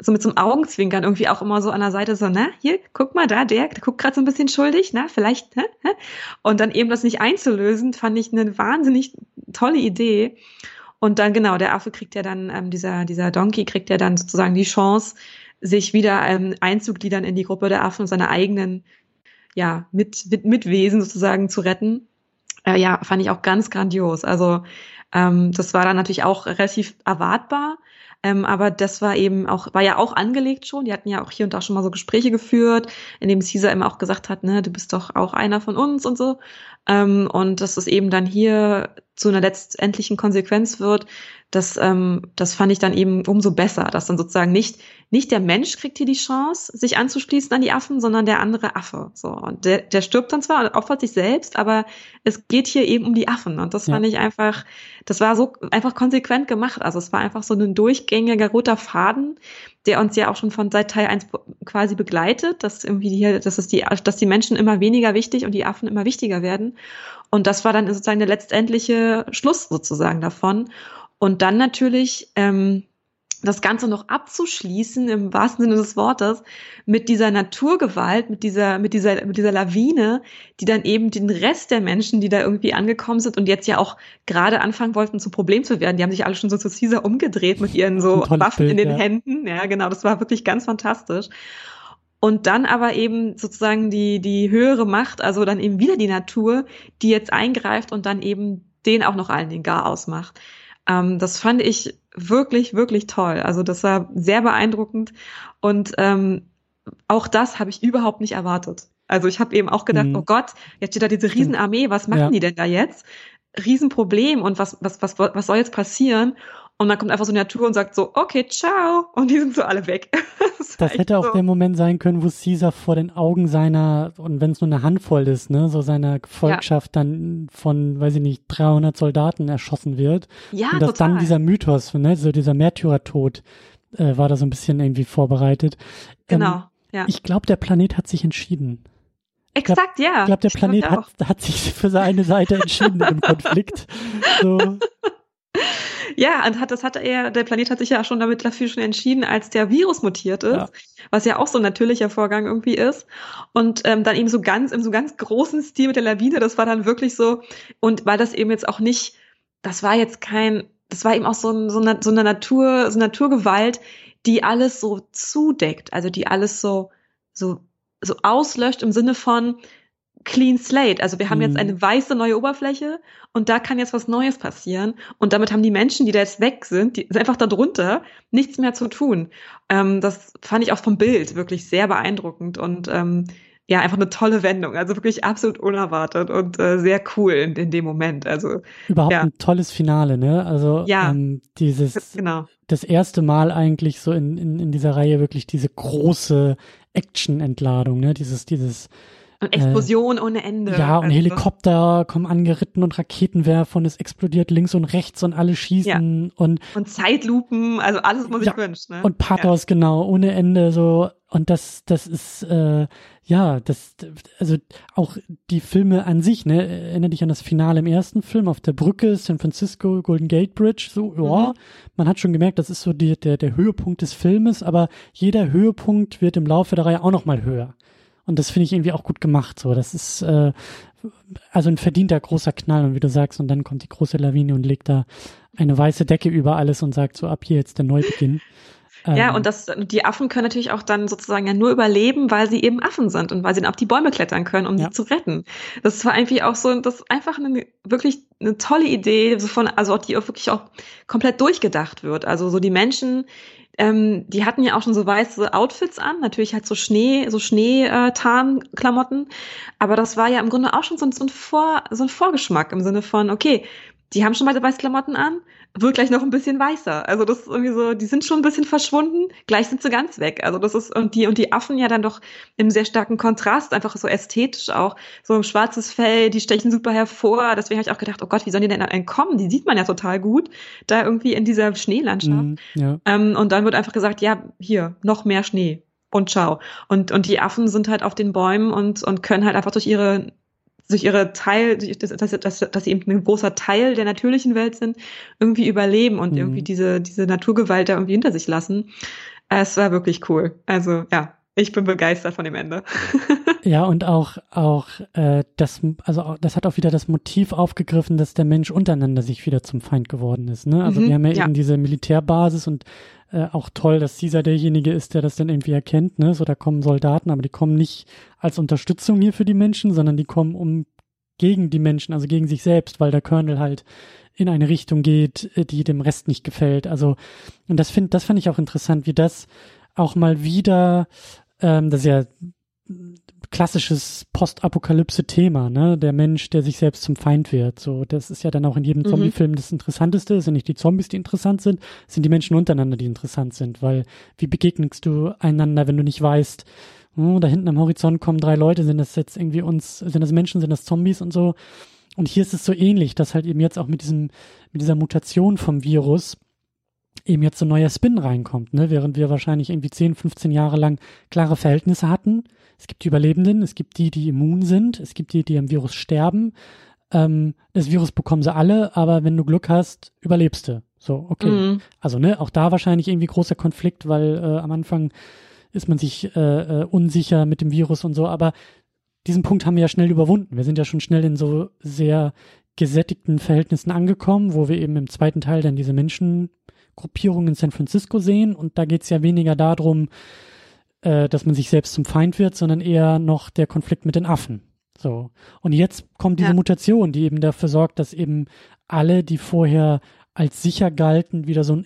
so mit so einem Augenzwinkern irgendwie auch immer so an der Seite so, na, hier, guck mal da, der, der guckt gerade so ein bisschen schuldig, na, vielleicht, ne? Und dann eben das nicht einzulösen, fand ich eine wahnsinnig tolle Idee. Und dann, genau, der Affe kriegt ja dann, ähm, dieser, dieser Donkey kriegt ja dann sozusagen die Chance, sich wieder ähm, einzugliedern in die Gruppe der Affen und seine eigenen, ja, mit, mit, Mitwesen sozusagen zu retten. Äh, ja, fand ich auch ganz grandios. Also, ähm, das war dann natürlich auch relativ erwartbar. Ähm, aber das war eben auch, war ja auch angelegt schon. Die hatten ja auch hier und da schon mal so Gespräche geführt, in dem Caesar immer auch gesagt hat, ne, du bist doch auch einer von uns und so. Ähm, und dass es eben dann hier zu einer letztendlichen Konsequenz wird, das, ähm, das fand ich dann eben umso besser, dass dann sozusagen nicht, nicht der Mensch kriegt hier die Chance, sich anzuschließen an die Affen, sondern der andere Affe. So. Und der, der stirbt dann zwar, opfert sich selbst, aber es geht hier eben um die Affen. Und das ja. fand ich einfach, das war so einfach konsequent gemacht. Also es war einfach so ein durchgängiger roter Faden, der uns ja auch schon von seit Teil 1 quasi begleitet, dass irgendwie hier, dass es die, dass die Menschen immer weniger wichtig und die Affen immer wichtiger werden. Und das war dann sozusagen der letztendliche Schluss sozusagen davon. Und dann natürlich ähm, das Ganze noch abzuschließen, im wahrsten Sinne des Wortes, mit dieser Naturgewalt, mit dieser, mit dieser, mit dieser Lawine, die dann eben den Rest der Menschen, die da irgendwie angekommen sind und jetzt ja auch gerade anfangen wollten, zum Problem zu werden, die haben sich alle schon so zu Caesar umgedreht mit ihren so Waffen Bild, in den ja. Händen. Ja, genau, das war wirklich ganz fantastisch. Und dann aber eben sozusagen die, die höhere Macht, also dann eben wieder die Natur, die jetzt eingreift und dann eben den auch noch allen den Gar ausmacht. Ähm, das fand ich wirklich, wirklich toll. Also das war sehr beeindruckend und ähm, auch das habe ich überhaupt nicht erwartet. Also ich habe eben auch gedacht, mhm. oh Gott, jetzt steht da diese Riesenarmee, was machen ja. die denn da jetzt? Riesenproblem und was, was, was, was soll jetzt passieren? Und dann kommt einfach so eine Natur und sagt so, okay, ciao. Und die sind so alle weg. das, das hätte auch so. der Moment sein können, wo Caesar vor den Augen seiner, und wenn es nur eine Handvoll ist, ne, so seiner Volkschaft ja. dann von, weiß ich nicht, 300 Soldaten erschossen wird. Ja, Und dass total. dann dieser Mythos, ne, so dieser Märtyrertod, äh, war da so ein bisschen irgendwie vorbereitet. Genau, ähm, ja. Ich glaube, der Planet hat sich entschieden. Exakt, ja. Ich glaube, der Planet glaub, hat, hat sich für seine Seite entschieden im Konflikt. So. Ja, und hat, das hat er, der Planet hat sich ja schon damit dafür schon entschieden, als der Virus mutiert ist, ja. was ja auch so ein natürlicher Vorgang irgendwie ist. Und ähm, dann eben so ganz, im so ganz großen Stil mit der Lawine, das war dann wirklich so, und weil das eben jetzt auch nicht, das war jetzt kein, das war eben auch so, ein, so, eine, so eine Natur, so eine Naturgewalt, die alles so zudeckt, also die alles so, so, so auslöscht im Sinne von, clean slate. Also wir haben mhm. jetzt eine weiße neue Oberfläche und da kann jetzt was Neues passieren. Und damit haben die Menschen, die da jetzt weg sind, die sind einfach darunter, nichts mehr zu tun. Ähm, das fand ich auch vom Bild wirklich sehr beeindruckend und ähm, ja, einfach eine tolle Wendung. Also wirklich absolut unerwartet und äh, sehr cool in, in dem Moment. Also überhaupt ja. ein tolles Finale, ne? Also ja, ähm, dieses genau. das erste Mal eigentlich so in, in, in dieser Reihe wirklich diese große Action-Entladung, ne? Dieses, dieses und Explosion äh, ohne Ende. Ja, und also. Helikopter kommen angeritten und Raketenwerfer und es explodiert links und rechts und alle schießen ja. und und Zeitlupen, also alles, was man ja, sich wünscht. Ne? Und Pathos, ja. genau, ohne Ende so. Und das, das ist, äh, ja, das, also auch die Filme an sich, ne, erinnere dich an das Finale im ersten Film auf der Brücke, San Francisco, Golden Gate Bridge, so, ja, mhm. man hat schon gemerkt, das ist so die, der, der Höhepunkt des Filmes, aber jeder Höhepunkt wird im Laufe der Reihe auch nochmal höher. Und das finde ich irgendwie auch gut gemacht. So, das ist äh, also ein verdienter großer Knall. Und wie du sagst, und dann kommt die große Lawine und legt da eine weiße Decke über alles und sagt so ab hier jetzt der Neubeginn. Ja, ähm, und das, die Affen können natürlich auch dann sozusagen ja nur überleben, weil sie eben Affen sind und weil sie dann auf die Bäume klettern können, um ja. sie zu retten. Das war eigentlich auch so, das ist einfach eine, wirklich eine tolle Idee, so von, also die auch wirklich auch komplett durchgedacht wird. Also so die Menschen, ähm, die hatten ja auch schon so weiße Outfits an, natürlich halt so Schnee, so Schneetarnklamotten. Aber das war ja im Grunde auch schon so, so, ein Vor, so ein Vorgeschmack im Sinne von, okay, die haben schon mal Weißklamotten an, wird gleich noch ein bisschen weißer. Also das ist irgendwie so, die sind schon ein bisschen verschwunden, gleich sind sie ganz weg. Also das ist, und die, und die Affen ja dann doch im sehr starken Kontrast, einfach so ästhetisch auch, so ein schwarzes Fell, die stechen super hervor. Deswegen habe ich auch gedacht, oh Gott, wie sollen die denn entkommen? Die sieht man ja total gut, da irgendwie in dieser Schneelandschaft. Mm, ja. ähm, und dann wird einfach gesagt, ja, hier, noch mehr Schnee und ciao. Und, und die Affen sind halt auf den Bäumen und, und können halt einfach durch ihre durch ihre Teil, dass, dass, dass, dass sie eben ein großer Teil der natürlichen Welt sind, irgendwie überleben und mhm. irgendwie diese, diese Naturgewalt da irgendwie hinter sich lassen. Es war wirklich cool. Also ja, ich bin begeistert von dem Ende. ja, und auch, auch äh, das, also das hat auch wieder das Motiv aufgegriffen, dass der Mensch untereinander sich wieder zum Feind geworden ist. Ne? Also mhm, wir haben ja, ja, eben diese Militärbasis und äh, auch toll, dass dieser derjenige ist, der das dann irgendwie erkennt. Ne? So, da kommen Soldaten, aber die kommen nicht als Unterstützung hier für die Menschen, sondern die kommen um gegen die Menschen, also gegen sich selbst, weil der Colonel halt in eine Richtung geht, äh, die dem Rest nicht gefällt. Also, und das finde, das fand ich auch interessant, wie das auch mal wieder, ähm, das ist ja klassisches Postapokalypse-Thema, ne? Der Mensch, der sich selbst zum Feind wird. So, das ist ja dann auch in jedem mhm. Zombie-Film das Interessanteste. Es sind nicht die Zombies, die interessant sind, es sind die Menschen untereinander, die interessant sind. Weil wie begegnest du einander, wenn du nicht weißt, oh, da hinten am Horizont kommen drei Leute, sind das jetzt irgendwie uns, sind das Menschen, sind das Zombies und so. Und hier ist es so ähnlich, dass halt eben jetzt auch mit diesem, mit dieser Mutation vom Virus eben jetzt so ein neuer Spin reinkommt, ne? Während wir wahrscheinlich irgendwie 10, 15 Jahre lang klare Verhältnisse hatten, es gibt die Überlebenden, es gibt die, die immun sind, es gibt die, die am Virus sterben. Ähm, das Virus bekommen sie alle, aber wenn du Glück hast, überlebst du. So, okay. Mhm. Also, ne, auch da wahrscheinlich irgendwie großer Konflikt, weil äh, am Anfang ist man sich äh, äh, unsicher mit dem Virus und so, aber diesen Punkt haben wir ja schnell überwunden. Wir sind ja schon schnell in so sehr gesättigten Verhältnissen angekommen, wo wir eben im zweiten Teil dann diese Menschengruppierung in San Francisco sehen und da geht's ja weniger darum, äh, dass man sich selbst zum Feind wird, sondern eher noch der Konflikt mit den Affen. So. Und jetzt kommt diese ja. Mutation, die eben dafür sorgt, dass eben alle, die vorher als sicher galten, wieder so einen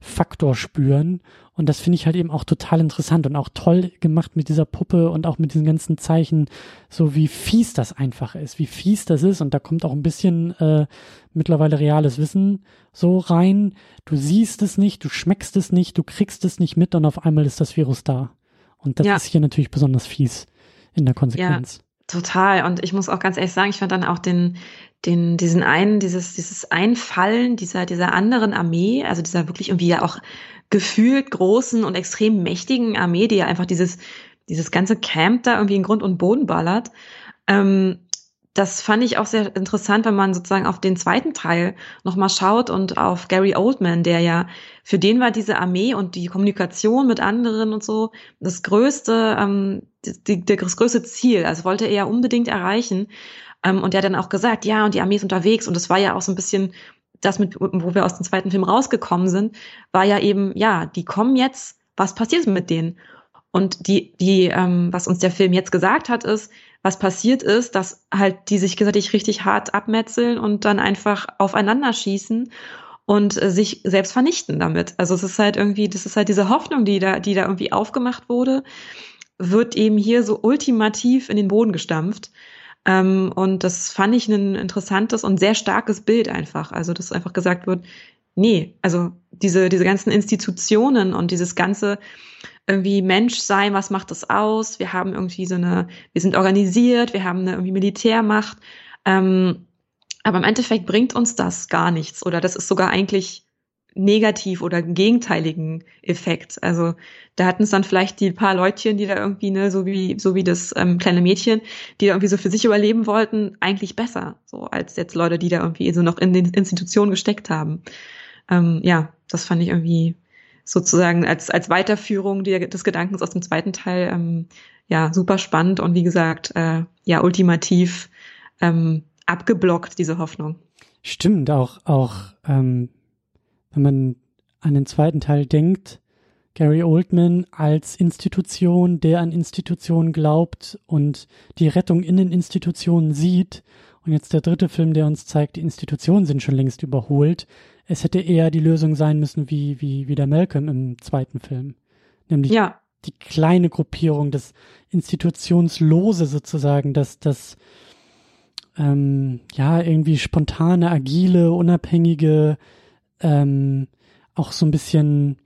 Unsicherheitsfaktor spüren und das finde ich halt eben auch total interessant und auch toll gemacht mit dieser Puppe und auch mit diesen ganzen Zeichen, so wie fies das einfach ist, wie fies das ist. Und da kommt auch ein bisschen äh, mittlerweile reales Wissen so rein. Du siehst es nicht, du schmeckst es nicht, du kriegst es nicht mit und auf einmal ist das Virus da. Und das ja. ist hier natürlich besonders fies in der Konsequenz. Ja. Total. Und ich muss auch ganz ehrlich sagen, ich fand dann auch den, den, diesen einen, dieses, dieses Einfallen dieser, dieser anderen Armee, also dieser wirklich irgendwie ja auch gefühlt großen und extrem mächtigen Armee, die ja einfach dieses, dieses ganze Camp da irgendwie in Grund und Boden ballert. Ähm, das fand ich auch sehr interessant, wenn man sozusagen auf den zweiten Teil nochmal schaut und auf Gary Oldman, der ja, für den war diese Armee und die Kommunikation mit anderen und so das größte, ähm, die, die, das größte Ziel. Also wollte er ja unbedingt erreichen. Ähm, und der hat dann auch gesagt, ja, und die Armee ist unterwegs. Und das war ja auch so ein bisschen das mit, wo wir aus dem zweiten Film rausgekommen sind, war ja eben, ja, die kommen jetzt, was passiert mit denen? Und die, die, ähm, was uns der Film jetzt gesagt hat, ist, was passiert ist, dass halt die sich gegenseitig richtig hart abmetzeln und dann einfach aufeinander schießen und äh, sich selbst vernichten damit. Also es ist halt irgendwie, das ist halt diese Hoffnung, die da, die da irgendwie aufgemacht wurde, wird eben hier so ultimativ in den Boden gestampft. Ähm, und das fand ich ein interessantes und sehr starkes Bild einfach. Also, dass einfach gesagt wird, nee, also diese, diese ganzen Institutionen und dieses ganze irgendwie Menschsein, was macht das aus? Wir haben irgendwie so eine, wir sind organisiert, wir haben eine irgendwie Militärmacht. Ähm, aber im Endeffekt bringt uns das gar nichts oder das ist sogar eigentlich negativ oder gegenteiligen Effekt. Also da hatten es dann vielleicht die paar Leutchen, die da irgendwie, ne, so wie, so wie das ähm, kleine Mädchen, die da irgendwie so für sich überleben wollten, eigentlich besser, so als jetzt Leute, die da irgendwie so noch in den Institutionen gesteckt haben. Ähm, ja, das fand ich irgendwie sozusagen als, als Weiterführung des Gedankens aus dem zweiten Teil ähm, ja super spannend und wie gesagt, äh, ja, ultimativ ähm, abgeblockt, diese Hoffnung. Stimmt, auch, auch ähm, wenn man an den zweiten Teil denkt, Gary Oldman als Institution, der an Institutionen glaubt und die Rettung in den Institutionen sieht. Und jetzt der dritte Film, der uns zeigt, die Institutionen sind schon längst überholt. Es hätte eher die Lösung sein müssen wie, wie, wie der Malcolm im zweiten Film. Nämlich ja. die kleine Gruppierung, das Institutionslose sozusagen, das, das, ähm, ja, irgendwie spontane, agile, unabhängige, ähm, auch so ein bisschen,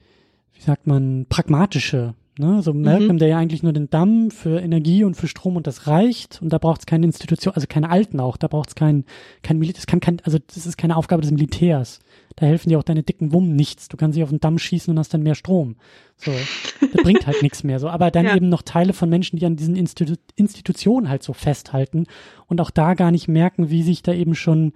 wie sagt man, pragmatische Ne? So Malcolm, mhm. der ja eigentlich nur den Damm für Energie und für Strom und das reicht und da braucht es keine Institution, also keine Alten auch, da braucht es kein, kein Militär, das kann kein, also das ist keine Aufgabe des Militärs. Da helfen dir auch deine dicken Wummen nichts. Du kannst dich auf den Damm schießen und hast dann mehr Strom. So, das bringt halt nichts mehr so. Aber dann ja. eben noch Teile von Menschen, die an diesen Institu Institutionen halt so festhalten und auch da gar nicht merken, wie sich da eben schon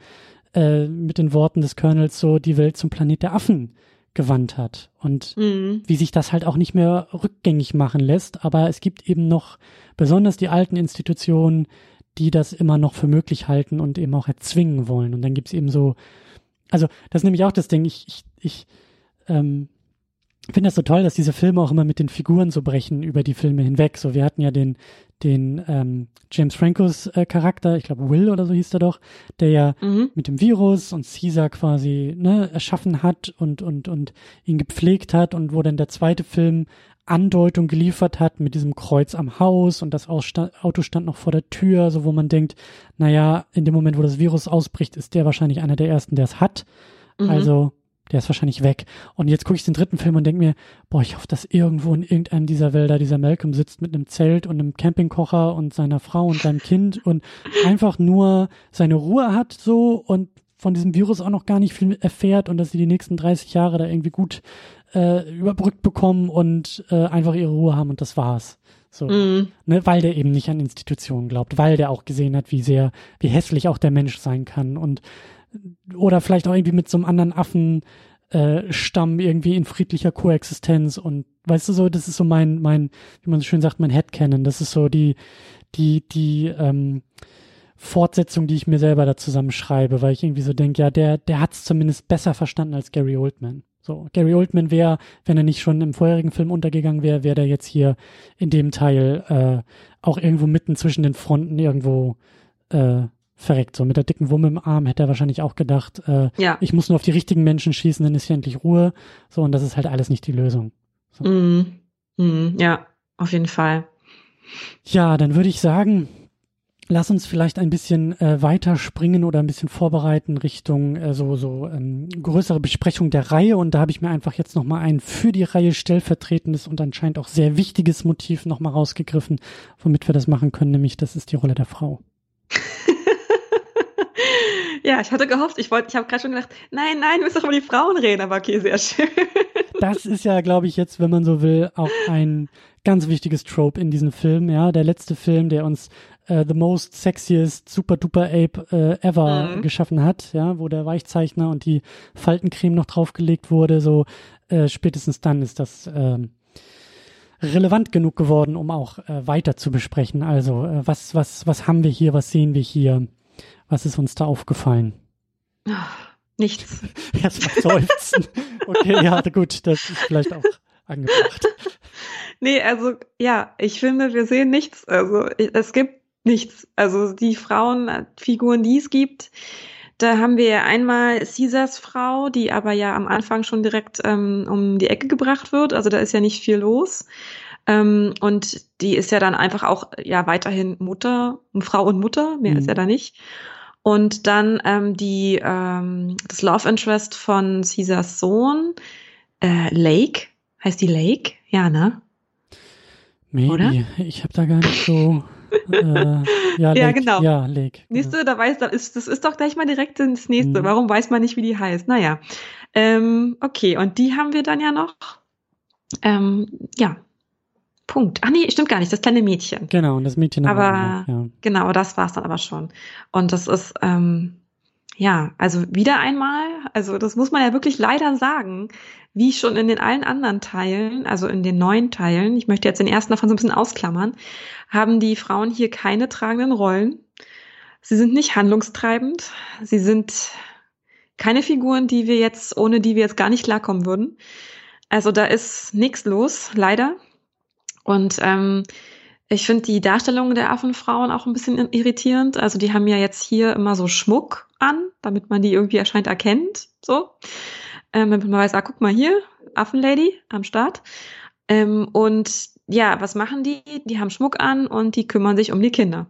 äh, mit den Worten des Colonels so die Welt zum Planet der Affen gewandt hat und mhm. wie sich das halt auch nicht mehr rückgängig machen lässt. Aber es gibt eben noch besonders die alten Institutionen, die das immer noch für möglich halten und eben auch erzwingen wollen. Und dann gibt es eben so, also das ist nämlich auch das Ding, ich, ich, ich ähm, finde das so toll, dass diese Filme auch immer mit den Figuren so brechen über die Filme hinweg. So, wir hatten ja den, den ähm, James Francos äh, Charakter, ich glaube Will oder so hieß er doch, der ja mhm. mit dem Virus und Caesar quasi ne, erschaffen hat und, und, und ihn gepflegt hat und wo dann der zweite Film Andeutung geliefert hat mit diesem Kreuz am Haus und das Auto stand noch vor der Tür, so wo man denkt, naja, in dem Moment, wo das Virus ausbricht, ist der wahrscheinlich einer der ersten, der es hat. Mhm. Also der ist wahrscheinlich weg. Und jetzt gucke ich den dritten Film und denke mir, boah, ich hoffe, dass irgendwo in irgendeinem dieser Wälder dieser Malcolm sitzt mit einem Zelt und einem Campingkocher und seiner Frau und seinem Kind und einfach nur seine Ruhe hat so und von diesem Virus auch noch gar nicht viel erfährt und dass sie die nächsten 30 Jahre da irgendwie gut äh, überbrückt bekommen und äh, einfach ihre Ruhe haben und das war's. So, mm. ne, weil der eben nicht an Institutionen glaubt, weil der auch gesehen hat, wie sehr, wie hässlich auch der Mensch sein kann und oder vielleicht auch irgendwie mit so einem anderen Affen äh, Stamm irgendwie in friedlicher Koexistenz und weißt du so, das ist so mein, mein, wie man so schön sagt, mein Headcanon. Das ist so die, die, die ähm, Fortsetzung, die ich mir selber da zusammenschreibe, weil ich irgendwie so denke, ja, der, der hat es zumindest besser verstanden als Gary Oldman. So, Gary Oldman wäre, wenn er nicht schon im vorherigen Film untergegangen wäre, wäre der jetzt hier in dem Teil äh, auch irgendwo mitten zwischen den Fronten irgendwo äh, verreckt. So mit der dicken Wumme im Arm hätte er wahrscheinlich auch gedacht, äh, ja. ich muss nur auf die richtigen Menschen schießen, dann ist hier endlich Ruhe. So, und das ist halt alles nicht die Lösung. So. Mm, mm, ja, auf jeden Fall. Ja, dann würde ich sagen, lass uns vielleicht ein bisschen äh, weiter springen oder ein bisschen vorbereiten Richtung äh, so, so ähm, größere Besprechung der Reihe. Und da habe ich mir einfach jetzt nochmal ein für die Reihe stellvertretendes und anscheinend auch sehr wichtiges Motiv nochmal rausgegriffen, womit wir das machen können, nämlich das ist die Rolle der Frau. Ja, ich hatte gehofft, ich wollte, ich habe gerade schon gedacht, nein, nein, wir müssen doch über die Frauen reden, aber okay, sehr schön. Das ist ja, glaube ich, jetzt, wenn man so will, auch ein ganz wichtiges Trope in diesem Film, ja. Der letzte Film, der uns äh, The Most Sexiest Super Duper Ape äh, Ever mhm. geschaffen hat, ja, wo der Weichzeichner und die Faltencreme noch draufgelegt wurde, so äh, spätestens dann ist das äh, relevant genug geworden, um auch äh, weiter zu besprechen. Also, äh, was, was, was haben wir hier, was sehen wir hier? Was ist uns da aufgefallen? Nichts. Erstmal seufzen. Okay, ja, gut, das ist vielleicht auch angebracht. Nee, also ja, ich finde, wir sehen nichts. Also es gibt nichts. Also die Frauenfiguren, die es gibt, da haben wir einmal Caesars Frau, die aber ja am Anfang schon direkt ähm, um die Ecke gebracht wird. Also da ist ja nicht viel los. Ähm, und die ist ja dann einfach auch ja weiterhin Mutter, Frau und Mutter, mehr mhm. ist ja da nicht. Und dann ähm, die ähm, das Love Interest von Caesars Sohn, äh, Lake. Heißt die Lake? Ja, ne? Maybe. Oder? Ich habe da gar nicht so. äh, ja, Lake. ja, genau. Ja, Lake. Siehst du, da weiß, da ist, das ist doch gleich mal direkt ins nächste. Mhm. Warum weiß man nicht, wie die heißt? Naja. Ähm, okay, und die haben wir dann ja noch. Ähm, ja, Punkt. Ach nee, stimmt gar nicht, das kleine Mädchen. Genau, und das Mädchen aber ja. genau, das war's dann aber schon. Und das ist ähm, ja, also wieder einmal, also das muss man ja wirklich leider sagen, wie schon in den allen anderen Teilen, also in den neuen Teilen, ich möchte jetzt den ersten davon so ein bisschen ausklammern, haben die Frauen hier keine tragenden Rollen. Sie sind nicht handlungstreibend, sie sind keine Figuren, die wir jetzt, ohne die wir jetzt gar nicht klarkommen würden. Also da ist nichts los, leider. Und ähm, ich finde die Darstellung der Affenfrauen auch ein bisschen irritierend. Also die haben ja jetzt hier immer so Schmuck an, damit man die irgendwie erscheint erkennt. So. Ähm, damit man weiß, ah, guck mal hier, Affenlady am Start. Ähm, und ja, was machen die? Die haben Schmuck an und die kümmern sich um die Kinder.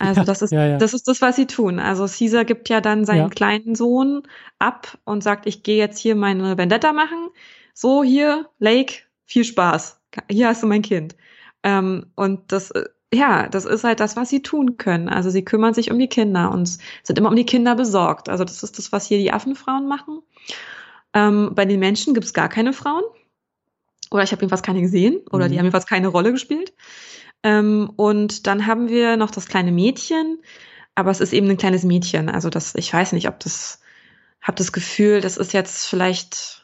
Also das ist, ja, ja. das ist das, was sie tun. Also Caesar gibt ja dann seinen kleinen Sohn ab und sagt, ich gehe jetzt hier meine Vendetta machen. So, hier, Lake, viel Spaß. Hier hast du mein Kind. Ähm, und das, äh, ja, das ist halt das, was sie tun können. Also sie kümmern sich um die Kinder und sind immer um die Kinder besorgt. Also das ist das, was hier die Affenfrauen machen. Ähm, bei den Menschen gibt es gar keine Frauen. Oder ich habe jedenfalls keine gesehen. Oder mhm. die haben jedenfalls keine Rolle gespielt. Ähm, und dann haben wir noch das kleine Mädchen. Aber es ist eben ein kleines Mädchen. Also das, ich weiß nicht, ob das, habe das Gefühl, das ist jetzt vielleicht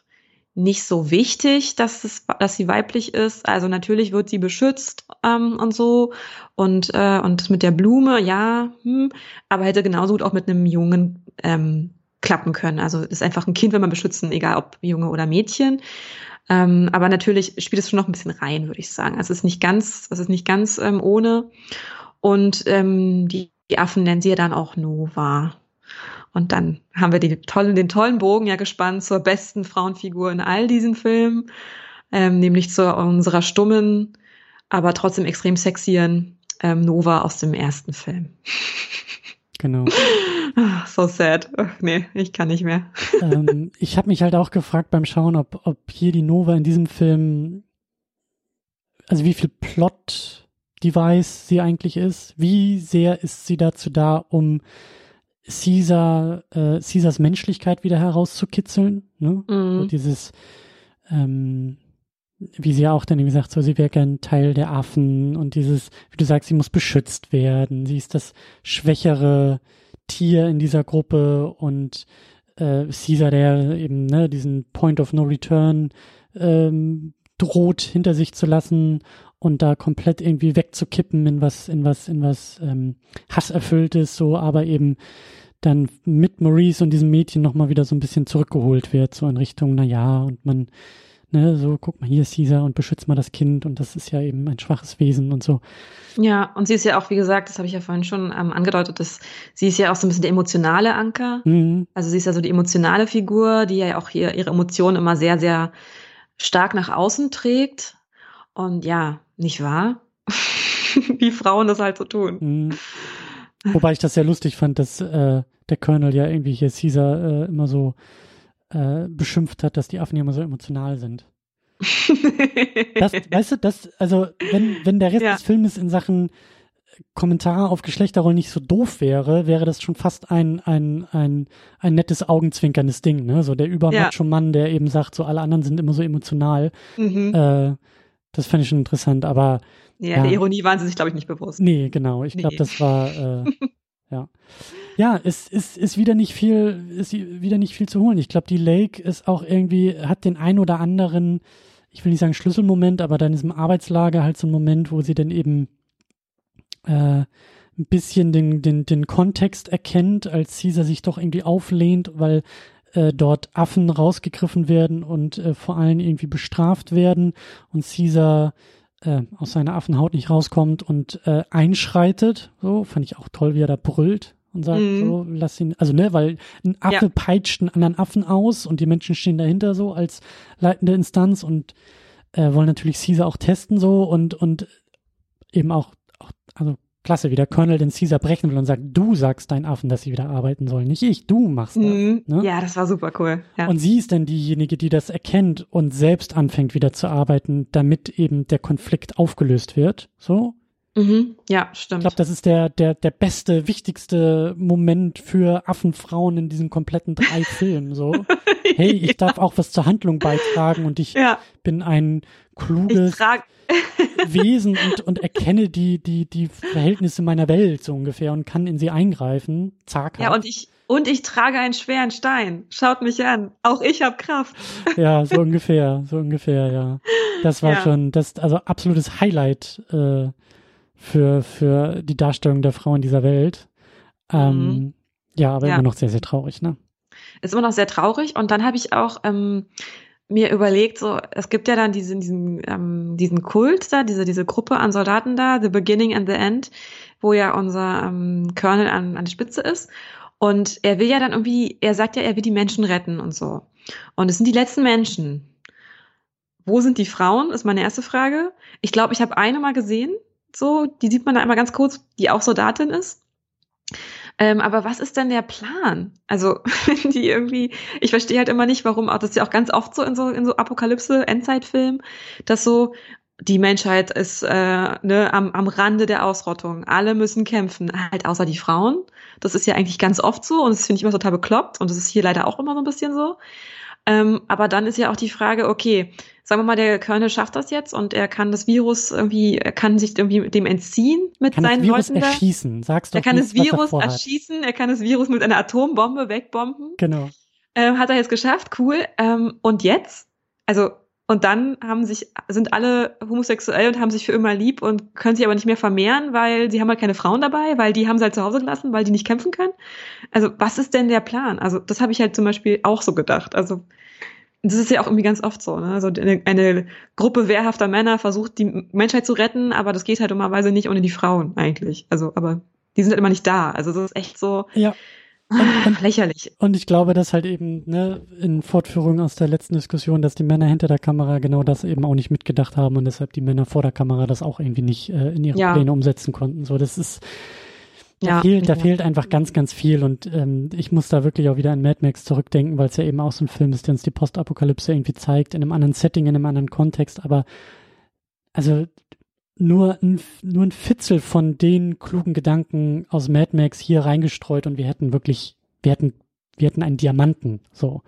nicht so wichtig, dass, es, dass sie weiblich ist. Also natürlich wird sie beschützt ähm, und so. Und, äh, und mit der Blume, ja, hm, aber hätte genauso gut auch mit einem Jungen ähm, klappen können. Also ist einfach ein Kind, wenn man beschützen, egal ob Junge oder Mädchen. Ähm, aber natürlich spielt es schon noch ein bisschen rein, würde ich sagen. Also es ist nicht ganz, es ist nicht ganz ähm, ohne. Und ähm, die, die Affen nennen sie ja dann auch Nova. Und dann haben wir die tollen, den tollen Bogen ja gespannt zur besten Frauenfigur in all diesen Filmen, ähm, nämlich zu unserer stummen, aber trotzdem extrem sexieren ähm, Nova aus dem ersten Film. Genau. Ah, so sad. Ach, nee, ich kann nicht mehr. ähm, ich habe mich halt auch gefragt beim Schauen, ob, ob hier die Nova in diesem Film, also wie viel Plot-Device sie eigentlich ist. Wie sehr ist sie dazu da, um Caesar, äh, Caesars Menschlichkeit wieder herauszukitzeln. Ne? Mhm. So dieses, ähm, wie sie ja auch dann gesagt, so sie wäre gern Teil der Affen und dieses, wie du sagst, sie muss beschützt werden. Sie ist das schwächere Tier in dieser Gruppe und äh, Caesar, der eben ne, diesen Point of No Return ähm, droht hinter sich zu lassen und da komplett irgendwie wegzukippen in was, in was, in was ähm, Hasserfülltes, so, aber eben dann mit Maurice und diesem Mädchen nochmal wieder so ein bisschen zurückgeholt wird, so in Richtung, na ja, und man, ne, so, guck mal, hier ist Caesar und beschützt mal das Kind und das ist ja eben ein schwaches Wesen und so. Ja, und sie ist ja auch, wie gesagt, das habe ich ja vorhin schon ähm, angedeutet, dass sie ist ja auch so ein bisschen der emotionale Anker. Mhm. Also sie ist ja so die emotionale Figur, die ja auch hier ihre Emotionen immer sehr, sehr stark nach außen trägt. Und ja, nicht wahr? Wie Frauen das halt so tun. Mhm. Wobei ich das sehr lustig fand, dass äh, der Colonel ja irgendwie hier Caesar äh, immer so äh, beschimpft hat, dass die Affen ja immer so emotional sind. das, weißt du, das, also wenn, wenn der Rest ja. des Filmes in Sachen Kommentare auf Geschlechterrollen nicht so doof wäre, wäre das schon fast ein, ein, ein, ein nettes augenzwinkerndes Ding, ne? So der übermacho Mann, der eben sagt, so alle anderen sind immer so emotional. Mhm. Äh, das fand ich schon interessant, aber. Ja, ja. der Ironie waren sie sich, glaube ich, nicht bewusst. Nee, genau. Ich nee. glaube, das war, äh, ja. Ja, es ist, ist wieder nicht viel, ist wieder nicht viel zu holen. Ich glaube, die Lake ist auch irgendwie, hat den ein oder anderen, ich will nicht sagen Schlüsselmoment, aber dann ist im Arbeitslager halt so ein Moment, wo sie dann eben äh, ein bisschen den, den, den Kontext erkennt, als Caesar sich doch irgendwie auflehnt, weil äh, dort Affen rausgegriffen werden und äh, vor allem irgendwie bestraft werden und Caesar äh, aus seiner Affenhaut nicht rauskommt und äh, einschreitet. So fand ich auch toll, wie er da brüllt und sagt mhm. so, lass ihn, also ne, weil ein Affe ja. peitscht einen anderen Affen aus und die Menschen stehen dahinter so als leitende Instanz und äh, wollen natürlich Caesar auch testen so und und eben auch, auch also klasse, wie der Colonel den Caesar brechen will und sagt, du sagst deinen Affen, dass sie wieder arbeiten sollen, nicht ich, du machst das. Mhm. Ne? Ja, das war super cool. Ja. Und sie ist dann diejenige, die das erkennt und selbst anfängt wieder zu arbeiten, damit eben der Konflikt aufgelöst wird. So. Mhm. Ja, stimmt. Ich glaube, das ist der, der, der beste, wichtigste Moment für Affenfrauen in diesen kompletten drei Filmen. So, hey, ich ja. darf auch was zur Handlung beitragen und ich ja. bin ein kluges Wesen und, und erkenne die, die, die Verhältnisse meiner Welt so ungefähr und kann in sie eingreifen. Zack. Ja, und ich, und ich trage einen schweren Stein. Schaut mich an. Auch ich habe Kraft. Ja, so ungefähr, so ungefähr, ja. Das war ja. schon, das, also absolutes Highlight äh, für, für die Darstellung der Frau in dieser Welt. Ähm, mhm. Ja, aber ja. immer noch sehr, sehr traurig, ne? Ist immer noch sehr traurig. Und dann habe ich auch ähm, mir überlegt, so, es gibt ja dann diesen, diesen, ähm, diesen Kult da, diese, diese Gruppe an Soldaten da, The Beginning and the End, wo ja unser ähm, Colonel an, an der Spitze ist. Und er will ja dann irgendwie, er sagt ja, er will die Menschen retten und so. Und es sind die letzten Menschen. Wo sind die Frauen, ist meine erste Frage. Ich glaube, ich habe eine mal gesehen, so, die sieht man da einmal ganz kurz, die auch Soldatin ist. Ähm, aber was ist denn der Plan? Also, wenn die irgendwie, ich verstehe halt immer nicht, warum, das ist ja auch ganz oft so in so, in so Apokalypse, Endzeitfilmen, dass so, die Menschheit ist äh, ne, am, am Rande der Ausrottung. Alle müssen kämpfen, halt außer die Frauen. Das ist ja eigentlich ganz oft so und das finde ich immer total bekloppt und das ist hier leider auch immer so ein bisschen so. Ähm, aber dann ist ja auch die Frage, okay, sagen wir mal, der Colonel schafft das jetzt und er kann das Virus irgendwie, er kann sich irgendwie dem entziehen mit kann seinen das Virus Leuten erschießen, sagst du. Er kann das Virus erschießen, er kann das Virus mit einer Atombombe wegbomben. Genau. Ähm, hat er jetzt geschafft, cool. Ähm, und jetzt? Also und dann haben sich, sind alle homosexuell und haben sich für immer lieb und können sich aber nicht mehr vermehren, weil sie haben halt keine Frauen dabei, weil die haben sie halt zu Hause gelassen, weil die nicht kämpfen können. Also was ist denn der Plan? Also das habe ich halt zum Beispiel auch so gedacht. Also das ist ja auch irgendwie ganz oft so. Ne? Also eine, eine Gruppe wehrhafter Männer versucht, die Menschheit zu retten, aber das geht halt dummerweise nicht ohne die Frauen eigentlich. Also, aber die sind halt immer nicht da. Also das ist echt so. Ja. Und, und, lächerlich. Und ich glaube, dass halt eben, ne, in Fortführung aus der letzten Diskussion, dass die Männer hinter der Kamera genau das eben auch nicht mitgedacht haben und deshalb die Männer vor der Kamera das auch irgendwie nicht äh, in ihre ja. Pläne umsetzen konnten. So, das ist, da ja, fehlt, da ja. fehlt einfach ganz, ganz viel und ähm, ich muss da wirklich auch wieder an Mad Max zurückdenken, weil es ja eben auch so ein Film ist, der uns die Postapokalypse irgendwie zeigt, in einem anderen Setting, in einem anderen Kontext, aber also nur ein, nur ein Fitzel von den klugen Gedanken aus Mad Max hier reingestreut und wir hätten wirklich, wir hätten, wir hätten einen Diamanten, so,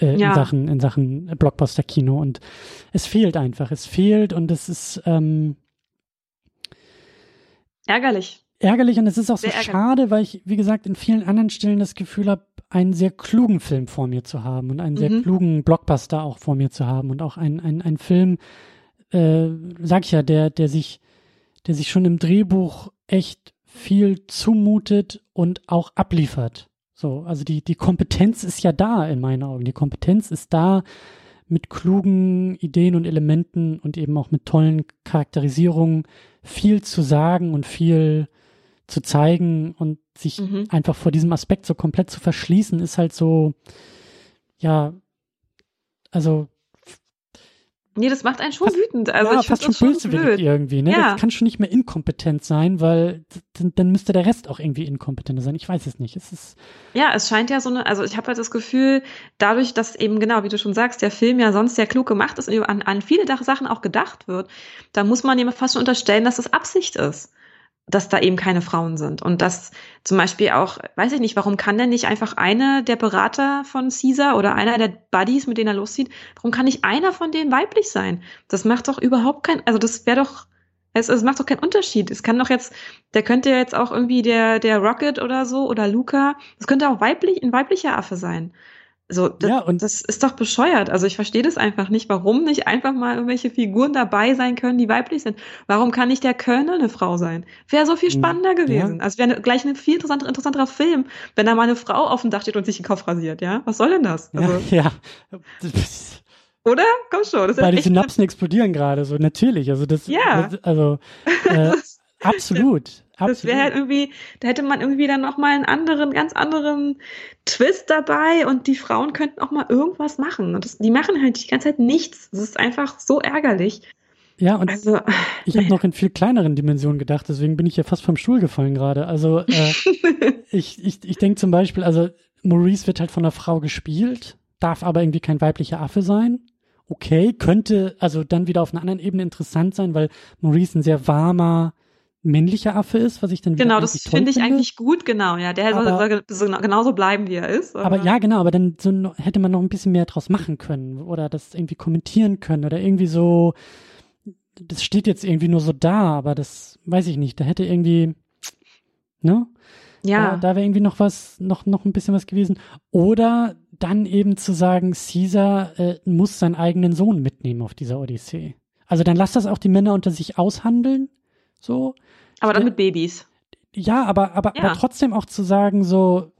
äh, ja. in Sachen, in Sachen Blockbuster-Kino und es fehlt einfach, es fehlt und es ist, ähm, ärgerlich. Ärgerlich und es ist auch sehr so ärgerlich. schade, weil ich, wie gesagt, in vielen anderen Stellen das Gefühl habe, einen sehr klugen Film vor mir zu haben und einen sehr mhm. klugen Blockbuster auch vor mir zu haben und auch ein, ein, ein Film, äh, sag ich ja, der, der sich, der sich schon im Drehbuch echt viel zumutet und auch abliefert. So, also die, die Kompetenz ist ja da in meinen Augen. Die Kompetenz ist da mit klugen Ideen und Elementen und eben auch mit tollen Charakterisierungen viel zu sagen und viel zu zeigen und sich mhm. einfach vor diesem Aspekt so komplett zu verschließen, ist halt so, ja, also Nee, das macht einen schon fast, wütend. Also ja, ich fast schon böswillig irgendwie, ne? Ja. Das kann schon nicht mehr inkompetent sein, weil dann, dann müsste der Rest auch irgendwie inkompetent sein. Ich weiß es nicht. Es ist ja, es scheint ja so eine, also ich habe halt das Gefühl, dadurch, dass eben genau, wie du schon sagst, der Film ja sonst sehr klug gemacht ist und an, an viele Sachen auch gedacht wird, da muss man ihm fast schon unterstellen, dass das Absicht ist dass da eben keine Frauen sind. Und das zum Beispiel auch, weiß ich nicht, warum kann denn nicht einfach einer der Berater von Caesar oder einer der Buddies, mit denen er loszieht, warum kann nicht einer von denen weiblich sein? Das macht doch überhaupt kein, also das wäre doch, es, es macht doch keinen Unterschied. Es kann doch jetzt, der könnte jetzt auch irgendwie der, der Rocket oder so oder Luca, das könnte auch weiblich, ein weiblicher Affe sein. So, das, ja, und das ist doch bescheuert. Also ich verstehe das einfach nicht. Warum nicht einfach mal irgendwelche Figuren dabei sein können, die weiblich sind? Warum kann nicht der Kölner eine Frau sein? Wäre so viel spannender gewesen. Ja. Also wäre gleich ein viel interessanter, interessanterer Film, wenn da mal eine Frau auf dem Dach steht und sich den Kopf rasiert, ja? Was soll denn das? Also, ja, ja. Oder? Komm schon. Das Weil die Synapsen explodieren gerade, so natürlich. Also das, ja. Das, also äh, absolut. Absolut. Das wäre halt irgendwie, da hätte man irgendwie dann noch mal einen anderen, ganz anderen Twist dabei und die Frauen könnten auch mal irgendwas machen. Und das, die machen halt die ganze Zeit nichts. Das ist einfach so ärgerlich. Ja, und also, ich habe noch in viel kleineren Dimensionen gedacht, deswegen bin ich ja fast vom Stuhl gefallen gerade. Also äh, ich, ich, ich denke zum Beispiel, also Maurice wird halt von einer Frau gespielt, darf aber irgendwie kein weiblicher Affe sein. Okay, könnte also dann wieder auf einer anderen Ebene interessant sein, weil Maurice ein sehr warmer, männlicher Affe ist, was ich dann Genau, das finde ich eigentlich gut, genau, ja. Der aber, soll, so, genauso bleiben, wie er ist. Aber, aber ja, genau, aber dann so, hätte man noch ein bisschen mehr draus machen können oder das irgendwie kommentieren können oder irgendwie so, das steht jetzt irgendwie nur so da, aber das weiß ich nicht. Da hätte irgendwie, ne? Ja. Da, da wäre irgendwie noch was, noch, noch ein bisschen was gewesen. Oder dann eben zu sagen, Caesar äh, muss seinen eigenen Sohn mitnehmen auf dieser Odyssee. Also dann lass das auch die Männer unter sich aushandeln. So. Aber dann mit Babys. Ja, aber, aber, ja. aber trotzdem auch zu sagen, so,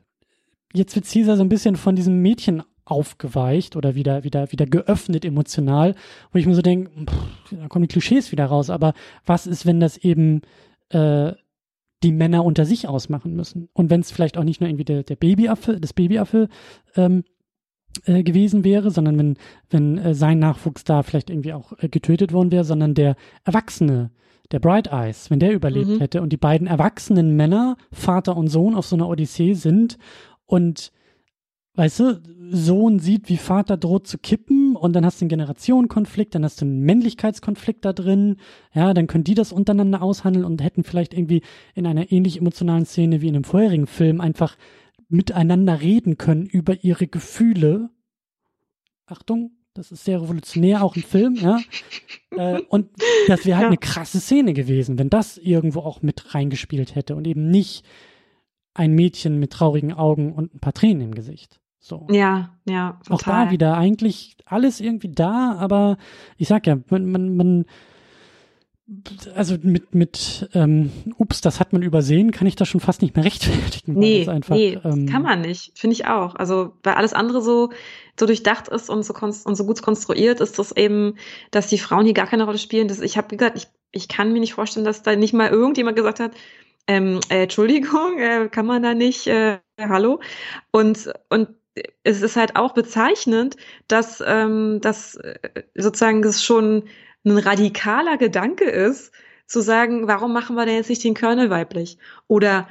jetzt wird Caesar so ein bisschen von diesem Mädchen aufgeweicht oder wieder, wieder, wieder geöffnet emotional, wo ich mir so denke, da kommen die Klischees wieder raus, aber was ist, wenn das eben äh, die Männer unter sich ausmachen müssen? Und wenn es vielleicht auch nicht nur irgendwie der, der Babyaffe, das Babyaffe ähm, äh, gewesen wäre, sondern wenn, wenn äh, sein Nachwuchs da vielleicht irgendwie auch äh, getötet worden wäre, sondern der Erwachsene, der Bright Eyes, wenn der überlebt mhm. hätte und die beiden erwachsenen Männer, Vater und Sohn, auf so einer Odyssee sind und weißt du, Sohn sieht, wie Vater droht zu kippen und dann hast du einen Generationenkonflikt, dann hast du einen Männlichkeitskonflikt da drin, ja, dann können die das untereinander aushandeln und hätten vielleicht irgendwie in einer ähnlich emotionalen Szene wie in dem vorherigen Film einfach miteinander reden können über ihre Gefühle. Achtung, das ist sehr revolutionär, auch im Film, ja. äh, und das wäre halt ja. eine krasse Szene gewesen, wenn das irgendwo auch mit reingespielt hätte und eben nicht ein Mädchen mit traurigen Augen und ein paar Tränen im Gesicht. So. Ja, ja. Total. Auch da wieder eigentlich alles irgendwie da, aber ich sag ja, man, man, man also mit, mit, ähm, ups, das hat man übersehen, kann ich das schon fast nicht mehr rechtfertigen. Nee, einfach, nee, ähm, kann man nicht, finde ich auch. Also, weil alles andere so, so durchdacht ist und so, und so gut konstruiert ist, das eben, dass die Frauen hier gar keine Rolle spielen. Das, ich habe gesagt, ich, ich kann mir nicht vorstellen, dass da nicht mal irgendjemand gesagt hat, ähm, äh, Entschuldigung, äh, kann man da nicht, äh, hallo? Und, und es ist halt auch bezeichnend, dass, ähm, dass äh, sozusagen das schon ein radikaler Gedanke ist, zu sagen, warum machen wir denn jetzt nicht den Colonel weiblich? Oder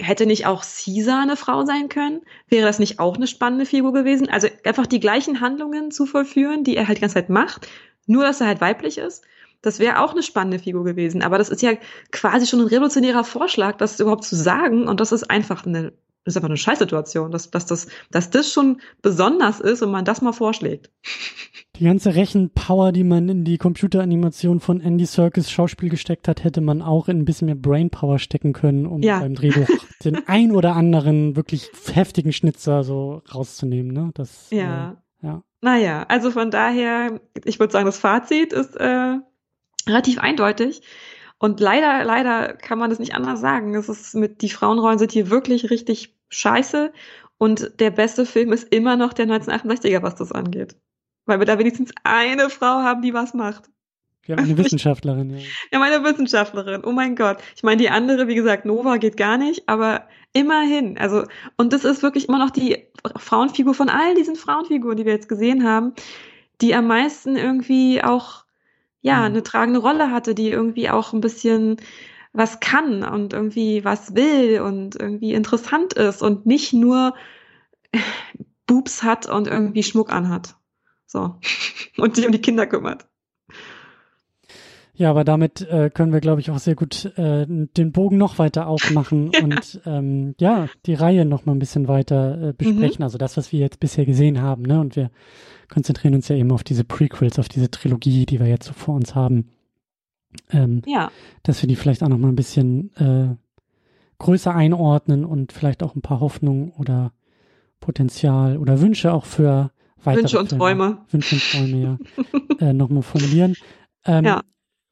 hätte nicht auch Caesar eine Frau sein können? Wäre das nicht auch eine spannende Figur gewesen? Also einfach die gleichen Handlungen zu vollführen, die er halt die ganze Zeit macht, nur dass er halt weiblich ist. Das wäre auch eine spannende Figur gewesen. Aber das ist ja quasi schon ein revolutionärer Vorschlag, das überhaupt zu sagen. Und das ist einfach eine, das ist einfach eine Scheißsituation, dass, dass, das, dass das schon besonders ist und man das mal vorschlägt. Die ganze Rechenpower, die man in die Computeranimation von Andy Serkis Schauspiel gesteckt hat, hätte man auch in ein bisschen mehr Brainpower stecken können, um ja. beim Drehbuch den ein oder anderen wirklich heftigen Schnitzer so rauszunehmen. Ne? Das, ja. Äh, ja. Naja, also von daher, ich würde sagen, das Fazit ist äh, relativ eindeutig. Und leider, leider kann man das nicht anders sagen. Es ist mit, die Frauenrollen sind hier wirklich richtig scheiße. Und der beste Film ist immer noch der 1968er, was das angeht. Weil wir da wenigstens eine Frau haben, die was macht. Wir haben eine Wissenschaftlerin, ja. Ja, meine Wissenschaftlerin. Oh mein Gott. Ich meine, die andere, wie gesagt, Nova geht gar nicht, aber immerhin. Also, und das ist wirklich immer noch die Frauenfigur von all diesen Frauenfiguren, die wir jetzt gesehen haben, die am meisten irgendwie auch ja, mhm. eine tragende Rolle hatte, die irgendwie auch ein bisschen was kann und irgendwie was will und irgendwie interessant ist und nicht nur Boobs hat und irgendwie Schmuck anhat. So. Und sich um die Kinder kümmert. Ja, aber damit äh, können wir, glaube ich, auch sehr gut äh, den Bogen noch weiter aufmachen ja. und ähm, ja, die Reihe noch mal ein bisschen weiter äh, besprechen. Mhm. Also das, was wir jetzt bisher gesehen haben, ne? Und wir konzentrieren uns ja eben auf diese Prequels, auf diese Trilogie, die wir jetzt so vor uns haben. Ähm, ja. Dass wir die vielleicht auch noch mal ein bisschen äh, größer einordnen und vielleicht auch ein paar Hoffnungen oder Potenzial oder Wünsche auch für weitere Wünsche und Filme, Träume. Wünsche und Träume, ja. äh, nochmal formulieren. Ähm, ja.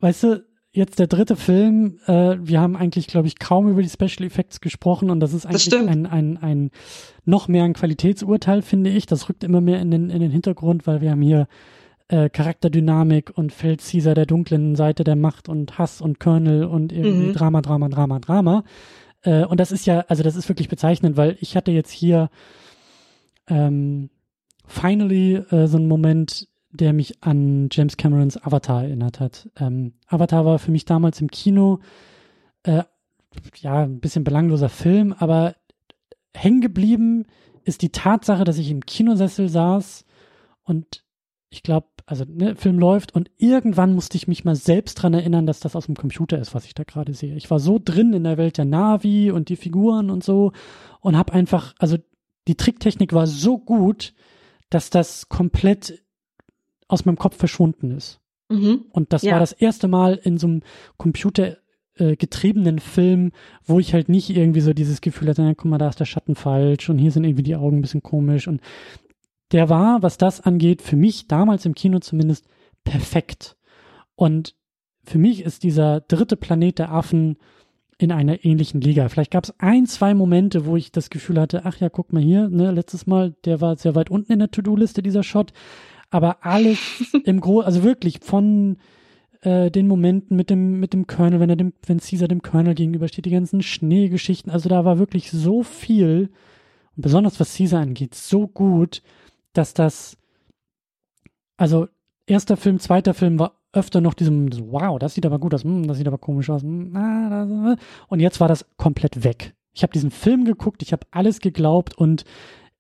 Weißt du, jetzt der dritte Film, äh, wir haben eigentlich, glaube ich, kaum über die Special Effects gesprochen und das ist eigentlich das ein, ein, ein noch mehr ein Qualitätsurteil, finde ich. Das rückt immer mehr in den, in den Hintergrund, weil wir haben hier äh, Charakterdynamik und Feld Caesar der dunklen Seite der Macht und Hass und Colonel und irgendwie mhm. Drama, Drama, Drama, Drama. Äh, und das ist ja, also das ist wirklich bezeichnend, weil ich hatte jetzt hier ähm, finally äh, so einen Moment, der mich an James Camerons Avatar erinnert hat. Ähm, Avatar war für mich damals im Kino äh, ja ein bisschen belangloser Film, aber hängen geblieben ist die Tatsache, dass ich im Kinosessel saß und ich glaube, also ne, Film läuft und irgendwann musste ich mich mal selbst dran erinnern, dass das aus dem Computer ist, was ich da gerade sehe. Ich war so drin in der Welt der Navi und die Figuren und so und habe einfach, also die Tricktechnik war so gut, dass das komplett aus meinem Kopf verschwunden ist. Mhm. Und das ja. war das erste Mal in so einem computergetriebenen äh, Film, wo ich halt nicht irgendwie so dieses Gefühl hatte, na, guck mal, da ist der Schatten falsch und hier sind irgendwie die Augen ein bisschen komisch. Und der war, was das angeht, für mich damals im Kino zumindest perfekt. Und für mich ist dieser dritte Planet der Affen in einer ähnlichen Liga. Vielleicht gab es ein, zwei Momente, wo ich das Gefühl hatte, ach ja, guck mal hier, ne, letztes Mal, der war sehr weit unten in der To-Do-Liste, dieser Shot aber alles im Großen, also wirklich von äh, den Momenten mit dem, mit dem Colonel, wenn er dem, wenn Caesar dem Colonel gegenübersteht, die ganzen Schneegeschichten, also da war wirklich so viel, und besonders was Caesar angeht, so gut, dass das, also erster Film, zweiter Film war öfter noch diesem, wow, das sieht aber gut aus, hm, das sieht aber komisch aus. Hm, äh. Und jetzt war das komplett weg. Ich habe diesen Film geguckt, ich habe alles geglaubt und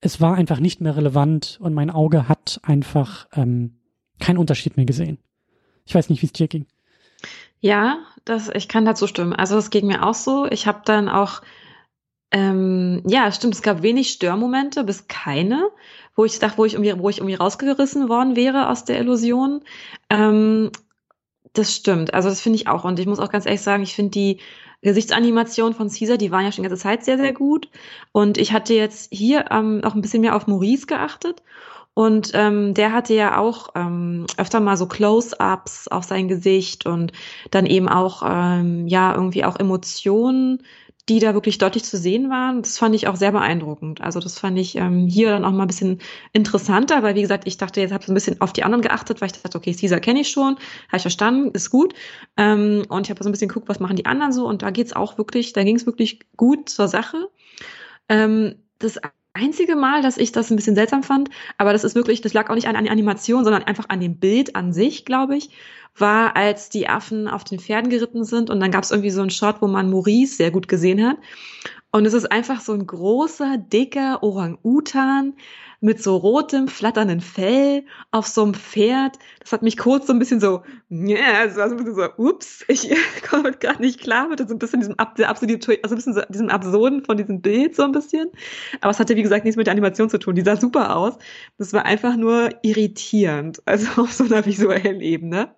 es war einfach nicht mehr relevant und mein Auge hat einfach ähm, keinen Unterschied mehr gesehen. Ich weiß nicht, wie es dir ging. Ja, das, ich kann dazu stimmen. Also das ging mir auch so. Ich habe dann auch, ähm, ja, stimmt, es gab wenig Störmomente, bis keine, wo ich dachte, wo ich irgendwie, wo ich irgendwie rausgerissen worden wäre aus der Illusion. Ähm, das stimmt. Also das finde ich auch. Und ich muss auch ganz ehrlich sagen, ich finde die Gesichtsanimationen von Caesar, die waren ja schon die ganze Zeit sehr, sehr gut. Und ich hatte jetzt hier ähm, auch ein bisschen mehr auf Maurice geachtet. Und ähm, der hatte ja auch ähm, öfter mal so Close-ups auf sein Gesicht und dann eben auch ähm, ja irgendwie auch Emotionen, die da wirklich deutlich zu sehen waren. Das fand ich auch sehr beeindruckend. Also das fand ich ähm, hier dann auch mal ein bisschen interessanter, weil wie gesagt, ich dachte, jetzt habe ich ein bisschen auf die anderen geachtet, weil ich dachte, okay, Caesar kenne ich schon, habe ich verstanden, ist gut. Ähm, und ich habe so ein bisschen geguckt, was machen die anderen so. Und da geht's auch wirklich, da ging es wirklich gut zur Sache. Ähm, das einzige Mal, dass ich das ein bisschen seltsam fand, aber das ist wirklich, das lag auch nicht an, der Animation, sondern einfach an dem Bild an sich, glaube ich, war, als die Affen auf den Pferden geritten sind und dann gab es irgendwie so einen Shot, wo man Maurice sehr gut gesehen hat. Und es ist einfach so ein großer, dicker Orang-Utan, mit so rotem, flatternden Fell auf so einem Pferd. Das hat mich kurz so ein bisschen so, ja, yeah, es war so ein bisschen so, ups, ich komme gerade nicht klar mit so ein bisschen diesem, also ein bisschen so, diesem Absurden von diesem Bild so ein bisschen. Aber es hatte, wie gesagt, nichts mit der Animation zu tun. Die sah super aus. Das war einfach nur irritierend. Also auf so einer visuellen Ebene.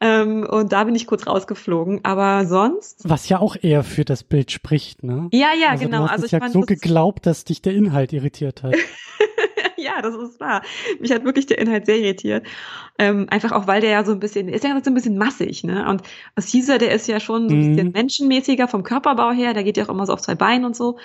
Ähm, und da bin ich kurz rausgeflogen. Aber sonst. Was ja auch eher für das Bild spricht, ne? Ja, ja, also genau. Du hast also es ja fand, so geglaubt, dass dich der Inhalt irritiert hat. ja, das ist wahr. Mich hat wirklich der Inhalt sehr irritiert. Ähm, einfach auch, weil der ja so ein bisschen, ist ja so ein bisschen massig, ne? Und Caesar, der ist ja schon so ein bisschen mhm. menschenmäßiger vom Körperbau her, der geht ja auch immer so auf zwei Beinen und so.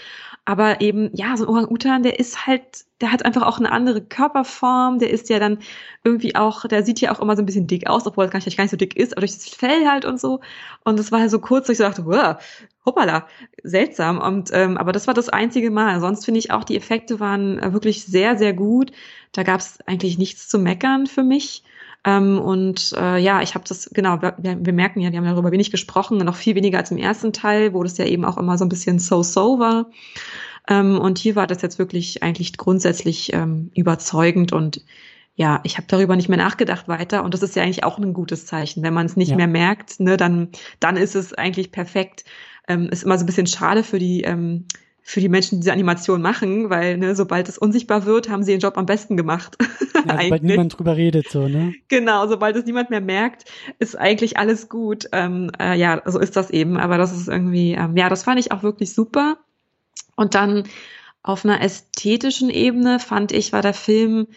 Aber eben, ja, so ein Orang-Utan, der ist halt, der hat einfach auch eine andere Körperform, der ist ja dann irgendwie auch, der sieht ja auch immer so ein bisschen dick aus, obwohl er gar nicht, gar nicht so dick ist, aber durch das Fell halt und so. Und das war halt so kurz, dass ich so dachte, hoppala, seltsam. Und ähm, aber das war das einzige Mal. Sonst finde ich auch, die Effekte waren äh, wirklich sehr, sehr gut. Da gab es eigentlich nichts zu meckern für mich. Ähm, und äh, ja, ich habe das, genau, wir, wir, merken ja, wir haben darüber wenig gesprochen, noch viel weniger als im ersten Teil, wo das ja eben auch immer so ein bisschen so-so war. Ähm, und hier war das jetzt wirklich eigentlich grundsätzlich ähm, überzeugend und ja, ich habe darüber nicht mehr nachgedacht weiter und das ist ja eigentlich auch ein gutes Zeichen. Wenn man es nicht ja. mehr merkt, ne, dann, dann ist es eigentlich perfekt. Ähm, ist immer so ein bisschen schade für die ähm, für die Menschen, die diese Animation machen, weil ne, sobald es unsichtbar wird, haben sie ihren Job am besten gemacht. Ja, sobald niemand drüber redet, so, ne? Genau, sobald es niemand mehr merkt, ist eigentlich alles gut. Ähm, äh, ja, so ist das eben. Aber das ist irgendwie, ähm, ja, das fand ich auch wirklich super. Und dann auf einer ästhetischen Ebene fand ich, war der Film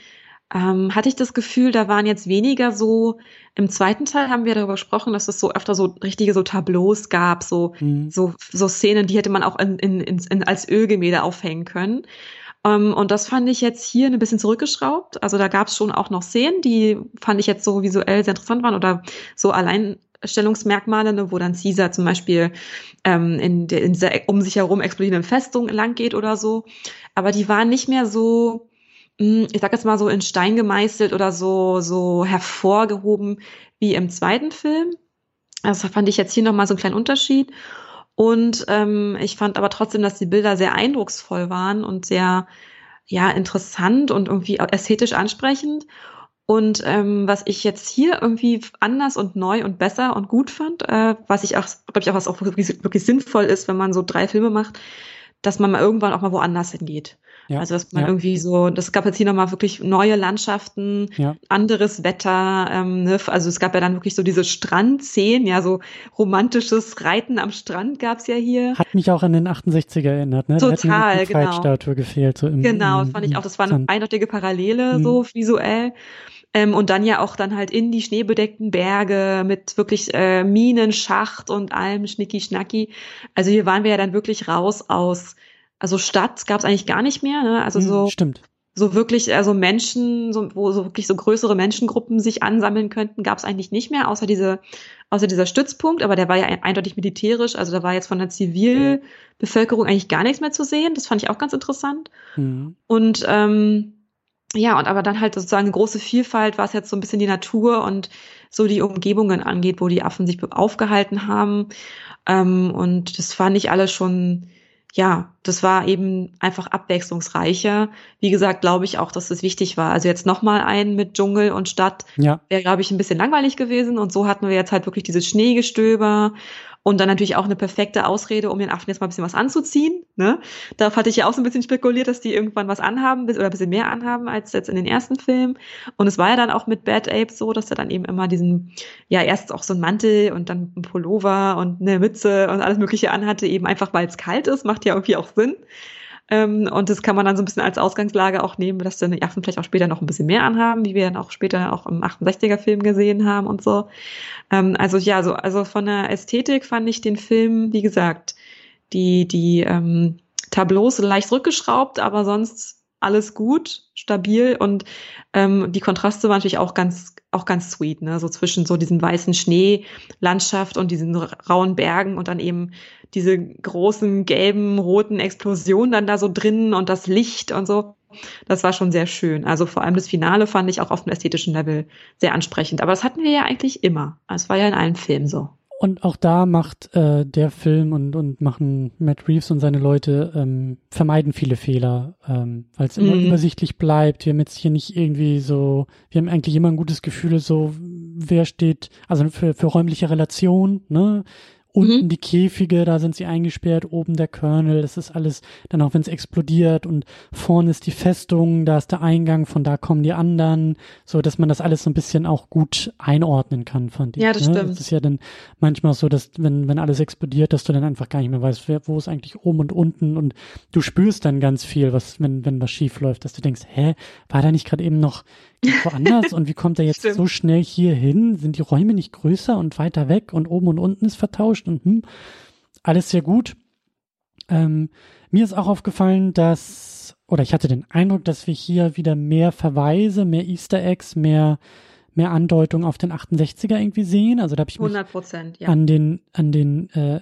ähm, hatte ich das Gefühl, da waren jetzt weniger so, im zweiten Teil haben wir darüber gesprochen, dass es so öfter so richtige so Tableaus gab, so, mhm. so, so Szenen, die hätte man auch in, in, in, als Ölgemälde aufhängen können. Um, ähm, und das fand ich jetzt hier ein bisschen zurückgeschraubt. Also da gab es schon auch noch Szenen, die fand ich jetzt so visuell sehr interessant waren oder so Alleinstellungsmerkmale, ne, wo dann Caesar zum Beispiel ähm, in, der, in dieser um sich herum explodierenden Festung lang geht oder so. Aber die waren nicht mehr so, ich sag jetzt mal so in Stein gemeißelt oder so, so hervorgehoben wie im zweiten Film. Also fand ich jetzt hier nochmal so einen kleinen Unterschied. Und ähm, ich fand aber trotzdem, dass die Bilder sehr eindrucksvoll waren und sehr ja interessant und irgendwie ästhetisch ansprechend. Und ähm, was ich jetzt hier irgendwie anders und neu und besser und gut fand, äh, was ich auch, glaube ich, auch was auch wirklich, wirklich sinnvoll ist, wenn man so drei Filme macht, dass man mal irgendwann auch mal woanders hingeht. Ja, also dass man ja. irgendwie so, das gab jetzt hier nochmal wirklich neue Landschaften, ja. anderes Wetter. Ähm, ne? Also es gab ja dann wirklich so diese Strandszenen, ja, so romantisches Reiten am Strand gab's ja hier. Hat mich auch an den 68er erinnert, ne? Total, da genau. Gefehlt. So im, genau, das fand ich auch, das war eine eindeutige Parallele, mhm. so visuell. Ähm, und dann ja auch dann halt in die schneebedeckten Berge mit wirklich äh, Minenschacht und allem Schnicki-Schnacki. Also hier waren wir ja dann wirklich raus aus also Stadt gab es eigentlich gar nicht mehr, ne? Also hm, so Stimmt. so wirklich also Menschen, so, wo so wirklich so größere Menschengruppen sich ansammeln könnten, gab es eigentlich nicht mehr, außer diese außer dieser Stützpunkt, aber der war ja eindeutig militärisch, also da war jetzt von der Zivilbevölkerung eigentlich gar nichts mehr zu sehen. Das fand ich auch ganz interessant. Mhm. Und ähm, ja, und aber dann halt sozusagen eine große Vielfalt, was jetzt so ein bisschen die Natur und so die Umgebungen angeht, wo die Affen sich aufgehalten haben. Ähm, und das fand ich alles schon, ja, das war eben einfach abwechslungsreicher. Wie gesagt, glaube ich auch, dass das wichtig war. Also jetzt nochmal ein mit Dschungel und Stadt ja. wäre, glaube ich, ein bisschen langweilig gewesen. Und so hatten wir jetzt halt wirklich dieses Schneegestöber und dann natürlich auch eine perfekte Ausrede, um den Affen jetzt mal ein bisschen was anzuziehen. Ne? Darauf hatte ich ja auch so ein bisschen spekuliert, dass die irgendwann was anhaben oder ein bisschen mehr anhaben als jetzt in den ersten Filmen. Und es war ja dann auch mit Bad Ape so, dass er dann eben immer diesen, ja, erst auch so ein Mantel und dann ein Pullover und eine Mütze und alles Mögliche anhatte, eben einfach weil es kalt ist, macht ja irgendwie auch Sinn. Ähm, und das kann man dann so ein bisschen als Ausgangslage auch nehmen, dass dann die Affen vielleicht auch später noch ein bisschen mehr anhaben, wie wir dann auch später auch im 68er-Film gesehen haben und so. Ähm, also ja, so, also von der Ästhetik fand ich den Film, wie gesagt, die, die ähm, Tableaus leicht rückgeschraubt, aber sonst alles gut, stabil und ähm, die Kontraste waren natürlich auch ganz auch ganz sweet, ne? So zwischen so diesem weißen Schneelandschaft und diesen rauen Bergen und dann eben diese großen gelben, roten Explosionen dann da so drin und das Licht und so. Das war schon sehr schön. Also vor allem das Finale fand ich auch auf dem ästhetischen Level sehr ansprechend. Aber das hatten wir ja eigentlich immer. Es war ja in allen Filmen so. Und auch da macht äh, der Film und, und machen Matt Reeves und seine Leute ähm, vermeiden viele Fehler, ähm, weil es immer mhm. übersichtlich bleibt. Wir haben jetzt hier nicht irgendwie so, wir haben eigentlich immer ein gutes Gefühl, so wer steht, also für, für räumliche Relation, ne? Unten mhm. die Käfige, da sind sie eingesperrt, oben der Kernel, das ist alles, dann auch wenn es explodiert und vorne ist die Festung, da ist der Eingang, von da kommen die anderen, so dass man das alles so ein bisschen auch gut einordnen kann, fand ich. Ja, das ne? stimmt. Das ist ja dann manchmal so, dass wenn, wenn alles explodiert, dass du dann einfach gar nicht mehr weißt, wer, wo ist eigentlich oben und unten und du spürst dann ganz viel, was, wenn, wenn was schief läuft, dass du denkst, hä, war da nicht gerade eben noch woanders und wie kommt er jetzt Stimmt. so schnell hier hin? Sind die Räume nicht größer und weiter weg und oben und unten ist vertauscht und hm, alles sehr gut. Ähm, mir ist auch aufgefallen, dass, oder ich hatte den Eindruck, dass wir hier wieder mehr Verweise, mehr Easter Eggs, mehr, mehr Andeutung auf den 68er irgendwie sehen. Also da habe ich mich 100%, ja. an den, an den äh,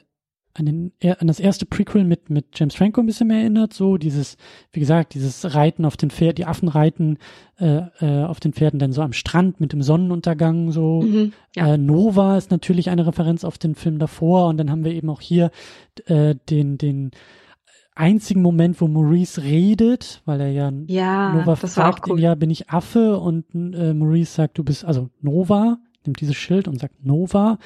an, den, an das erste Prequel mit, mit James Franco ein bisschen mehr erinnert, so dieses, wie gesagt, dieses Reiten auf den Pferd, die Affen reiten äh, äh, auf den Pferden dann so am Strand mit dem Sonnenuntergang so. Mhm, ja. äh, Nova ist natürlich eine Referenz auf den Film davor und dann haben wir eben auch hier äh, den, den einzigen Moment, wo Maurice redet, weil er ja, ja Nova fragt cool. ihn, ja, bin ich Affe und äh, Maurice sagt, du bist, also Nova, nimmt dieses Schild und sagt Nova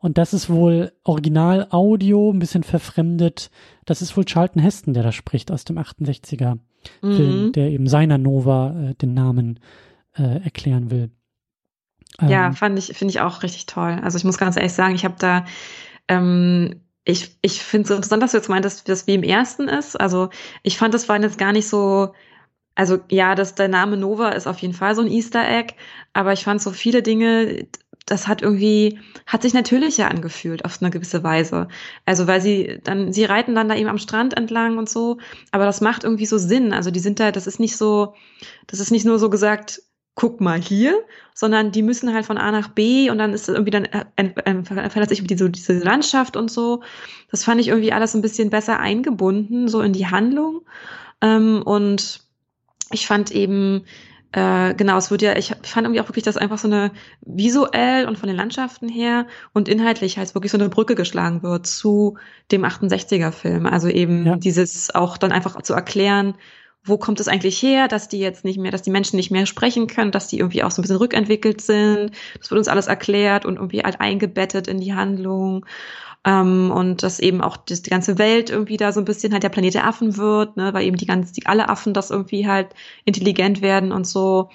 und das ist wohl Original-Audio, ein bisschen verfremdet. Das ist wohl Charlton Heston, der da spricht aus dem 68er mhm. Film, der eben seiner Nova äh, den Namen äh, erklären will. Ja, ähm, fand ich, finde ich auch richtig toll. Also ich muss ganz ehrlich sagen, ich habe da, ähm, ich, ich finde es interessant, dass du jetzt meintest, dass das wie im ersten ist. Also ich fand, das war jetzt gar nicht so, also ja, dass der Name Nova ist auf jeden Fall so ein Easter Egg, aber ich fand so viele Dinge, das hat irgendwie, hat sich natürlicher angefühlt auf eine gewisse Weise. Also weil sie dann, sie reiten dann da eben am Strand entlang und so, aber das macht irgendwie so Sinn. Also die sind da, das ist nicht so, das ist nicht nur so gesagt, guck mal hier, sondern die müssen halt von A nach B und dann ist irgendwie dann äh, äh, verändert sich diese, diese Landschaft und so. Das fand ich irgendwie alles ein bisschen besser eingebunden, so in die Handlung. Ähm, und ich fand eben, äh, genau, es wird ja, ich fand irgendwie auch wirklich, dass einfach so eine visuell und von den Landschaften her und inhaltlich halt wirklich so eine Brücke geschlagen wird zu dem 68er Film. Also eben ja. dieses auch dann einfach zu erklären, wo kommt es eigentlich her, dass die jetzt nicht mehr, dass die Menschen nicht mehr sprechen können, dass die irgendwie auch so ein bisschen rückentwickelt sind. Das wird uns alles erklärt und irgendwie halt eingebettet in die Handlung. Ähm, und dass eben auch das, die ganze Welt irgendwie da so ein bisschen halt der Planet der Affen wird, ne, weil eben die ganz, die, alle Affen das irgendwie halt intelligent werden und so.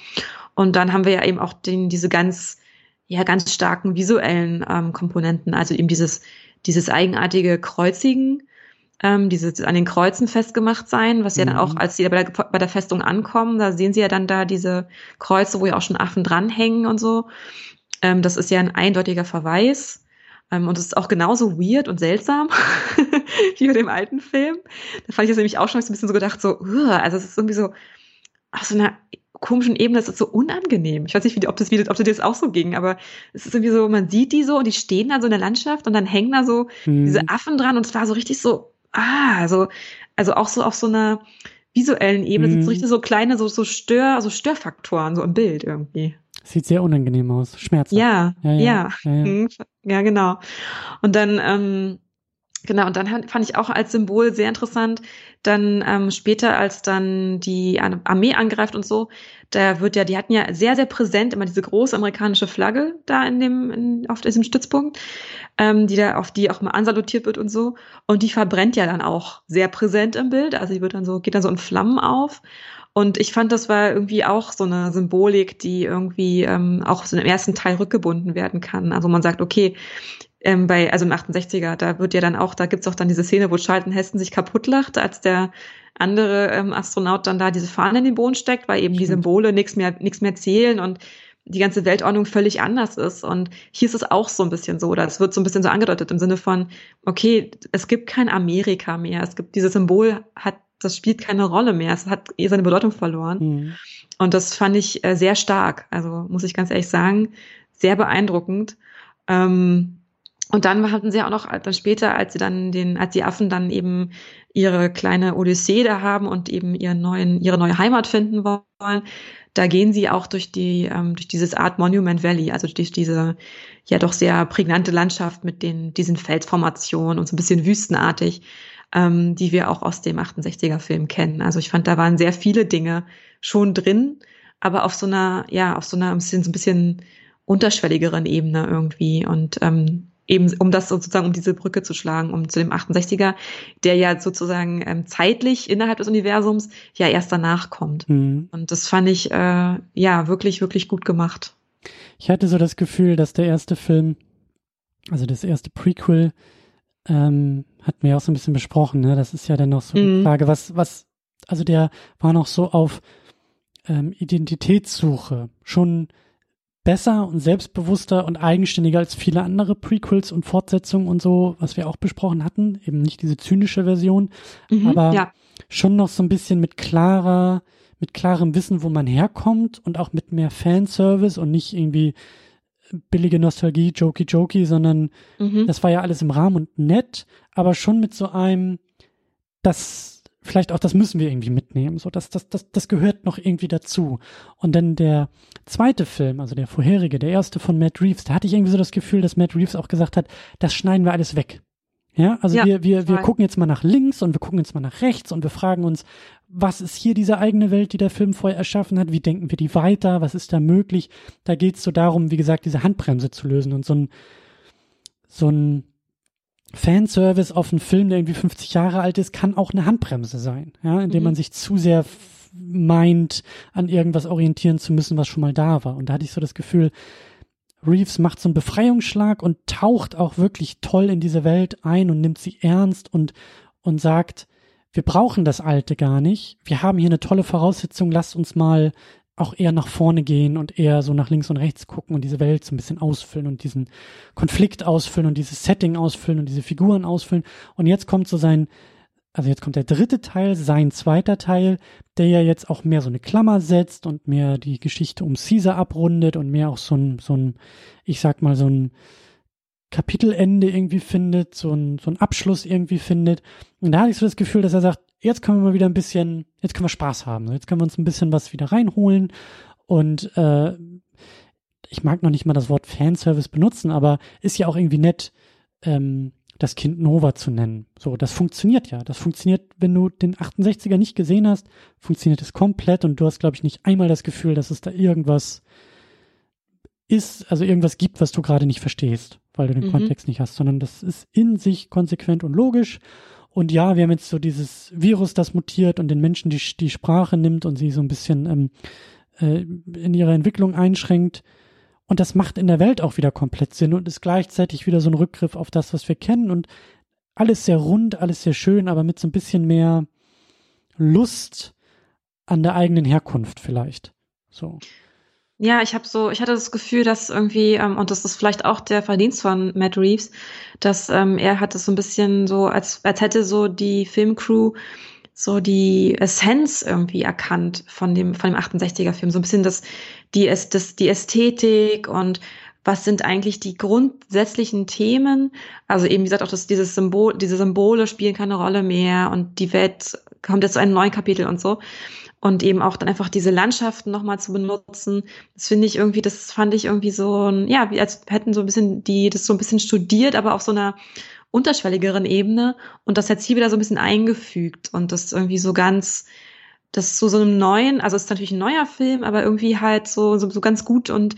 Und dann haben wir ja eben auch den, diese ganz, ja, ganz starken visuellen ähm, Komponenten, also eben dieses, dieses eigenartige Kreuzigen, ähm, dieses an den Kreuzen festgemacht sein, was ja dann auch, mhm. als sie bei der, bei der Festung ankommen, da sehen sie ja dann da diese Kreuze, wo ja auch schon Affen dranhängen und so. Ähm, das ist ja ein eindeutiger Verweis und es ist auch genauso weird und seltsam wie bei dem alten Film. Da fand ich das nämlich auch schon ein bisschen so gedacht, so, also es ist irgendwie so auf so einer komischen Ebene, das ist so unangenehm. Ich weiß nicht, wie, ob, das, wie, ob dir das auch so ging, aber es ist irgendwie so, man sieht die so und die stehen da so in der Landschaft und dann hängen da so hm. diese Affen dran und es war so richtig so, ah, also, also auch so auf so einer, visuellen Ebene, mhm. sind so richtig so kleine, so, so Stör, so Störfaktoren, so im Bild irgendwie. Sieht sehr unangenehm aus, schmerzhaft. Ja, ja, ja, ja, ja, ja. Mhm. genau. Und dann, ähm, Genau, und dann fand ich auch als Symbol sehr interessant, dann ähm, später, als dann die Armee angreift und so, da wird ja, die hatten ja sehr, sehr präsent immer diese große amerikanische Flagge da in dem, in, auf diesem Stützpunkt, ähm, die da, auf die auch mal ansalutiert wird und so. Und die verbrennt ja dann auch sehr präsent im Bild. Also die wird dann so, geht dann so in Flammen auf. Und ich fand, das war irgendwie auch so eine Symbolik, die irgendwie ähm, auch so im ersten Teil rückgebunden werden kann. Also man sagt, okay, ähm, bei, also im 68er, da wird ja dann auch, da gibt's auch dann diese Szene, wo Charlton Heston sich kaputt lacht, als der andere ähm, Astronaut dann da diese Fahne in den Boden steckt, weil eben Stimmt. die Symbole nichts mehr, nichts mehr zählen und die ganze Weltordnung völlig anders ist. Und hier ist es auch so ein bisschen so, oder es wird so ein bisschen so angedeutet im Sinne von, okay, es gibt kein Amerika mehr. Es gibt dieses Symbol hat, das spielt keine Rolle mehr. Es hat eh seine Bedeutung verloren. Mhm. Und das fand ich äh, sehr stark. Also muss ich ganz ehrlich sagen, sehr beeindruckend. Ähm, und dann hatten sie auch noch dann später, als sie dann den, als die Affen dann eben ihre kleine Odyssee da haben und eben ihren neuen, ihre neue Heimat finden wollen, da gehen sie auch durch die, ähm, durch dieses Art Monument Valley, also durch diese ja doch sehr prägnante Landschaft mit den, diesen Felsformationen und so ein bisschen wüstenartig, ähm, die wir auch aus dem 68er Film kennen. Also ich fand, da waren sehr viele Dinge schon drin, aber auf so einer, ja, auf so einer ein bisschen, so ein bisschen unterschwelligeren Ebene irgendwie und ähm, eben um das sozusagen, um diese Brücke zu schlagen, um zu dem 68er, der ja sozusagen ähm, zeitlich innerhalb des Universums ja erst danach kommt. Mhm. Und das fand ich äh, ja wirklich, wirklich gut gemacht. Ich hatte so das Gefühl, dass der erste Film, also das erste Prequel, ähm, hat mir auch so ein bisschen besprochen, ne? Das ist ja dann noch so mhm. die Frage, was, was, also der war noch so auf ähm, Identitätssuche, schon besser und selbstbewusster und eigenständiger als viele andere Prequels und Fortsetzungen und so, was wir auch besprochen hatten. Eben nicht diese zynische Version, mhm, aber ja. schon noch so ein bisschen mit klarer, mit klarem Wissen, wo man herkommt und auch mit mehr Fanservice und nicht irgendwie billige Nostalgie, jokey jokey, sondern mhm. das war ja alles im Rahmen und nett, aber schon mit so einem, das vielleicht auch das müssen wir irgendwie mitnehmen. So, das, das, das, das gehört noch irgendwie dazu. Und dann der zweite Film, also der vorherige, der erste von Matt Reeves, da hatte ich irgendwie so das Gefühl, dass Matt Reeves auch gesagt hat, das schneiden wir alles weg. Ja, also ja, wir, wir, wir gucken jetzt mal nach links und wir gucken jetzt mal nach rechts und wir fragen uns, was ist hier diese eigene Welt, die der Film vorher erschaffen hat? Wie denken wir die weiter? Was ist da möglich? Da geht es so darum, wie gesagt, diese Handbremse zu lösen und so ein, so ein Fanservice auf einen Film, der irgendwie 50 Jahre alt ist, kann auch eine Handbremse sein, ja, indem mhm. man sich zu sehr meint, an irgendwas orientieren zu müssen, was schon mal da war. Und da hatte ich so das Gefühl, Reeves macht so einen Befreiungsschlag und taucht auch wirklich toll in diese Welt ein und nimmt sie ernst und, und sagt, wir brauchen das Alte gar nicht. Wir haben hier eine tolle Voraussetzung. Lasst uns mal auch eher nach vorne gehen und eher so nach links und rechts gucken und diese Welt so ein bisschen ausfüllen und diesen Konflikt ausfüllen und dieses Setting ausfüllen und diese Figuren ausfüllen. Und jetzt kommt so sein, also jetzt kommt der dritte Teil, sein zweiter Teil, der ja jetzt auch mehr so eine Klammer setzt und mehr die Geschichte um Caesar abrundet und mehr auch so ein, so ein, ich sag mal, so ein Kapitelende irgendwie findet, so ein, so ein Abschluss irgendwie findet. Und da hatte ich so das Gefühl, dass er sagt, jetzt können wir mal wieder ein bisschen, jetzt können wir Spaß haben. Jetzt können wir uns ein bisschen was wieder reinholen. Und äh, ich mag noch nicht mal das Wort Fanservice benutzen, aber ist ja auch irgendwie nett, ähm, das Kind Nova zu nennen. So, das funktioniert ja. Das funktioniert, wenn du den 68er nicht gesehen hast, funktioniert es komplett und du hast, glaube ich, nicht einmal das Gefühl, dass es da irgendwas ist, also irgendwas gibt, was du gerade nicht verstehst, weil du den mhm. Kontext nicht hast, sondern das ist in sich konsequent und logisch und ja, wir haben jetzt so dieses Virus, das mutiert und den Menschen die, die Sprache nimmt und sie so ein bisschen ähm, äh, in ihrer Entwicklung einschränkt. Und das macht in der Welt auch wieder komplett Sinn und ist gleichzeitig wieder so ein Rückgriff auf das, was wir kennen und alles sehr rund, alles sehr schön, aber mit so ein bisschen mehr Lust an der eigenen Herkunft vielleicht. So. Ja, ich habe so, ich hatte das Gefühl, dass irgendwie, ähm, und das ist vielleicht auch der Verdienst von Matt Reeves, dass ähm, er hat es so ein bisschen so, als, als hätte so die Filmcrew so die Essenz irgendwie erkannt von dem, von dem 68er Film. So ein bisschen das, die, das, die Ästhetik und was sind eigentlich die grundsätzlichen Themen? Also eben, wie gesagt, auch das, dieses Symbol, diese Symbole spielen keine Rolle mehr und die Welt kommt jetzt zu einem neuen Kapitel und so. Und eben auch dann einfach diese Landschaften nochmal zu benutzen. Das finde ich irgendwie, das fand ich irgendwie so ein, ja, wie als hätten so ein bisschen die, das so ein bisschen studiert, aber auf so einer unterschwelligeren Ebene und das jetzt hier wieder so ein bisschen eingefügt und das irgendwie so ganz, das zu so einem neuen, also es ist natürlich ein neuer Film, aber irgendwie halt so, so, so ganz gut und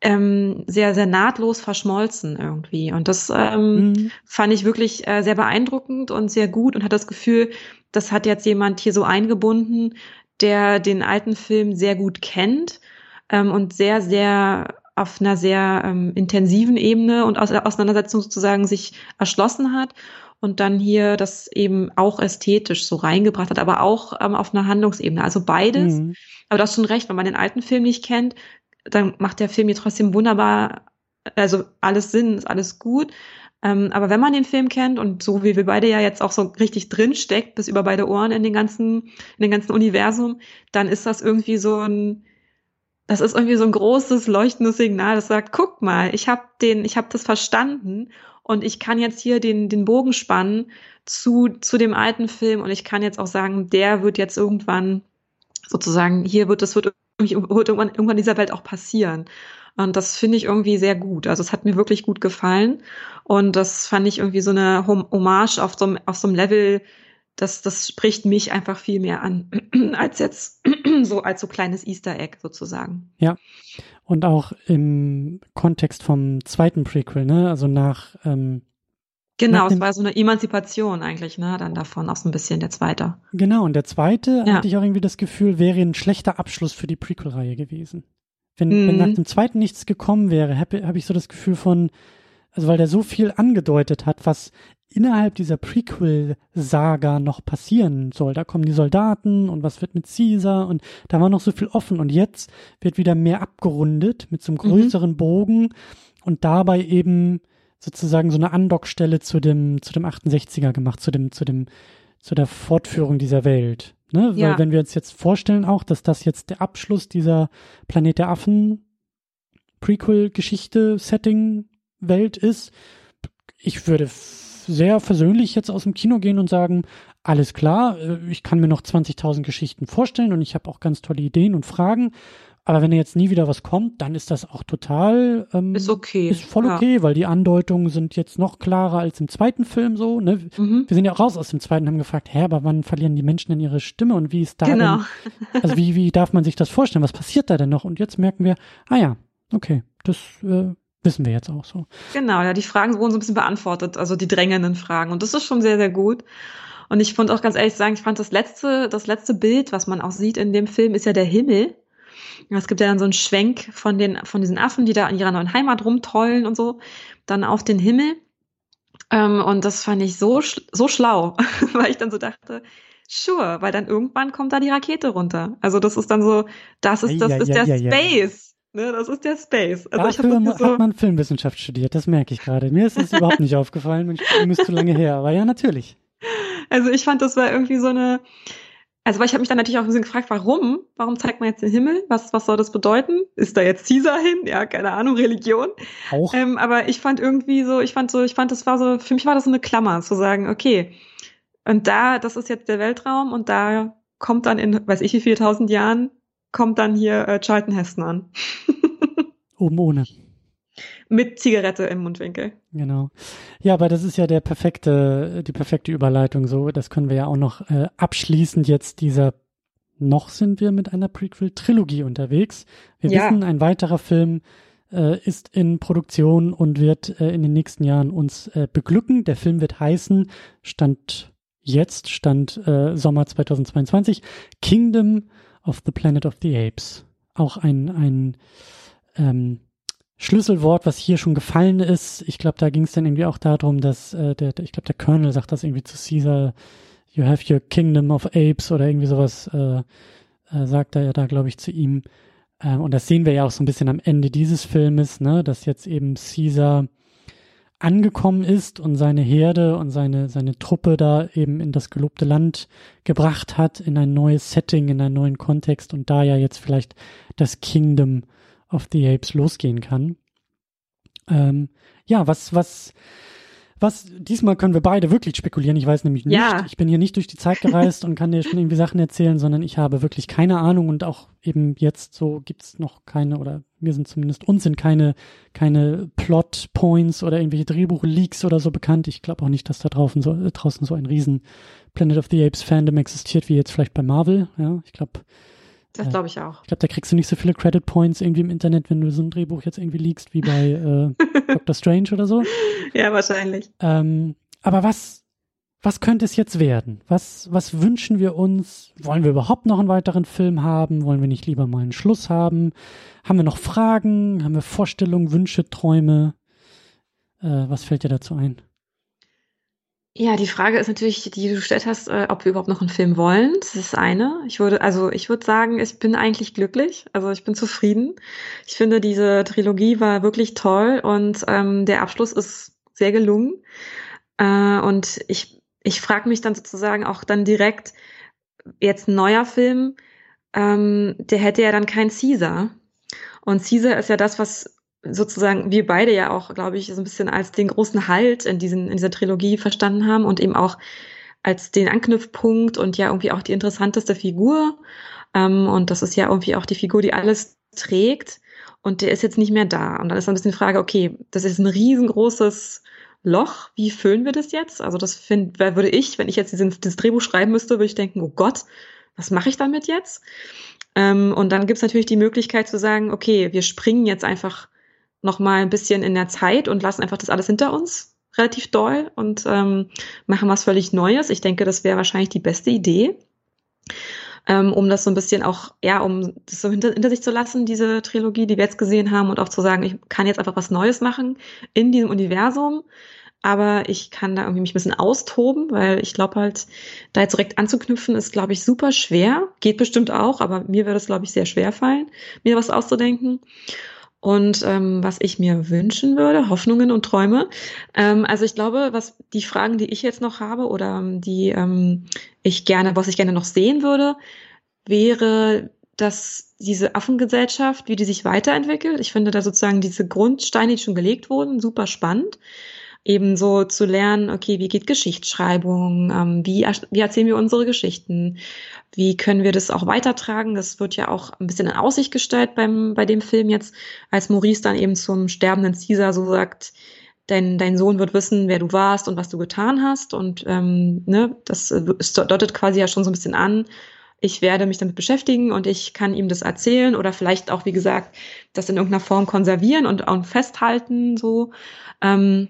ähm, sehr, sehr nahtlos verschmolzen irgendwie. Und das ähm, mhm. fand ich wirklich äh, sehr beeindruckend und sehr gut und hat das Gefühl, das hat jetzt jemand hier so eingebunden, der den alten Film sehr gut kennt ähm, und sehr, sehr auf einer sehr ähm, intensiven Ebene und aus der Auseinandersetzung sozusagen sich erschlossen hat und dann hier das eben auch ästhetisch so reingebracht hat, aber auch ähm, auf einer Handlungsebene. Also beides. Mhm. Aber du hast schon recht, wenn man den alten Film nicht kennt, dann macht der Film hier trotzdem wunderbar, also alles Sinn, ist alles gut. Ähm, aber wenn man den Film kennt und so wie wir beide ja jetzt auch so richtig drin steckt, bis über beide Ohren in den ganzen, in den ganzen Universum, dann ist das irgendwie so ein, das ist irgendwie so ein großes leuchtendes Signal, das sagt, guck mal, ich habe den, ich habe das verstanden und ich kann jetzt hier den den Bogen spannen zu zu dem alten Film und ich kann jetzt auch sagen, der wird jetzt irgendwann sozusagen hier wird das wird wird irgendwann, irgendwann dieser Welt auch passieren. Und das finde ich irgendwie sehr gut. Also es hat mir wirklich gut gefallen. Und das fand ich irgendwie so eine Hommage auf so, einem, auf so einem Level, das, das spricht mich einfach viel mehr an, als jetzt so als so kleines Easter Egg sozusagen. Ja. Und auch im Kontext vom zweiten Prequel, ne? Also nach ähm, Genau, es war so eine Emanzipation eigentlich, ne, dann davon auch so ein bisschen der zweite. Genau, und der zweite ja. hatte ich auch irgendwie das Gefühl, wäre ein schlechter Abschluss für die Prequel-Reihe gewesen. Wenn, mhm. wenn nach dem zweiten nichts gekommen wäre, habe hab ich so das Gefühl von, also weil der so viel angedeutet hat, was innerhalb dieser Prequel-Saga noch passieren soll. Da kommen die Soldaten und was wird mit Caesar und da war noch so viel offen und jetzt wird wieder mehr abgerundet mit so einem mhm. größeren mhm. Bogen und dabei eben sozusagen so eine Andockstelle zu dem, zu dem 68er gemacht, zu dem, zu dem, zu der Fortführung dieser Welt. Ne? Weil ja. wenn wir uns jetzt vorstellen auch, dass das jetzt der Abschluss dieser Planet der Affen Prequel-Geschichte, Setting, Welt ist, ich würde sehr versöhnlich jetzt aus dem Kino gehen und sagen, alles klar, äh, ich kann mir noch 20.000 Geschichten vorstellen und ich habe auch ganz tolle Ideen und Fragen. Aber wenn jetzt nie wieder was kommt, dann ist das auch total ähm, ist okay, ist voll okay, ja. weil die Andeutungen sind jetzt noch klarer als im zweiten Film so. Ne? Mhm. Wir sind ja auch raus aus dem zweiten, haben gefragt, hä, aber wann verlieren die Menschen denn ihre Stimme und wie ist da genau. denn, also wie wie darf man sich das vorstellen? Was passiert da denn noch? Und jetzt merken wir, ah ja, okay, das äh, wissen wir jetzt auch so. Genau, ja, die Fragen wurden so ein bisschen beantwortet, also die drängenden Fragen und das ist schon sehr sehr gut. Und ich fand auch ganz ehrlich sagen, ich fand das letzte, das letzte Bild, was man auch sieht in dem Film, ist ja der Himmel. Es gibt ja dann so einen Schwenk von den, von diesen Affen, die da in ihrer neuen Heimat rumtollen und so, dann auf den Himmel. Ähm, und das fand ich so, so schlau, weil ich dann so dachte, sure, weil dann irgendwann kommt da die Rakete runter. Also das ist dann so, das ist, das ja, ist ja, der ja, Space. Ne, das ist der Space. Also Dafür ich so hat man Filmwissenschaft studiert, das merke ich gerade. Mir ist es überhaupt nicht aufgefallen, mir ist zu lange her, aber ja, natürlich. Also ich fand, das war irgendwie so eine, also weil ich habe mich dann natürlich auch ein bisschen gefragt, warum? Warum zeigt man jetzt den Himmel? Was, was soll das bedeuten? Ist da jetzt Caesar hin? Ja, keine Ahnung, Religion. Auch. Ähm, aber ich fand irgendwie so, ich fand so, ich fand, das war so, für mich war das so eine Klammer, zu sagen, okay, und da, das ist jetzt der Weltraum und da kommt dann in, weiß ich wie viele tausend Jahren, kommt dann hier äh, Charlton Heston an. Oben ohne mit Zigarette im Mundwinkel. Genau. Ja, aber das ist ja der perfekte, die perfekte Überleitung so. Das können wir ja auch noch äh, abschließend jetzt dieser noch sind wir mit einer Prequel-Trilogie unterwegs. Wir ja. wissen, ein weiterer Film äh, ist in Produktion und wird äh, in den nächsten Jahren uns äh, beglücken. Der Film wird heißen, stand jetzt, stand äh, Sommer 2022, Kingdom of the Planet of the Apes. Auch ein, ein ähm, Schlüsselwort, was hier schon gefallen ist. Ich glaube, da ging es dann irgendwie auch darum, dass äh, der, ich glaube, der Colonel sagt das irgendwie zu Caesar, you have your kingdom of apes oder irgendwie sowas, äh, äh, sagt er ja da, glaube ich, zu ihm. Ähm, und das sehen wir ja auch so ein bisschen am Ende dieses Filmes, ne, dass jetzt eben Caesar angekommen ist und seine Herde und seine, seine Truppe da eben in das gelobte Land gebracht hat, in ein neues Setting, in einen neuen Kontext und da ja jetzt vielleicht das Kingdom of the Apes losgehen kann. Ähm, ja, was, was, was, diesmal können wir beide wirklich spekulieren. Ich weiß nämlich nicht. Ja. Ich bin hier nicht durch die Zeit gereist und kann dir schon irgendwie Sachen erzählen, sondern ich habe wirklich keine Ahnung und auch eben jetzt so gibt's noch keine oder mir sind zumindest uns sind keine, keine Plot Points oder irgendwelche Drehbuch-Leaks oder so bekannt. Ich glaube auch nicht, dass da draußen so, draußen so ein riesen Planet of the Apes Fandom existiert, wie jetzt vielleicht bei Marvel. Ja, ich glaube, das glaube ich auch. Ich glaube, da kriegst du nicht so viele Credit Points irgendwie im Internet, wenn du so ein Drehbuch jetzt irgendwie liegst wie bei äh, Doctor Strange oder so. Ja, wahrscheinlich. Ähm, aber was, was könnte es jetzt werden? Was, was wünschen wir uns? Wollen wir überhaupt noch einen weiteren Film haben? Wollen wir nicht lieber mal einen Schluss haben? Haben wir noch Fragen? Haben wir Vorstellungen, Wünsche, Träume? Äh, was fällt dir dazu ein? Ja, die Frage ist natürlich, die du gestellt hast, äh, ob wir überhaupt noch einen Film wollen. Das ist eine. Ich würde, also ich würde sagen, ich bin eigentlich glücklich. Also ich bin zufrieden. Ich finde, diese Trilogie war wirklich toll und ähm, der Abschluss ist sehr gelungen. Äh, und ich, ich frage mich dann sozusagen auch dann direkt, jetzt ein neuer Film, ähm, der hätte ja dann kein Caesar. Und Caesar ist ja das, was sozusagen wir beide ja auch, glaube ich, so ein bisschen als den großen Halt in, diesen, in dieser Trilogie verstanden haben und eben auch als den Anknüpfpunkt und ja irgendwie auch die interessanteste Figur. Ähm, und das ist ja irgendwie auch die Figur, die alles trägt. Und der ist jetzt nicht mehr da. Und dann ist ein bisschen die Frage, okay, das ist ein riesengroßes Loch. Wie füllen wir das jetzt? Also das find, würde ich, wenn ich jetzt dieses, dieses Drehbuch schreiben müsste, würde ich denken, oh Gott, was mache ich damit jetzt? Ähm, und dann gibt es natürlich die Möglichkeit zu sagen, okay, wir springen jetzt einfach noch mal ein bisschen in der Zeit und lassen einfach das alles hinter uns, relativ doll und ähm, machen was völlig Neues. Ich denke, das wäre wahrscheinlich die beste Idee, ähm, um das so ein bisschen auch, ja, um das so hinter, hinter sich zu lassen, diese Trilogie, die wir jetzt gesehen haben und auch zu sagen, ich kann jetzt einfach was Neues machen in diesem Universum. Aber ich kann da irgendwie mich ein bisschen austoben, weil ich glaube halt, da jetzt direkt anzuknüpfen, ist, glaube ich, super schwer. Geht bestimmt auch, aber mir würde es, glaube ich, sehr schwer fallen, mir was auszudenken. Und ähm, was ich mir wünschen würde, Hoffnungen und Träume. Ähm, also ich glaube, was die Fragen, die ich jetzt noch habe oder ähm, die ähm, ich gerne, was ich gerne noch sehen würde, wäre, dass diese Affengesellschaft, wie die sich weiterentwickelt. Ich finde da sozusagen diese Grundsteine, die schon gelegt wurden, super spannend eben so zu lernen, okay, wie geht Geschichtsschreibung, ähm, wie, wie erzählen wir unsere Geschichten, wie können wir das auch weitertragen. Das wird ja auch ein bisschen in Aussicht gestellt beim, bei dem Film jetzt, als Maurice dann eben zum sterbenden Caesar so sagt, dein, dein Sohn wird wissen, wer du warst und was du getan hast. Und ähm, ne, das, das deutet quasi ja schon so ein bisschen an, ich werde mich damit beschäftigen und ich kann ihm das erzählen oder vielleicht auch, wie gesagt, das in irgendeiner Form konservieren und, und festhalten, so. Ähm,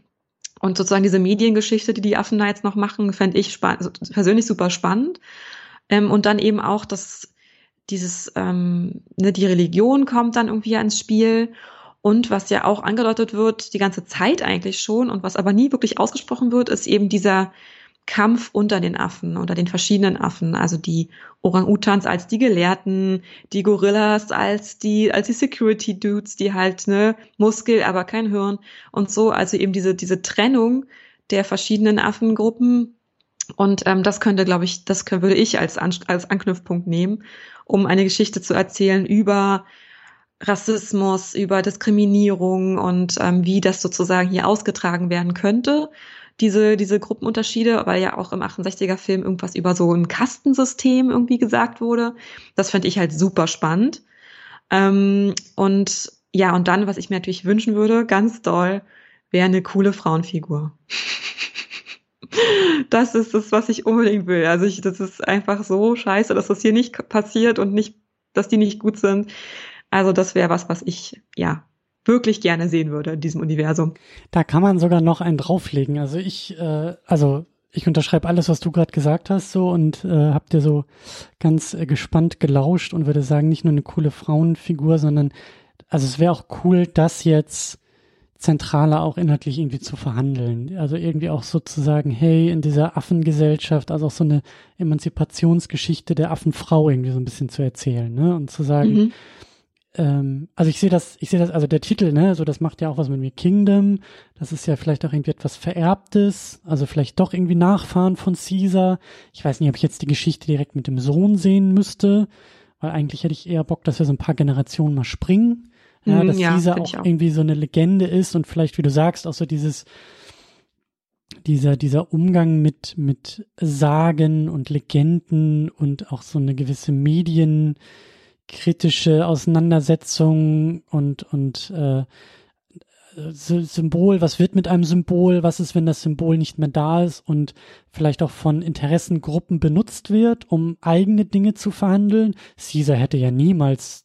und sozusagen diese Mediengeschichte, die die Affen da jetzt noch machen, fände ich also persönlich super spannend. Ähm, und dann eben auch, dass dieses, ähm, ne, die Religion kommt dann irgendwie ins Spiel. Und was ja auch angedeutet wird, die ganze Zeit eigentlich schon, und was aber nie wirklich ausgesprochen wird, ist eben dieser Kampf unter den Affen, unter den verschiedenen Affen, also die Orang-Utans als die Gelehrten, die Gorillas als die, als die Security Dudes, die halt, ne, Muskel, aber kein Hirn und so, also eben diese, diese Trennung der verschiedenen Affengruppen. Und ähm, das könnte, glaube ich, das könnte, würde ich als, An als Anknüpfpunkt nehmen, um eine Geschichte zu erzählen über Rassismus, über Diskriminierung und ähm, wie das sozusagen hier ausgetragen werden könnte diese, diese Gruppenunterschiede, weil ja auch im 68er Film irgendwas über so ein Kastensystem irgendwie gesagt wurde. Das fand ich halt super spannend. Ähm, und ja, und dann, was ich mir natürlich wünschen würde, ganz doll, wäre eine coole Frauenfigur. das ist das, was ich unbedingt will. Also ich, das ist einfach so scheiße, dass das hier nicht passiert und nicht, dass die nicht gut sind. Also das wäre was, was ich ja wirklich gerne sehen würde in diesem Universum. Da kann man sogar noch einen drauflegen. Also ich, äh, also ich unterschreibe alles, was du gerade gesagt hast, so und äh, hab dir so ganz äh, gespannt gelauscht und würde sagen, nicht nur eine coole Frauenfigur, sondern also es wäre auch cool, das jetzt zentraler auch inhaltlich irgendwie zu verhandeln. Also irgendwie auch sozusagen, hey, in dieser Affengesellschaft, also auch so eine Emanzipationsgeschichte der Affenfrau irgendwie so ein bisschen zu erzählen, ne? Und zu sagen, mhm ähm, also ich sehe das, ich sehe das, also der Titel, ne, so das macht ja auch was mit mir Kingdom. Das ist ja vielleicht auch irgendwie etwas Vererbtes, also vielleicht doch irgendwie Nachfahren von Caesar. Ich weiß nicht, ob ich jetzt die Geschichte direkt mit dem Sohn sehen müsste, weil eigentlich hätte ich eher Bock, dass wir so ein paar Generationen mal springen. Ja, mm, dass ja, Caesar auch, auch irgendwie so eine Legende ist und vielleicht, wie du sagst, auch so dieses, dieser, dieser Umgang mit, mit Sagen und Legenden und auch so eine gewisse medienkritische Auseinandersetzung und, und äh, Symbol, was wird mit einem Symbol, was ist, wenn das Symbol nicht mehr da ist und vielleicht auch von Interessengruppen benutzt wird, um eigene Dinge zu verhandeln. Caesar hätte ja niemals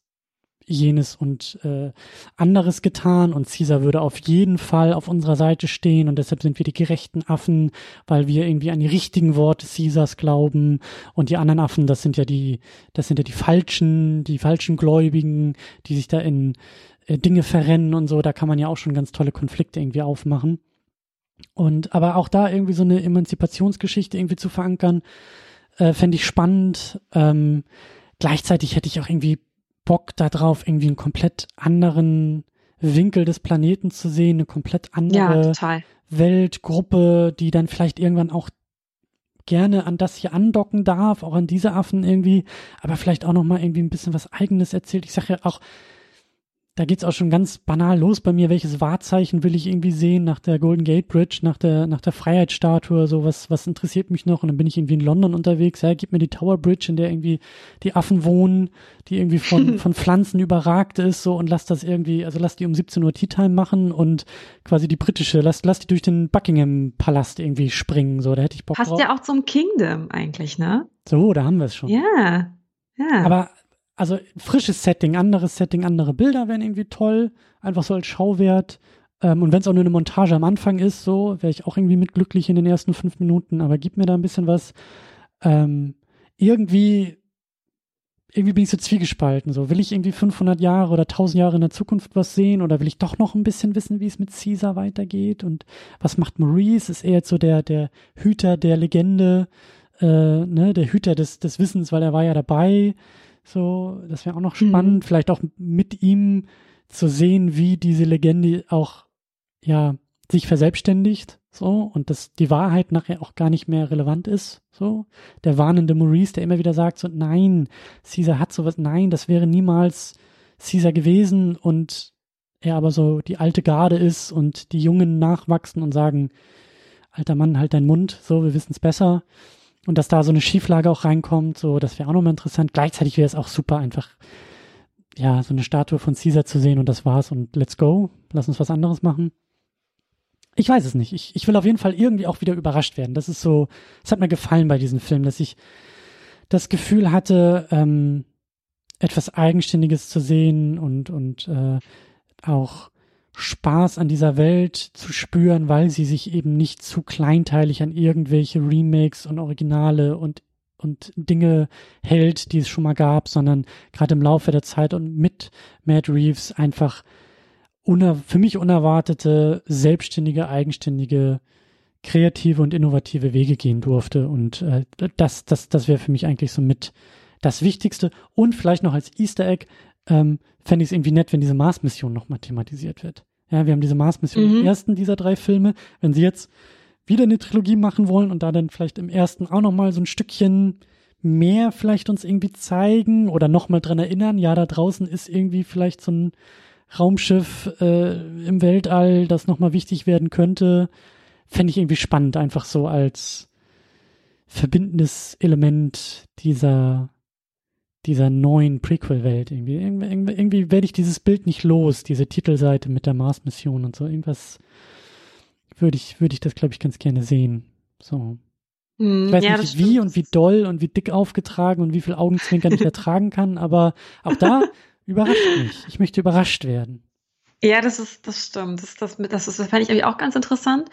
jenes und äh, anderes getan und Caesar würde auf jeden Fall auf unserer Seite stehen und deshalb sind wir die gerechten Affen, weil wir irgendwie an die richtigen Worte Caesars glauben und die anderen Affen, das sind ja die, das sind ja die falschen, die falschen Gläubigen, die sich da in äh, Dinge verrennen und so, da kann man ja auch schon ganz tolle Konflikte irgendwie aufmachen. Und aber auch da irgendwie so eine Emanzipationsgeschichte irgendwie zu verankern, äh, fände ich spannend. Ähm, gleichzeitig hätte ich auch irgendwie Bock darauf, irgendwie einen komplett anderen Winkel des Planeten zu sehen, eine komplett andere ja, Weltgruppe, die dann vielleicht irgendwann auch gerne an das hier andocken darf, auch an diese Affen irgendwie, aber vielleicht auch noch mal irgendwie ein bisschen was Eigenes erzählt. Ich sage ja auch, da geht's auch schon ganz banal los bei mir, welches Wahrzeichen will ich irgendwie sehen nach der Golden Gate Bridge, nach der, nach der Freiheitsstatue, so was, was interessiert mich noch? Und dann bin ich irgendwie in London unterwegs, ja, gib mir die Tower Bridge, in der irgendwie die Affen wohnen, die irgendwie von, von Pflanzen überragt ist, so, und lass das irgendwie, also lass die um 17 Uhr Tea Time machen und quasi die britische, lass, lass die durch den Buckingham Palast irgendwie springen, so, da hätte ich Bock Passt drauf. ja auch zum Kingdom eigentlich, ne? So, da haben wir es schon. Ja. Ja. Aber also frisches Setting, anderes Setting, andere Bilder wären irgendwie toll, einfach so als Schauwert. Ähm, und wenn es auch nur eine Montage am Anfang ist, so wäre ich auch irgendwie mit glücklich in den ersten fünf Minuten. Aber gib mir da ein bisschen was. Ähm, irgendwie, irgendwie bin ich so zwiegespalten. So will ich irgendwie 500 Jahre oder 1000 Jahre in der Zukunft was sehen oder will ich doch noch ein bisschen wissen, wie es mit Caesar weitergeht und was macht Maurice? Ist er jetzt so der der Hüter der Legende, äh, ne, der Hüter des des Wissens, weil er war ja dabei. So, das wäre auch noch spannend, mhm. vielleicht auch mit ihm zu sehen, wie diese Legende auch, ja, sich verselbstständigt, so, und dass die Wahrheit nachher auch gar nicht mehr relevant ist, so. Der warnende Maurice, der immer wieder sagt, so, nein, Caesar hat sowas, nein, das wäre niemals Caesar gewesen und er aber so die alte Garde ist und die Jungen nachwachsen und sagen, alter Mann, halt deinen Mund, so, wir wissen es besser. Und dass da so eine Schieflage auch reinkommt, so, das wäre auch nochmal interessant. Gleichzeitig wäre es auch super, einfach, ja, so eine Statue von Caesar zu sehen und das war's und let's go. Lass uns was anderes machen. Ich weiß es nicht. Ich, ich will auf jeden Fall irgendwie auch wieder überrascht werden. Das ist so, es hat mir gefallen bei diesem Film, dass ich das Gefühl hatte, ähm, etwas Eigenständiges zu sehen und, und äh, auch Spaß an dieser Welt zu spüren, weil sie sich eben nicht zu kleinteilig an irgendwelche Remakes und Originale und und Dinge hält, die es schon mal gab, sondern gerade im Laufe der Zeit und mit Matt Reeves einfach für mich unerwartete, selbstständige, eigenständige, kreative und innovative Wege gehen durfte. Und äh, das, das, das wäre für mich eigentlich so mit das Wichtigste. Und vielleicht noch als Easter Egg, ähm, fände ich es irgendwie nett, wenn diese Mars-Mission nochmal thematisiert wird. Ja, wir haben diese Mars-Mission mhm. im ersten dieser drei Filme. Wenn sie jetzt wieder eine Trilogie machen wollen und da dann vielleicht im ersten auch nochmal so ein Stückchen mehr vielleicht uns irgendwie zeigen oder nochmal dran erinnern, ja, da draußen ist irgendwie vielleicht so ein Raumschiff äh, im Weltall, das nochmal wichtig werden könnte, fände ich irgendwie spannend, einfach so als verbindendes Element dieser dieser neuen Prequel-Welt irgendwie. Irgendwie, irgendwie werde ich dieses Bild nicht los, diese Titelseite mit der Mars-Mission und so. Irgendwas würde ich, würde ich das, glaube ich, ganz gerne sehen. So. Hm, ich weiß ja, nicht, wie und wie doll und wie dick aufgetragen und wie viel Augenzwinkern ich ertragen kann, aber auch da überrascht mich. Ich möchte überrascht werden. Ja, das ist, das stimmt. Das, das, das, das fand ich irgendwie auch ganz interessant.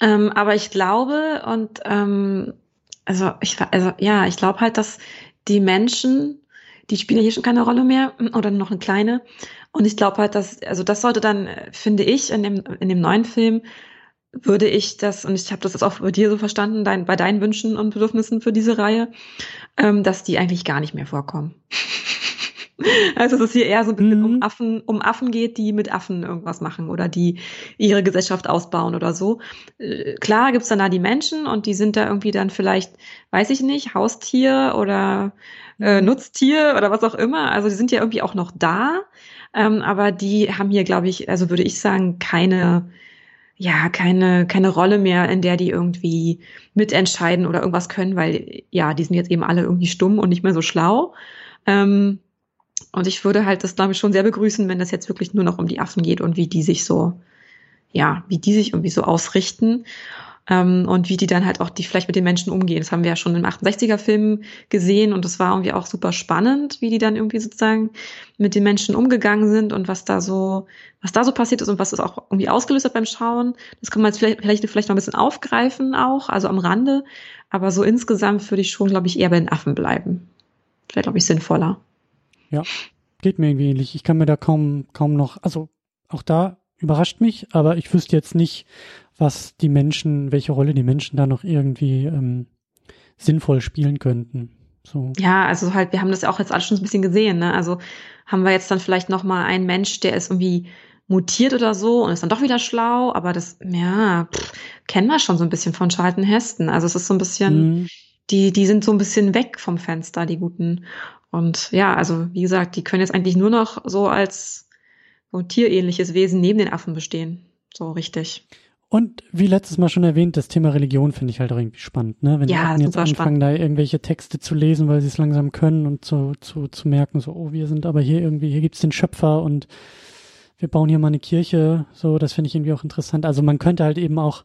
Ähm, aber ich glaube und ähm, also ich also ja, ich glaube halt, dass die Menschen die spielen ja hier schon keine Rolle mehr oder noch eine kleine. Und ich glaube halt, dass, also das sollte dann, finde ich, in dem, in dem neuen Film, würde ich das, und ich habe das jetzt auch bei dir so verstanden, dein, bei deinen Wünschen und Bedürfnissen für diese Reihe, ähm, dass die eigentlich gar nicht mehr vorkommen. Also dass es hier eher so ein bisschen mhm. um Affen, um Affen geht, die mit Affen irgendwas machen oder die ihre Gesellschaft ausbauen oder so. Äh, klar gibt's dann da die Menschen und die sind da irgendwie dann vielleicht, weiß ich nicht, Haustier oder äh. Nutztier oder was auch immer. Also die sind ja irgendwie auch noch da, ähm, aber die haben hier, glaube ich, also würde ich sagen, keine ja, keine, keine Rolle mehr, in der die irgendwie mitentscheiden oder irgendwas können, weil ja, die sind jetzt eben alle irgendwie stumm und nicht mehr so schlau. Ähm, und ich würde halt das, glaube ich, schon sehr begrüßen, wenn das jetzt wirklich nur noch um die Affen geht und wie die sich so, ja, wie die sich irgendwie so ausrichten ähm, und wie die dann halt auch die vielleicht mit den Menschen umgehen. Das haben wir ja schon im 68er-Film gesehen und das war irgendwie auch super spannend, wie die dann irgendwie sozusagen mit den Menschen umgegangen sind und was da so, was da so passiert ist und was es auch irgendwie ausgelöst hat beim Schauen. Das kann man jetzt vielleicht, vielleicht, vielleicht noch ein bisschen aufgreifen auch, also am Rande. Aber so insgesamt würde ich schon, glaube ich, eher bei den Affen bleiben. Wäre, glaube ich, sinnvoller. Ja, geht mir irgendwie ähnlich. Ich kann mir da kaum, kaum noch, also auch da überrascht mich, aber ich wüsste jetzt nicht, was die Menschen, welche Rolle die Menschen da noch irgendwie ähm, sinnvoll spielen könnten. So. Ja, also halt, wir haben das ja auch jetzt alles schon ein bisschen gesehen, ne? Also haben wir jetzt dann vielleicht noch mal einen Mensch, der ist irgendwie mutiert oder so und ist dann doch wieder schlau, aber das, ja, pff, kennen wir schon so ein bisschen von Charlton Heston. Also es ist so ein bisschen, mhm. die, die sind so ein bisschen weg vom Fenster, die Guten. Und ja, also wie gesagt, die können jetzt eigentlich nur noch so als so tierähnliches Wesen neben den Affen bestehen. So richtig. Und wie letztes Mal schon erwähnt, das Thema Religion finde ich halt auch irgendwie spannend, ne? Wenn ja, die jetzt anfangen, spannend. da irgendwelche Texte zu lesen, weil sie es langsam können und zu, zu, zu merken, so, oh, wir sind aber hier irgendwie, hier gibt's den Schöpfer und wir bauen hier mal eine Kirche, so, das finde ich irgendwie auch interessant. Also man könnte halt eben auch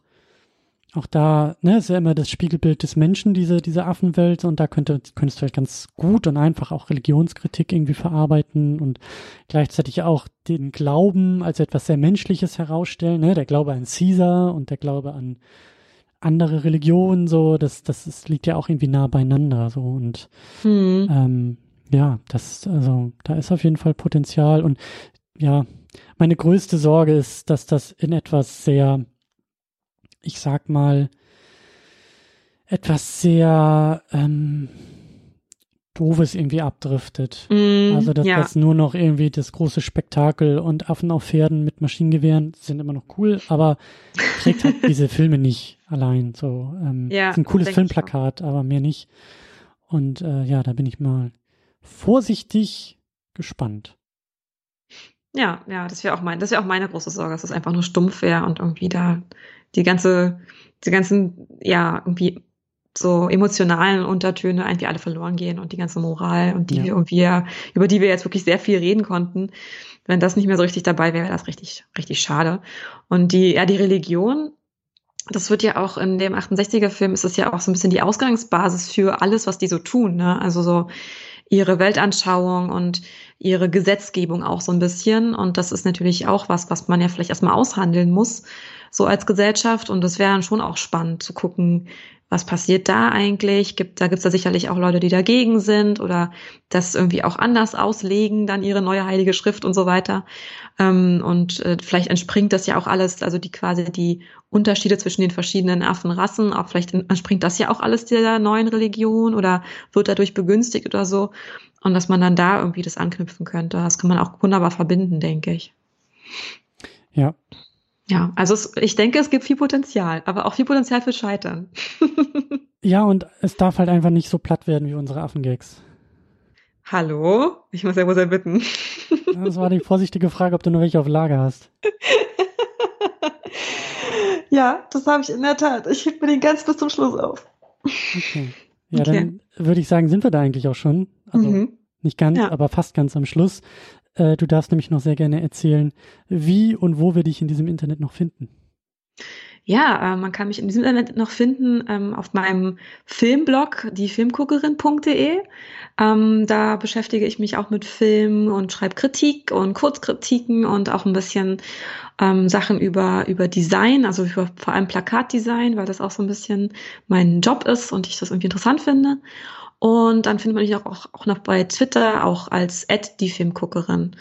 auch da, ne, ist ja immer das Spiegelbild des Menschen, diese, diese Affenwelt, und da könnte, könntest du halt ganz gut und einfach auch Religionskritik irgendwie verarbeiten und gleichzeitig auch den Glauben als etwas sehr Menschliches herausstellen, ne, der Glaube an Caesar und der Glaube an andere Religionen, so, das, das ist, liegt ja auch irgendwie nah beieinander, so, und, hm. ähm, ja, das, also, da ist auf jeden Fall Potenzial. Und, ja, meine größte Sorge ist, dass das in etwas sehr, ich sag mal, etwas sehr ähm, Doofes irgendwie abdriftet. Mm, also, dass ja. das nur noch irgendwie das große Spektakel und Affen auf Pferden mit Maschinengewehren sind immer noch cool, aber trägt halt diese Filme nicht allein. So, ähm, ja, ist ein cooles Filmplakat, aber mehr nicht. Und äh, ja, da bin ich mal vorsichtig gespannt. Ja, ja, das wäre auch mein, das wäre auch meine große Sorge, dass es einfach nur stumpf wäre und irgendwie da die ganze, die ganzen, ja, irgendwie so emotionalen Untertöne irgendwie alle verloren gehen und die ganze Moral und die ja. wir irgendwie, über die wir jetzt wirklich sehr viel reden konnten. Wenn das nicht mehr so richtig dabei wäre, wäre das richtig, richtig schade. Und die, ja, die Religion, das wird ja auch in dem 68er Film ist es ja auch so ein bisschen die Ausgangsbasis für alles, was die so tun, ne? Also so ihre Weltanschauung und ihre Gesetzgebung auch so ein bisschen. Und das ist natürlich auch was, was man ja vielleicht erstmal aushandeln muss so als Gesellschaft. Und es wäre dann schon auch spannend zu gucken, was passiert da eigentlich? Gibt, da gibt's da sicherlich auch Leute, die dagegen sind oder das irgendwie auch anders auslegen, dann ihre neue heilige Schrift und so weiter. Ähm, und äh, vielleicht entspringt das ja auch alles, also die quasi die Unterschiede zwischen den verschiedenen Affenrassen, auch vielleicht entspringt das ja auch alles der neuen Religion oder wird dadurch begünstigt oder so. Und dass man dann da irgendwie das anknüpfen könnte. Das kann man auch wunderbar verbinden, denke ich. Ja, ja, also es, ich denke, es gibt viel Potenzial, aber auch viel Potenzial für Scheitern. ja, und es darf halt einfach nicht so platt werden wie unsere Affengags. Hallo? Ich muss ja wohl sehr bitten. das war die vorsichtige Frage, ob du noch welche auf Lager hast. ja, das habe ich in der Tat. Ich heb mir den ganz bis zum Schluss auf. Okay. Ja, okay. dann würde ich sagen, sind wir da eigentlich auch schon. Also mhm. nicht ganz, ja. aber fast ganz am Schluss. Äh, du darfst nämlich noch sehr gerne erzählen, wie und wo wir dich in diesem Internet noch finden. Ja, äh, man kann mich in diesem Internet noch finden ähm, auf meinem Filmblog, diefilmguckerin.de. Ähm, da beschäftige ich mich auch mit Film und schreibe Kritik und Kurzkritiken und auch ein bisschen ähm, Sachen über, über Design, also über vor allem Plakatdesign, weil das auch so ein bisschen mein Job ist und ich das irgendwie interessant finde. Und dann findet man mich auch, auch noch bei Twitter, auch als die Filmguckerin.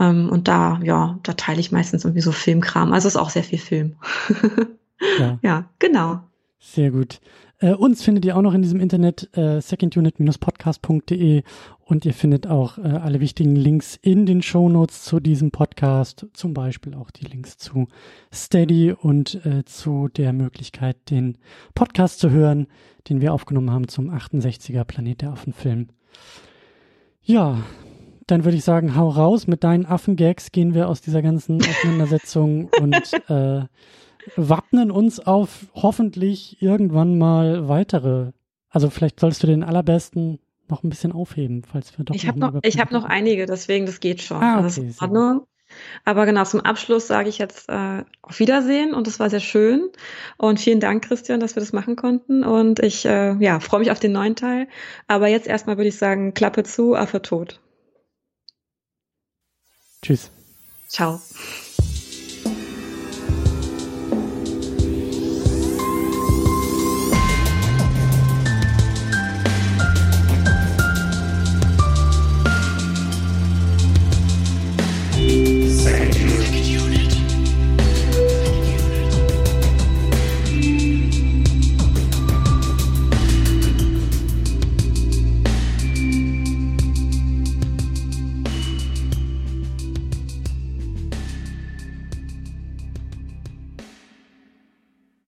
Ähm, und da, ja, da teile ich meistens irgendwie so Filmkram. Also ist auch sehr viel Film. ja. ja, genau. Sehr gut. Äh, uns findet ihr auch noch in diesem Internet äh, secondunit-podcast.de und ihr findet auch äh, alle wichtigen Links in den Shownotes zu diesem Podcast, zum Beispiel auch die Links zu Steady und äh, zu der Möglichkeit, den Podcast zu hören, den wir aufgenommen haben zum 68er Planet der Affen-Film. Ja, dann würde ich sagen, hau raus mit deinen Affengags, gehen wir aus dieser ganzen Auseinandersetzung und äh, wappnen uns auf hoffentlich irgendwann mal weitere. Also vielleicht sollst du den allerbesten noch ein bisschen aufheben, falls wir doch. Ich habe noch, ich habe noch einige, deswegen das geht schon. Ah, okay, also in Ordnung. Aber genau, zum Abschluss sage ich jetzt äh, auf Wiedersehen und das war sehr schön. Und vielen Dank, Christian, dass wir das machen konnten. Und ich äh, ja, freue mich auf den neuen Teil. Aber jetzt erstmal würde ich sagen, Klappe zu, Affe tot. Tschüss. Ciao.